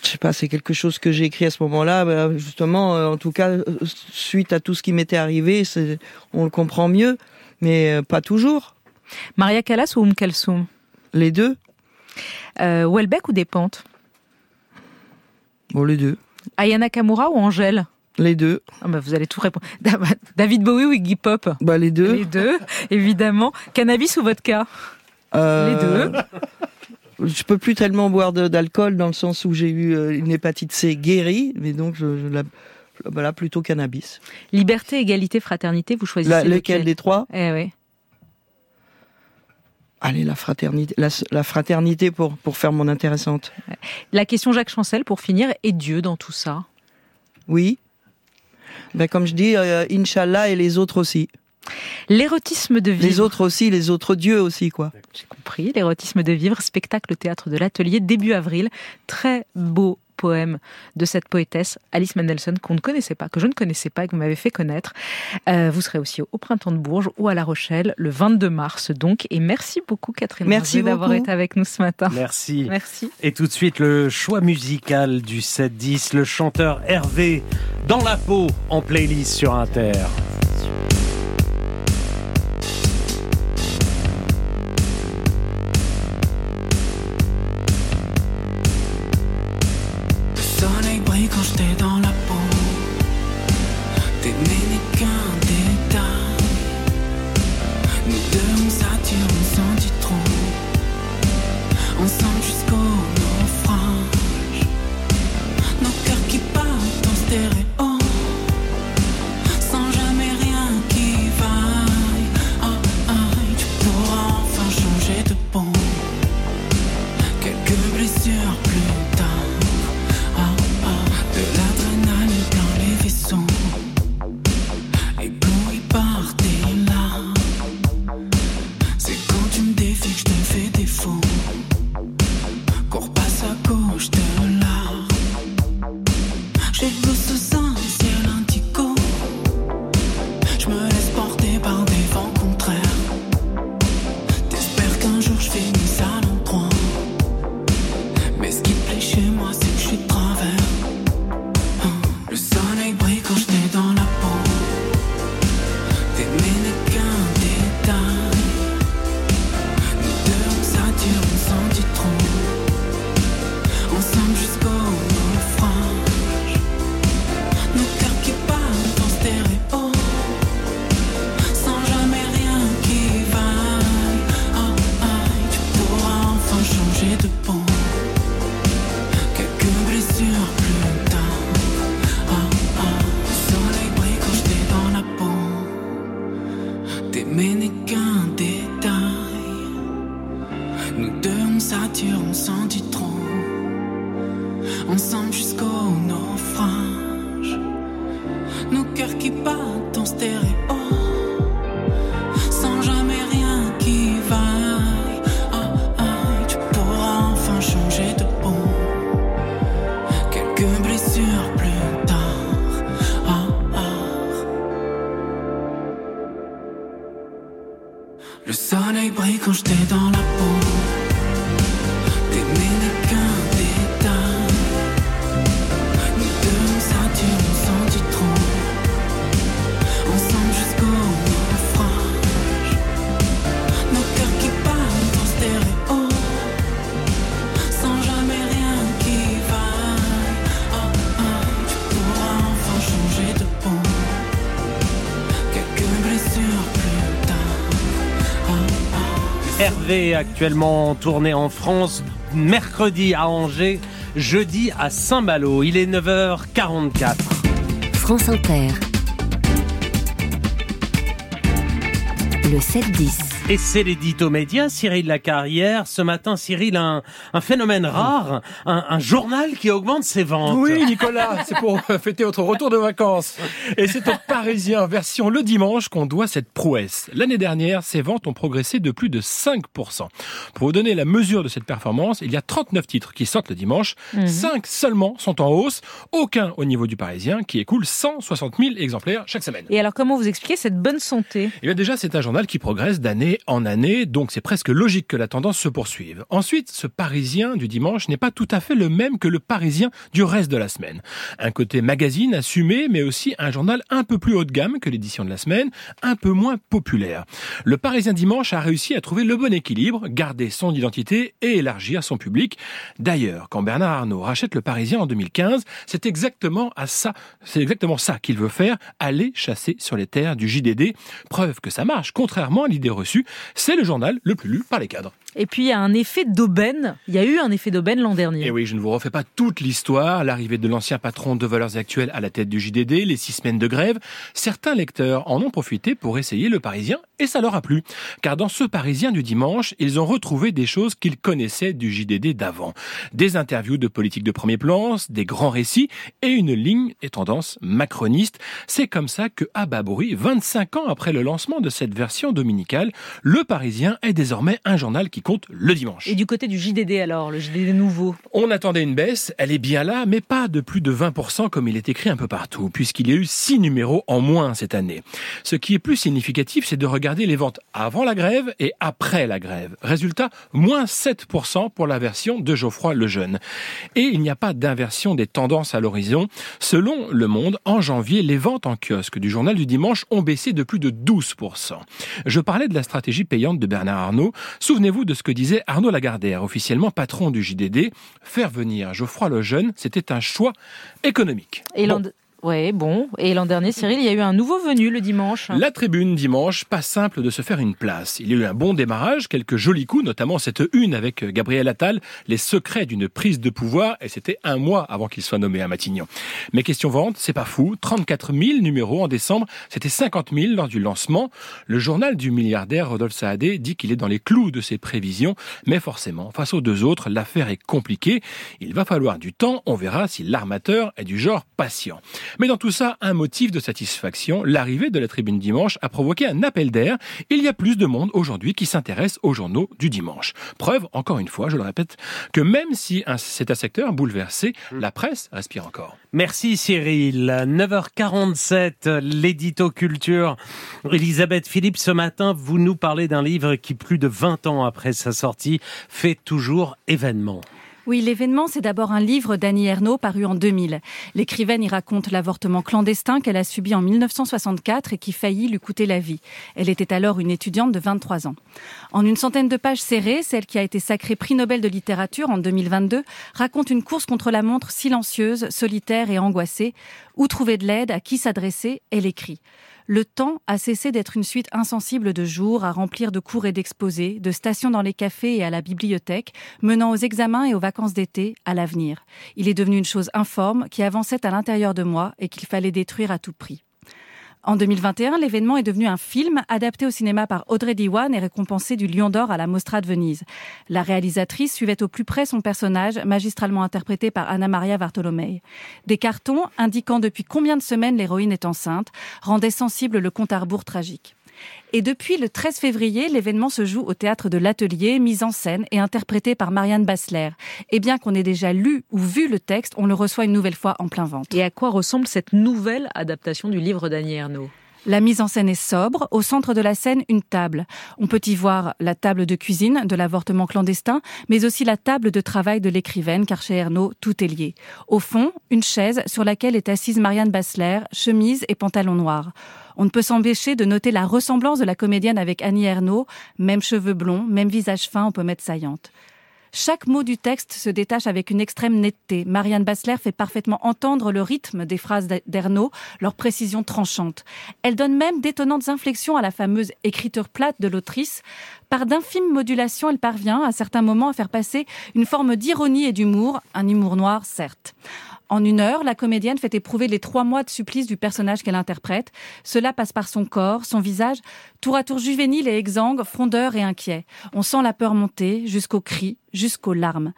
Je sais pas, c'est quelque chose que j'ai écrit à ce moment-là. bah, justement, euh, en tout cas, euh, suite à tout ce qui m'était arrivé, on le comprend mieux, mais euh, pas toujours. Maria Callas ou Kalsoum? Les deux euh, Welbeck ou Despentes? Bon, les deux. Ayana Kamura ou Angèle? Les deux. Ah bah, Vous allez tout répondre. Da- David Bowie ou Iggy Pop? Bah, les deux. Les deux, évidemment. Cannabis ou vodka? Les deux. Je peux plus tellement boire d'alcool dans le sens où j'ai eu euh, une hépatite C guérie, mais donc je, je la, bah là plutôt cannabis. Liberté, égalité, fraternité, vous choisissez La- lequel lequel des trois? Eh oui. Allez, la fraternité, la, la fraternité pour pour faire mon intéressante. La question Jacques Chancel pour finir, et Dieu dans tout ça? Oui. Ben comme je dis, euh, Inch'Allah et les autres aussi. L'érotisme de vivre. Les autres aussi, les autres dieux aussi, quoi. J'ai compris. L'érotisme de vivre, spectacle au théâtre de l'Atelier, début avril. Très beau poème de cette poétesse Alice Mendelssohn qu'on ne connaissait pas, que je ne connaissais pas, et que vous m'avez fait connaître. Euh, vous serez aussi au Printemps de Bourges ou à La Rochelle le 22 mars donc. Et merci beaucoup Catherine Merci d'avoir été avec nous ce matin. Merci. Merci. Et tout de suite, le choix musical du 7-10, le chanteur Hervé, dans la peau, en playlist sur Inter. Actuellement en tournée en France, mercredi à Angers, jeudi à Saint-Malo. Il est 9h44. France Inter. Le 7-10. Et c'est l'édito média, Cyril Lacarrière. Ce matin, Cyril, un, un phénomène rare, un, un journal qui augmente ses ventes. Oui, Nicolas, c'est pour fêter votre retour de vacances. Et c'est au Parisien, version le dimanche, qu'on doit cette prouesse. L'année dernière, ses ventes ont progressé de plus de 5%. Pour vous donner la mesure de cette performance, il y a 39 titres qui sortent le dimanche. Mhm. 5 seulement sont en hausse. Aucun au niveau du Parisien, qui écoule 160 000 exemplaires chaque semaine. Et alors, comment vous expliquez cette bonne santé? Eh bien déjà, c'est un journal qui progresse d'année en année, donc c'est presque logique que la tendance se poursuive. Ensuite, ce Parisien du dimanche n'est pas tout à fait le même que le Parisien du reste de la semaine. Un côté magazine assumé, mais aussi un journal un peu plus haut de gamme que l'édition de la semaine, un peu moins populaire. Le Parisien dimanche a réussi à trouver le bon équilibre, garder son identité et élargir son public. D'ailleurs, quand Bernard Arnault rachète le Parisien en 2015, c'est exactement à ça, c'est exactement ça qu'il veut faire, aller chasser sur les terres du JDD. Preuve que ça marche, contrairement à l'idée reçue, c'est le journal le plus lu par les cadres. Et puis, il y a un effet d'aubaine. Il y a eu un effet d'aubaine l'an dernier. Et oui, je ne vous refais pas toute l'histoire, l'arrivée de l'ancien patron de Valeurs Actuelles à la tête du JDD, les six semaines de grève. Certains lecteurs en ont profité pour essayer le Parisien et ça leur a plu. Car dans ce Parisien du dimanche, ils ont retrouvé des choses qu'ils connaissaient du JDD d'avant. Des interviews de politiques de premier plan, des grands récits et une ligne et tendance macroniste. C'est comme ça que, à bas bruit, 25 ans après le lancement de cette version dominicale, le Parisien est désormais un journal qui compte le dimanche. Et du côté du JDD alors, le JDD nouveau On attendait une baisse, elle est bien là, mais pas de plus de 20% comme il est écrit un peu partout, puisqu'il y a eu six numéros en moins cette année. Ce qui est plus significatif, c'est de regarder les ventes avant la grève et après la grève. Résultat, moins 7% pour la version de Geoffroy Lejeune. Et il n'y a pas d'inversion des tendances à l'horizon. Selon Le Monde, en janvier, les ventes en kiosque du journal du dimanche ont baissé de plus de 12%. Je parlais de la stratégie payante de Bernard Arnault. Souvenez-vous de ce que disait Arnaud Lagardère, officiellement patron du JDD. Faire venir Geoffroy Lejeune, c'était un choix économique. Et Bon. Ouais, bon. Et l'an dernier, Cyril, il y a eu un nouveau venu le dimanche. La tribune dimanche, pas simple de se faire une place. Il y a eu un bon démarrage, quelques jolis coups, notamment cette une avec Gabriel Attal, les secrets d'une prise de pouvoir, et c'était un mois avant qu'il soit nommé à Matignon. Mais question vente, c'est pas fou, 34 000 numéros en décembre, c'était 50 000 lors du lancement. Le journal du milliardaire Rodolphe Saadé dit qu'il est dans les clous de ses prévisions, mais forcément, face aux deux autres, l'affaire est compliquée. Il va falloir du temps, on verra si l'armateur est du genre patient. Mais dans tout ça, un motif de satisfaction, l'arrivée de la tribune dimanche a provoqué un appel d'air. Il y a plus de monde aujourd'hui qui s'intéresse aux journaux du dimanche. Preuve, encore une fois, je le répète, que même si c'est un secteur bouleversé, la presse respire encore. Merci Cyril. 9h47, l'édito culture. Elisabeth Philippe, ce matin, vous nous parlez d'un livre qui, plus de 20 ans après sa sortie, fait toujours événement. Oui, l'événement, c'est d'abord un livre d'Annie Ernaux paru en 2000. L'écrivaine y raconte l'avortement clandestin qu'elle a subi en 1964 et qui faillit lui coûter la vie. Elle était alors une étudiante de 23 ans. En une centaine de pages serrées, celle qui a été sacrée prix Nobel de littérature en 2022 raconte une course contre la montre silencieuse, solitaire et angoissée. Où trouver de l'aide À qui s'adresser Elle écrit. Le temps a cessé d'être une suite insensible de jours à remplir de cours et d'exposés, de stations dans les cafés et à la bibliothèque, menant aux examens et aux vacances d'été, à l'avenir. Il est devenu une chose informe qui avançait à l'intérieur de moi et qu'il fallait détruire à tout prix. En 2021, l'événement est devenu un film adapté au cinéma par Audrey Diwan et récompensé du Lion d'Or à la Mostra de Venise. La réalisatrice suivait au plus près son personnage, magistralement interprété par Anna Maria Bartolomei. Des cartons indiquant depuis combien de semaines l'héroïne est enceinte rendaient sensible le compte à rebours tragique. Et depuis le 13 février, l'événement se joue au théâtre de l'Atelier, mise en scène et interprété par Marianne Bassler. Et bien qu'on ait déjà lu ou vu le texte, on le reçoit une nouvelle fois en plein ventre. Et à quoi ressemble cette nouvelle adaptation du livre d'Annie Ernaux? La mise en scène est sobre. Au centre de la scène, une table. On peut y voir la table de cuisine de l'avortement clandestin, mais aussi la table de travail de l'écrivaine, car chez Ernaud, tout est lié. Au fond, une chaise sur laquelle est assise Marianne Bassler, chemise et pantalon noir. On ne peut s'empêcher de noter la ressemblance de la comédienne avec Annie Ernaux, même cheveux blonds, même visage fin aux pommettes saillantes. Chaque mot du texte se détache avec une extrême netteté. Marianne Bassler fait parfaitement entendre le rythme des phrases d'Ernaud, leur précision tranchante. Elle donne même d'étonnantes inflexions à la fameuse écriture plate de l'autrice. Par d'infimes modulations, elle parvient à certains moments à faire passer une forme d'ironie et d'humour, un humour noir certes. En une heure, la comédienne fait éprouver les trois mois de supplice du personnage qu'elle interprète. Cela passe par son corps, son visage, tour à tour juvénile et exsangue, frondeur et inquiet. On sent la peur monter, jusqu'aux cris, jusqu'aux larmes.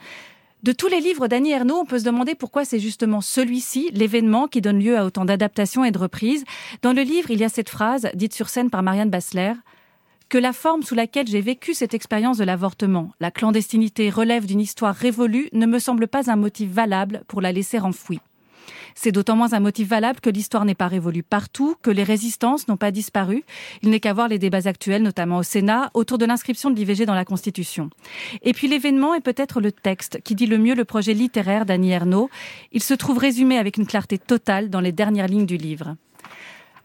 De tous les livres d'Annie Ernaux, on peut se demander pourquoi c'est justement celui-ci, l'événement, qui donne lieu à autant d'adaptations et de reprises. Dans le livre, il y a cette phrase, dite sur scène par Marianne Bassler, que la forme sous laquelle j'ai vécu cette expérience de l'avortement, la clandestinité relève d'une histoire révolue, ne me semble pas un motif valable pour la laisser enfouie. C'est d'autant moins un motif valable que l'histoire n'est pas révolue partout, que les résistances n'ont pas disparu. Il n'est qu'à voir les débats actuels, notamment au Sénat, autour de l'inscription de l'IVG dans la Constitution. Et puis l'événement est peut-être le texte qui dit le mieux le projet littéraire d'Annie Ernaux. Il se trouve résumé avec une clarté totale dans les dernières lignes du livre.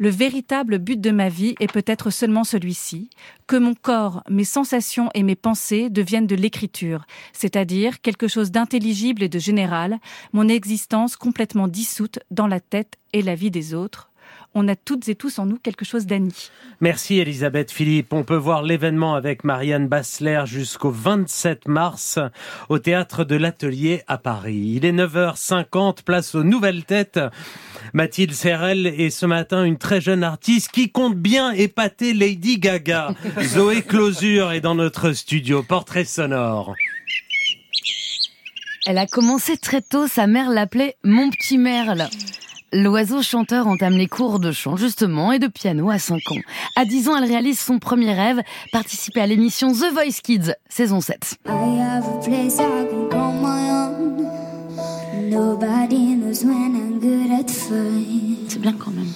Le véritable but de ma vie est peut-être seulement celui-ci, que mon corps, mes sensations et mes pensées deviennent de l'écriture, c'est-à-dire quelque chose d'intelligible et de général, mon existence complètement dissoute dans la tête et la vie des autres. On a toutes et tous en nous quelque chose d'Annie. Merci Elisabeth Philippe. On peut voir l'événement avec Marianne Bassler jusqu'au 27 mars au théâtre de l'Atelier à Paris. Il est 9h50, place aux nouvelles têtes. Mathilde Serrel est ce matin une très jeune artiste qui compte bien épater Lady Gaga. Zoé Closure est dans notre studio. Portrait sonore. Elle a commencé très tôt, sa mère l'appelait mon petit merle. L'oiseau chanteur entame les cours de chant justement et de piano à 5 ans. À 10 ans, elle réalise son premier rêve, participer à l'émission The Voice Kids, saison 7. C'est bien quand même.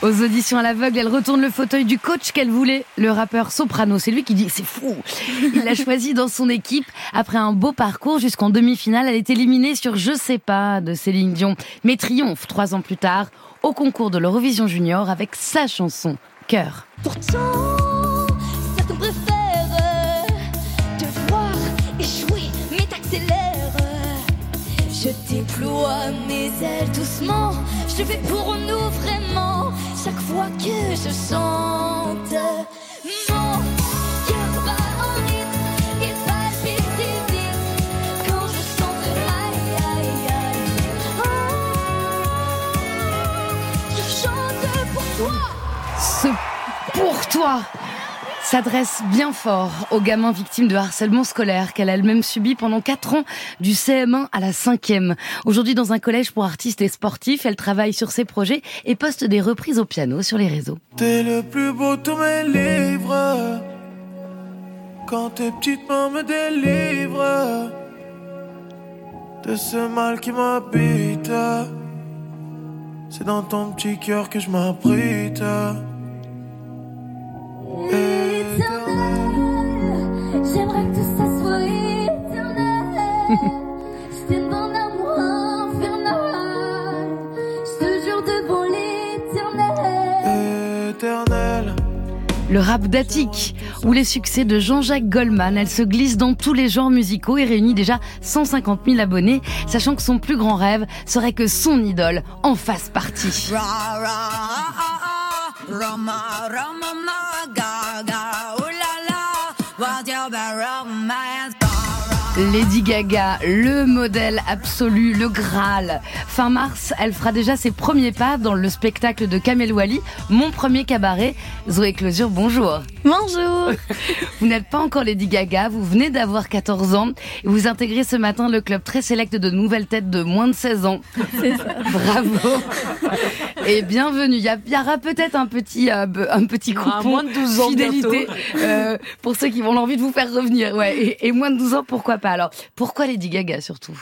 Aux auditions à l'aveugle, elle retourne le fauteuil du coach qu'elle voulait, le rappeur Soprano. C'est lui qui dit c'est fou. Il l'a choisi dans son équipe. Après un beau parcours jusqu'en demi-finale, elle est éliminée sur Je sais pas de Céline Dion. Mais triomphe trois ans plus tard au concours de l'Eurovision Junior avec sa chanson Cœur. Pourtant, te voir échouer, mais t'accélères. Je déploie mes ailes doucement, je pour nous vraiment. Que je chante. Oh, je chante pour toi. S'adresse bien fort aux gamins victimes de harcèlement scolaire qu'elle a elle-même subi pendant 4 ans du CM1 à la 5e. Aujourd'hui dans un collège pour artistes et sportifs, elle travaille sur ses projets et poste des reprises au piano sur les réseaux. T'es le plus beau tous mes livres. Quand tes petites mains me délivrent de ce mal qui m'habite, c'est dans ton petit cœur que je m'abrite. J'aimerais que tout ça soit éternel. Je t'aime d'un amour infernal. Je te jure devant l'éternel. Éternel. Le rap d'Attic ou les succès de Jean-Jacques Goldman. Elle se glisse dans tous les genres musicaux et réunit déjà 150 000 abonnés, sachant que son plus grand rêve serait que son idole en fasse partie. Lady Gaga, le modèle absolu, le Graal. Fin mars, elle fera déjà ses premiers pas dans le spectacle de Kamel Wally, Mon premier cabaret. Zoé Closure, bonjour. Bonjour. Vous n'êtes pas encore Lady Gaga, vous venez d'avoir 14 ans et vous intégrez ce matin le club très sélect de nouvelles têtes de moins de 16 ans. C'est ça. Bravo. Et bienvenue. Il y, aura peut-être un petit, euh, un petit coupon moins de 12 ans fidélité euh, pour ceux qui ont l'envie de vous faire revenir. Ouais. Et, et moins de 12 ans, pourquoi pas Alors, pourquoi Lady Gaga surtout?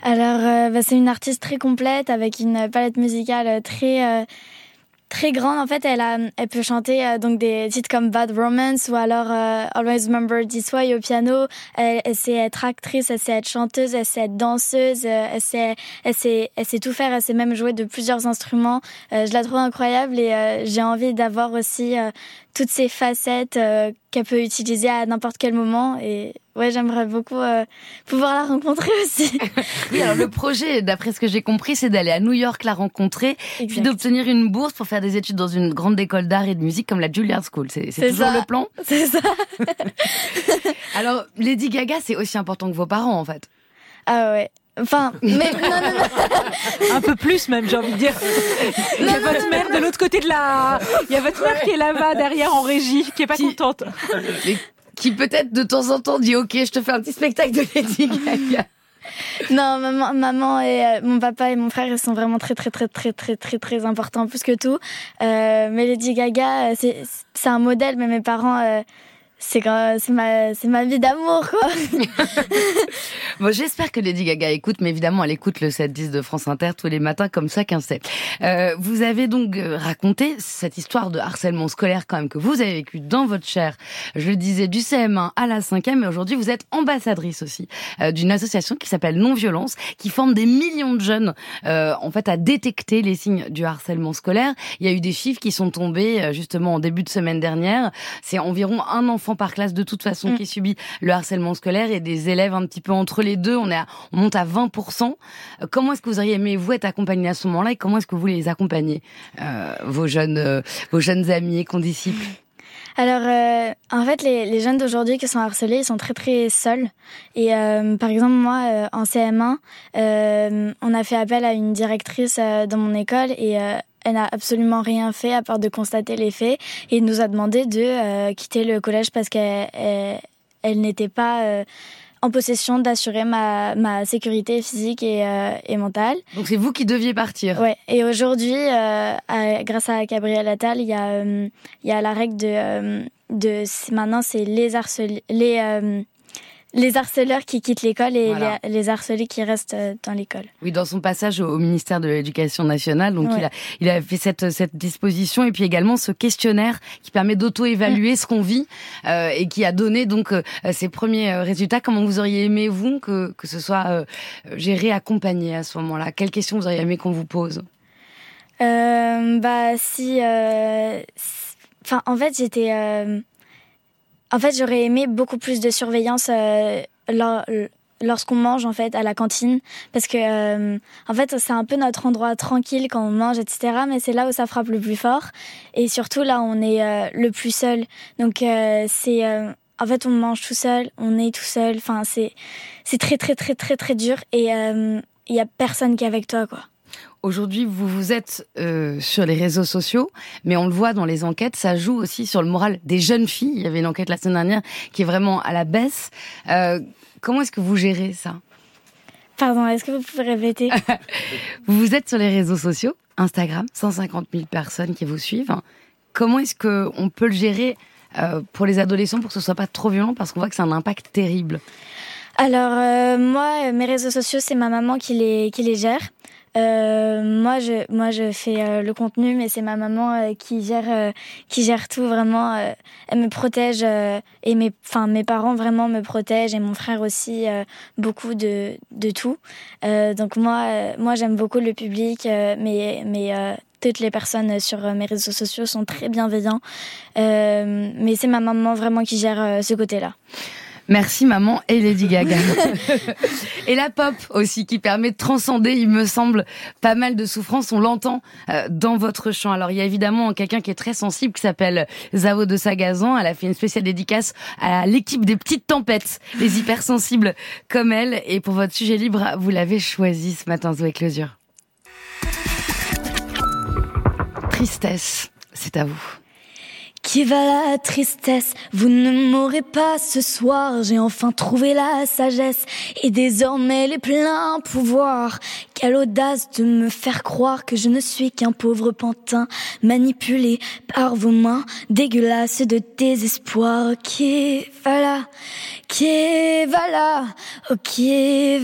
Alors, euh, bah, c'est une artiste très complète avec une palette musicale très, euh, très grande, en fait, elle, a, elle peut chanter euh, donc des titres comme Bad Romance ou alors Always Remember This Way au piano. Elle, elle, sait être actrice, elle sait être chanteuse, elle sait être danseuse, elle sait, elle sait, elle sait tout faire. Elle sait même jouer de plusieurs instruments. Je la trouve incroyable et j'ai envie d'avoir aussi toutes ces facettes qu'elle peut utiliser à n'importe quel moment. Et ouais, j'aimerais beaucoup pouvoir la rencontrer aussi. oui, alors le projet, d'après ce que j'ai compris, c'est d'aller à New York la rencontrer, exact. puis d'obtenir une bourse pour faire des études dans une grande école d'art et de musique comme la Juilliard School. C'est toujours ça. le plan C'est ça. alors, Lady Gaga, c'est aussi important que vos parents, en fait. Ah ouais. Enfin, mais non, non, non. Un peu plus même, j'ai envie de dire. Il y a votre mère de l'autre côté de la. Il y a votre mère qui est là-bas derrière en régie, qui est pas qui... contente. Mais qui peut-être de temps en temps dit ok, je te fais un petit spectacle de Lady Gaga. Non, maman, maman et euh, mon papa et mon frère, ils sont vraiment très, très, très, très, très, très, très importants, plus que tout. Euh, mais Lady Gaga, c'est un modèle, mais mes parents, euh, c'est ma, vie d'amour, quoi. bon, j'espère que Lady Gaga écoute, mais évidemment, elle écoute le 7-10 de France Inter tous les matins, comme chacun sait. Euh, vous avez donc raconté cette histoire de harcèlement scolaire, quand même, que vous avez vécu dans votre chair. Je le disais, du CM1 à la 5e, et aujourd'hui, vous êtes ambassadrice aussi euh, d'une association qui s'appelle Non-Violence, qui forme des millions de jeunes, euh, en fait, à détecter les signes du harcèlement scolaire. Il y a eu des chiffres qui sont tombés, justement, en début de semaine dernière. C'est environ un enfant par classe de toute façon mmh. qui subit le harcèlement scolaire et des élèves un petit peu entre les deux. On, est à, on monte à 20%. Comment est-ce que vous auriez aimé vous être accompagné à ce moment-là et comment est-ce que vous les accompagnez, euh, vos jeunes, euh, vos jeunes amis et condisciples? Alors, euh, en fait, les, les jeunes d'aujourd'hui qui sont harcelés, ils sont très très seuls. Et euh, par exemple, moi, euh, en CM1, on a fait appel à une directrice dans mon école et elle n'a absolument rien fait à part de constater les faits et nous a demandé de euh, quitter le collège parce qu'elle elle, elle n'était pas euh, en possession d'assurer ma, ma sécurité physique et, euh, et mentale. Donc c'est vous qui deviez partir. Ouais. Et aujourd'hui, grâce à Gabriel Attal, il y a il y a la règle de de maintenant c'est les harcelés les les harceleurs qui quittent l'école et voilà. les, les, harcelés qui restent euh, dans l'école. Oui, dans son passage au, ministère de l'Éducation nationale, donc ouais. il, a, il a fait cette, cette disposition et puis également ce questionnaire qui permet d'auto-évaluer mmh. ce qu'on vit euh, et qui a donné donc euh, ses premiers résultats. Comment vous auriez aimé vous que que ce soit euh, géré, accompagné à ce moment-là? Quelles questions vous auriez aimé qu'on vous pose? Bah si, enfin en fait j'étais en fait, j'aurais aimé beaucoup plus de surveillance euh, lors, lorsqu'on mange en fait à la cantine, parce que euh, en fait c'est un peu notre endroit tranquille quand on mange, etc. Mais c'est là où ça frappe le plus fort, et surtout là on est euh, le plus seul. Donc euh, c'est en fait on mange tout seul, on est tout seul. Enfin c'est c'est très très très très très dur, et il y a personne qui est avec toi quoi. Aujourd'hui, vous vous êtes euh, sur les réseaux sociaux, mais on le voit dans les enquêtes, ça joue aussi sur le moral des jeunes filles. Il y avait une enquête la semaine dernière qui est vraiment à la baisse. Euh, comment est-ce que vous gérez ça? Pardon, est-ce que vous pouvez répéter? Vous êtes sur les réseaux sociaux, Instagram, 150 000 personnes qui vous suivent. Comment est-ce que on peut le gérer euh, pour les adolescents pour que ce soit pas trop violent parce qu'on voit que c'est un impact terrible? Alors euh, moi, mes réseaux sociaux, c'est ma maman qui les qui les gère. Euh, moi, je, moi, je fais euh, le contenu, mais c'est ma maman euh, qui gère, euh, qui gère tout vraiment. Euh, elle me protège et mes, enfin, mes parents vraiment me protègent et mon frère aussi beaucoup de, de tout. donc moi, moi, j'aime beaucoup le public, mais, mais toutes les personnes sur mes réseaux sociaux sont très bienveillants. mais c'est ma maman vraiment qui gère ce côté-là. Merci maman et Lady Gaga. et la pop aussi qui permet de transcender, il me semble, pas mal de souffrances. On l'entend euh, dans votre chant. Alors il y a évidemment quelqu'un qui est très sensible qui s'appelle Zao de Sagazan. Elle a fait une spéciale dédicace à l'équipe des petites tempêtes, les hypersensibles comme elle. Et pour votre sujet libre, vous l'avez choisi ce matin, Zoé Closure. Tristesse, c'est à vous. Qui va la tristesse? Vous ne m'aurez pas ce soir. J'ai enfin trouvé la sagesse et désormais les pleins pouvoirs. Quelle audace de me faire croire que je ne suis qu'un pauvre pantin manipulé par vos mains dégueulasses de désespoir. Qui va là Qui voilà, ok,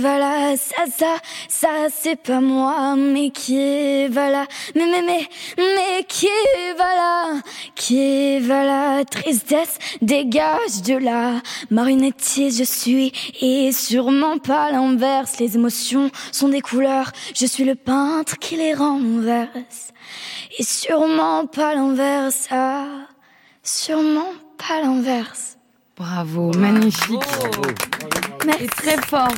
voilà, ça, ça, ça, c'est pas moi, mais qui va là, mais, mais, mais, mais qui va là, qui va là, tristesse, dégage de là, marionnettiste je suis, et sûrement pas l'inverse, les émotions sont des couleurs, je suis le peintre qui les renverse, et sûrement pas l'inverse, ah, sûrement pas l'inverse. Bravo, magnifique. Merci. très fort.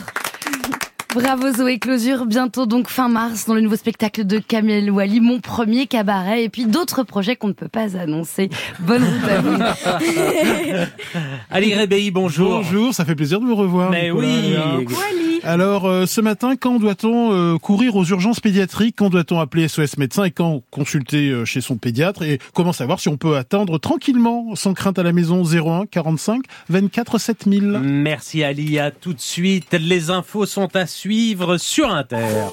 Bravo Zoé Closure, bientôt donc fin mars dans le nouveau spectacle de Kamel Wally, mon premier cabaret et puis d'autres projets qu'on ne peut pas annoncer. Bonne route à vous. Ali Rébéi, bonjour. Bonjour, ça fait plaisir de vous revoir. Mais Nicolas. oui. Alors, euh, ce matin, quand doit-on euh, courir aux urgences pédiatriques? Quand doit-on appeler SOS médecin Et quand consulter euh, chez son pédiatre? Et comment savoir si on peut attendre tranquillement, sans crainte à la maison, 01 45 24 7000 Merci Ali, à tout de suite. Les infos sont à suivre sur Inter.